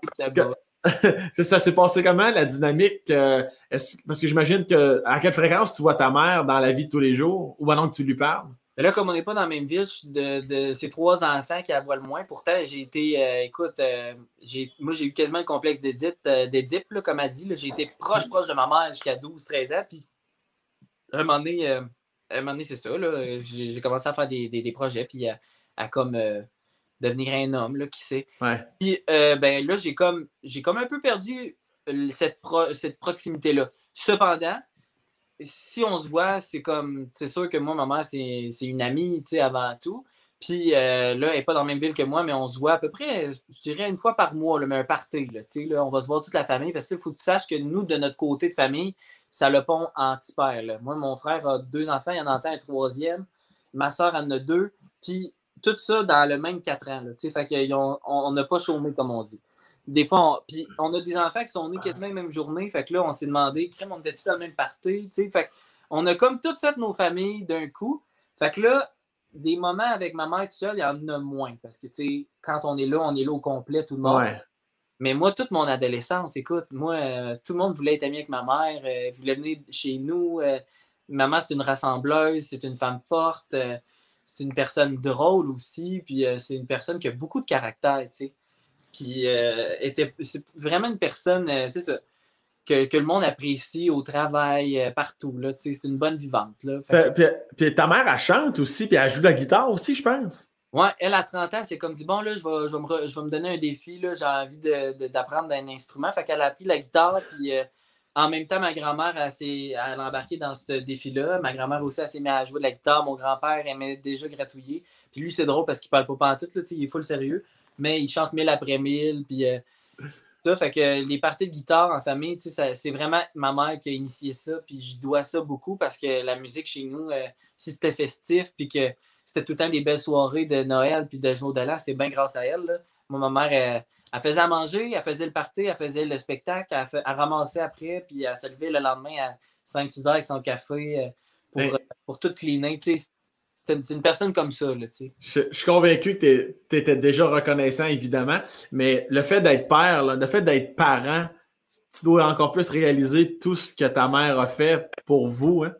ça s'est passé comment, la dynamique? Euh, parce que j'imagine que à quelle fréquence tu vois ta mère dans la vie de tous les jours ou maintenant que tu lui parles? là, comme on n'est pas dans la même ville, de, de ces trois enfants qui la voient le moins, pourtant, j'ai été, euh, écoute, moi, j'ai eu quasiment le complexe d'Édipe, comme elle dit. J'ai été proche, proche de ma mère jusqu'à 12-13 ans. Puis un moment donné, euh, c'est ça. J'ai commencé à faire des, projets, puis à, comme euh, devenir un homme, là, qui sait. Puis euh, ben, là, j'ai comme, comme un peu perdu cette, cette proximité-là. Cependant, si on se voit, c'est comme, c'est sûr que moi, ma mère, c'est une amie, tu sais, avant tout. Puis euh, là, elle n'est pas dans la même ville que moi, mais on se voit à peu près, je dirais, une fois par mois, mais un party. Là, là, on va se voir toute la famille parce qu'il faut que tu saches que nous, de notre côté de famille, ça le pont anti-père. Moi, mon frère a deux enfants, il en entend un troisième. Ma soeur en a deux. Puis tout ça dans le même quatre ans. Là, fait qu'on n'a pas chômé, comme on dit. Des fois, on, puis on a des enfants qui sont nés quasiment la même journée. Fait que là, on s'est demandé, crème, on était tous dans le même party. Fait on a comme toutes fait nos familles d'un coup. Fait que là, des moments avec ma mère tout seul, il y en a moins. Parce que, tu sais, quand on est là, on est là au complet, tout le monde. Mais moi, toute mon adolescence, écoute, moi, euh, tout le monde voulait être ami avec ma mère, euh, voulait venir chez nous. Euh, maman, c'est une rassembleuse, c'est une femme forte, c'est une personne drôle aussi, puis c'est une personne qui a beaucoup de caractère, tu sais. Puis était, c'est vraiment une personne, c'est ça, que, que, le monde apprécie au travail, euh, partout. Là, c'est une bonne vivante. Là. puis, ta mère, elle chante aussi, puis elle joue de la guitare aussi, je pense. Ouais, elle, à 30 ans, c'est comme dit, bon, là, je vais, je vais, me, je vais me, donner un défi, là, j'ai envie d'apprendre un instrument. Fait qu'elle a appris la guitare, puis euh, en même temps, ma grand-mère, a embarqué dans ce défi-là. Ma grand-mère aussi, s'est mise à jouer de la guitare. Mon grand-père aimait déjà gratouiller. Puis lui, c'est drôle parce qu'il parle pas en tout, là, il est full sérieux, mais il chante mille après mille, puis... Euh, fait que les parties de guitare en famille, c'est vraiment ma mère qui a initié ça. Puis je dois ça beaucoup parce que la musique chez nous, euh, si c'était festif, puis que c'était tout le temps des belles soirées de Noël puis de jour de c'est bien grâce à elle. Ma mère, elle, faisait à manger, elle faisait le party, elle faisait le spectacle, elle, ramassait après, puis elle se levait le lendemain à 5-6 heures avec son café euh, pour, euh, pour tout cleaner. C'est une personne comme ça. Là, je, je, suis convaincu que tu étais déjà reconnaissant, évidemment, mais le fait d'être père, le fait d'être parent, tu dois encore plus réaliser tout ce que ta mère a fait pour vous. Hein?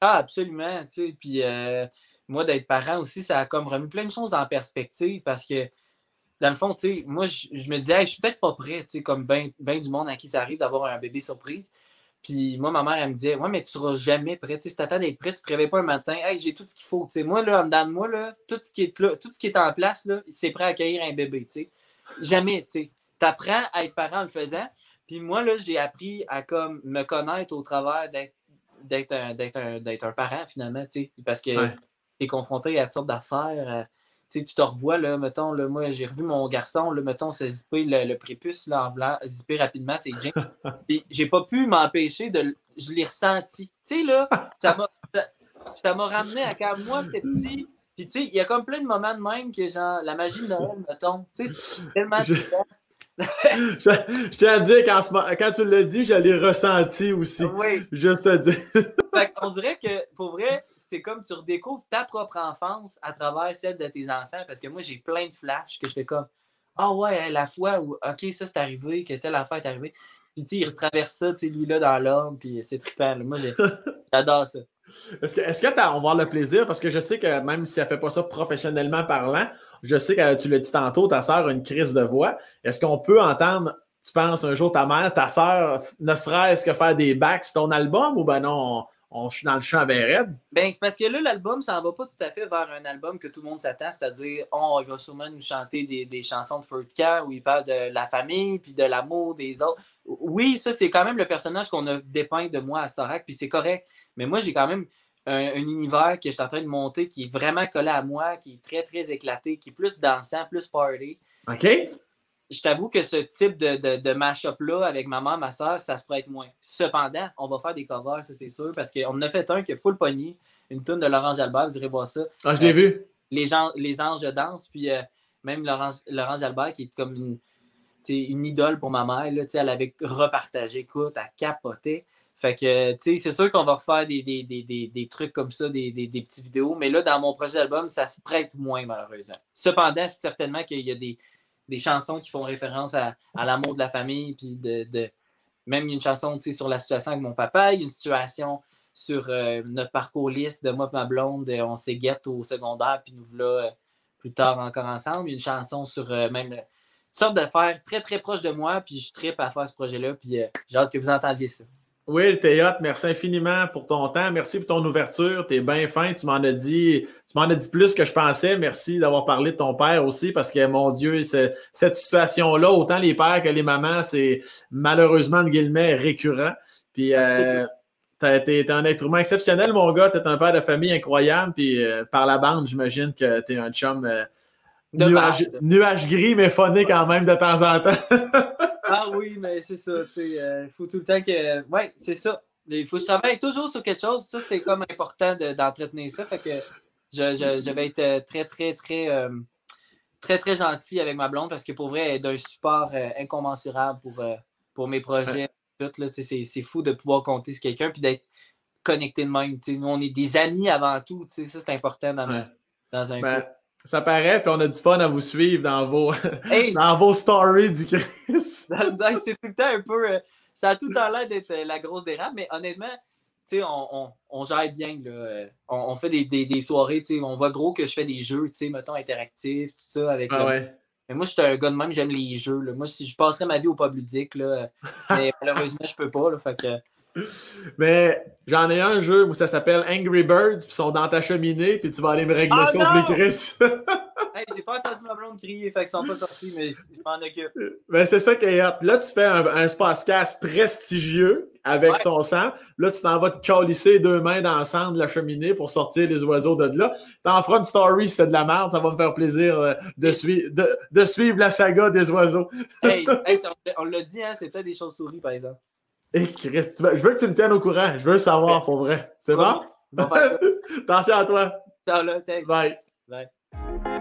Ah, absolument. Puis euh, moi, d'être parent aussi, ça a comme remis plein de choses en perspective parce que, dans le fond, moi, je, me disais, je suis peut-être pas prêt, comme bien ben du monde à qui ça arrive d'avoir un bébé surprise. Puis moi, ma mère, elle me disait Ouais, mais tu seras jamais prêt. si tu attends d'être prêt, tu te réveilles pas un matin. Hey, j'ai tout ce qu'il faut. moi, là, en dedans de moi, là, tout, ce qui est là, tout ce qui est en place, c'est prêt à accueillir un bébé. sais. Jamais. Tu apprends à être parent en le faisant. Puis moi, là, j'ai appris à comme me connaître au travers d'être un, un, parent, finalement. Parce que tu es confronté à toutes sortes d'affaires tu te revois, là, mettons, là, moi, j'ai revu mon garçon, là, mettons, se zipper le, prépuce, là, en voulant zipper rapidement ses jeans. Puis j'ai pas pu m'empêcher de. Je l'ai ressenti. Tu sais, là, ça m'a ramené à quand moi, petit. Puis, tu sais, il y a comme plein de moments de même que, genre, la magie de Noël, mettons. Tu sais, c'est tellement je, tiens à dire quand, quand tu l'as dit, je l'ai ressenti aussi. Oui. Juste te dire. On dirait que, pour vrai, c'est comme tu redécouvres ta propre enfance à travers celle de tes enfants. Parce que moi, j'ai plein de flashs que je fais comme Ah ouais, la fois où, OK, ça c'est arrivé, que telle affaire est arrivée. Puis, tu sais, il retraverse ça, tu sais, lui-là, dans l'ordre, puis c'est trippant. Moi, j'adore ça. Est-ce que, est-ce que tu as, on va avoir le plaisir? Parce que je sais que même si elle ne fait pas ça professionnellement parlant, je sais que tu l'as dit tantôt, ta soeur a une crise de voix. Est-ce qu'on peut entendre, tu penses, un jour ta mère, ta soeur, ne serait-ce que faire des backs sur ton album ou ben non, on, suis dans le champ avec Ben, c'est parce que là, l'album, ça ne va pas tout à fait vers un album que tout le monde s'attend, c'est-à-dire, oh, il va sûrement nous chanter des, chansons de Feu où il parle de la famille puis de l'amour des autres. Oui, ça, c'est quand même le personnage qu'on a dépeint de moi à Starac, puis c'est correct. Mais moi, j'ai quand même un, univers que je suis en train de monter qui est vraiment collé à moi, qui est très, très éclaté, qui est plus dansant, plus party. OK. Je t'avoue que ce type de, de, de mash-up-là avec ma mère, ma soeur, ça se pourrait être moins. Cependant, on va faire des covers, ça c'est sûr, parce qu'on en a fait un qui est full pogné, une tune de Laurence Jalbert, vous irez voir ça. Ah, je l'ai vu. Les, gens, les anges de danse, puis euh, même Laurence, Laurence Jalbert qui est comme une, une idole pour ma mère, là, elle avait repartagé, écoute, elle capotait. Fait que, tu sais, c'est sûr qu'on va refaire des, des, trucs comme ça, des, petites vidéos, mais là, dans mon projet d'album, ça se prête moins, malheureusement. Cependant, c'est certainement qu'il y a des, chansons qui font référence à, l'amour de la famille, puis de, Même une chanson, sur la situation avec mon papa, une situation sur euh, notre parcours liste de moi et ma blonde, on s'est guette au secondaire, puis nous voilà euh, plus tard encore ensemble. Une chanson sur euh, même une sorte d'affaire très, très proche de moi, puis je tripe à faire ce projet-là, puis j'ai hâte que vous entendiez ça. Oui, Théâtre, merci infiniment pour ton temps. Merci pour ton ouverture. Tu es bien fin. Tu m'en as dit, tu m'en as dit plus que je pensais. Merci d'avoir parlé de ton père aussi, parce que mon Dieu, cette situation-là, autant les pères que les mamans, c'est malheureusement de guillemets récurrent. Puis euh, T'es un être humain exceptionnel, mon gars. T'es un père de famille incroyable. Puis euh, par la bande, j'imagine que t'es un chum euh, nuage, nuage, gris, mais phoné quand même de temps en temps. ah oui, mais c'est ça. Il euh, faut tout le temps que. Ouais, c'est ça. Il faut que je travaille toujours sur quelque chose. Ça, c'est comme important d'entretenir ça. Fait que je, je, vais être très, très, très, très, très gentil avec ma blonde parce que pour vrai, elle est d'un support incommensurable pour, pour mes projets. C'est fou de pouvoir compter sur quelqu'un puis d'être connecté de même. Nous, on est des amis avant tout. Ça, c'est important dans, dans un ben, Ça paraît, puis on a du fun à vous suivre dans vos, dans vos stories du Chris. c'est tout le temps un peu. Euh, ça a tout le temps l'air d'être euh, la grosse dérape, mais honnêtement, on, on, on, gère bien. Là. Euh, on, fait des, des, des soirées, on voit gros que je fais des jeux, mettons, interactifs, tout ça, avec ah ouais. Mais moi, je suis un gars de même, j'aime les jeux. Là. Moi, si je passerais ma vie au pub ludique, là, mais malheureusement, je peux pas. Là, fait que... Mais j'en ai un jeu où ça s'appelle Angry Birds, puis ils sont dans ta cheminée, puis tu vas aller me régler ah, ça au Chris. hey, j'ai pas entendu ma blonde crier, fait qu'ils sont pas sortis, mais je m'en occupe. Mais c'est ça qui est hot. Là, tu fais un, un Spacecast prestigieux avec son sang. Là, tu t'en vas te calisser deux mains dans le sang de la cheminée pour sortir les oiseaux de là. T'en feras une story c'est de la merde. Ça va me faire plaisir euh, de, suivre, de, suivre la saga des oiseaux. hey, on l'a dit, hein, c'est peut-être des chauves-souris, par exemple. Hey, Christ, je veux que tu me tiennes au courant. Je veux savoir, pour vrai. C'est bon? Attention à toi. Ciao, là. Bye. Bye.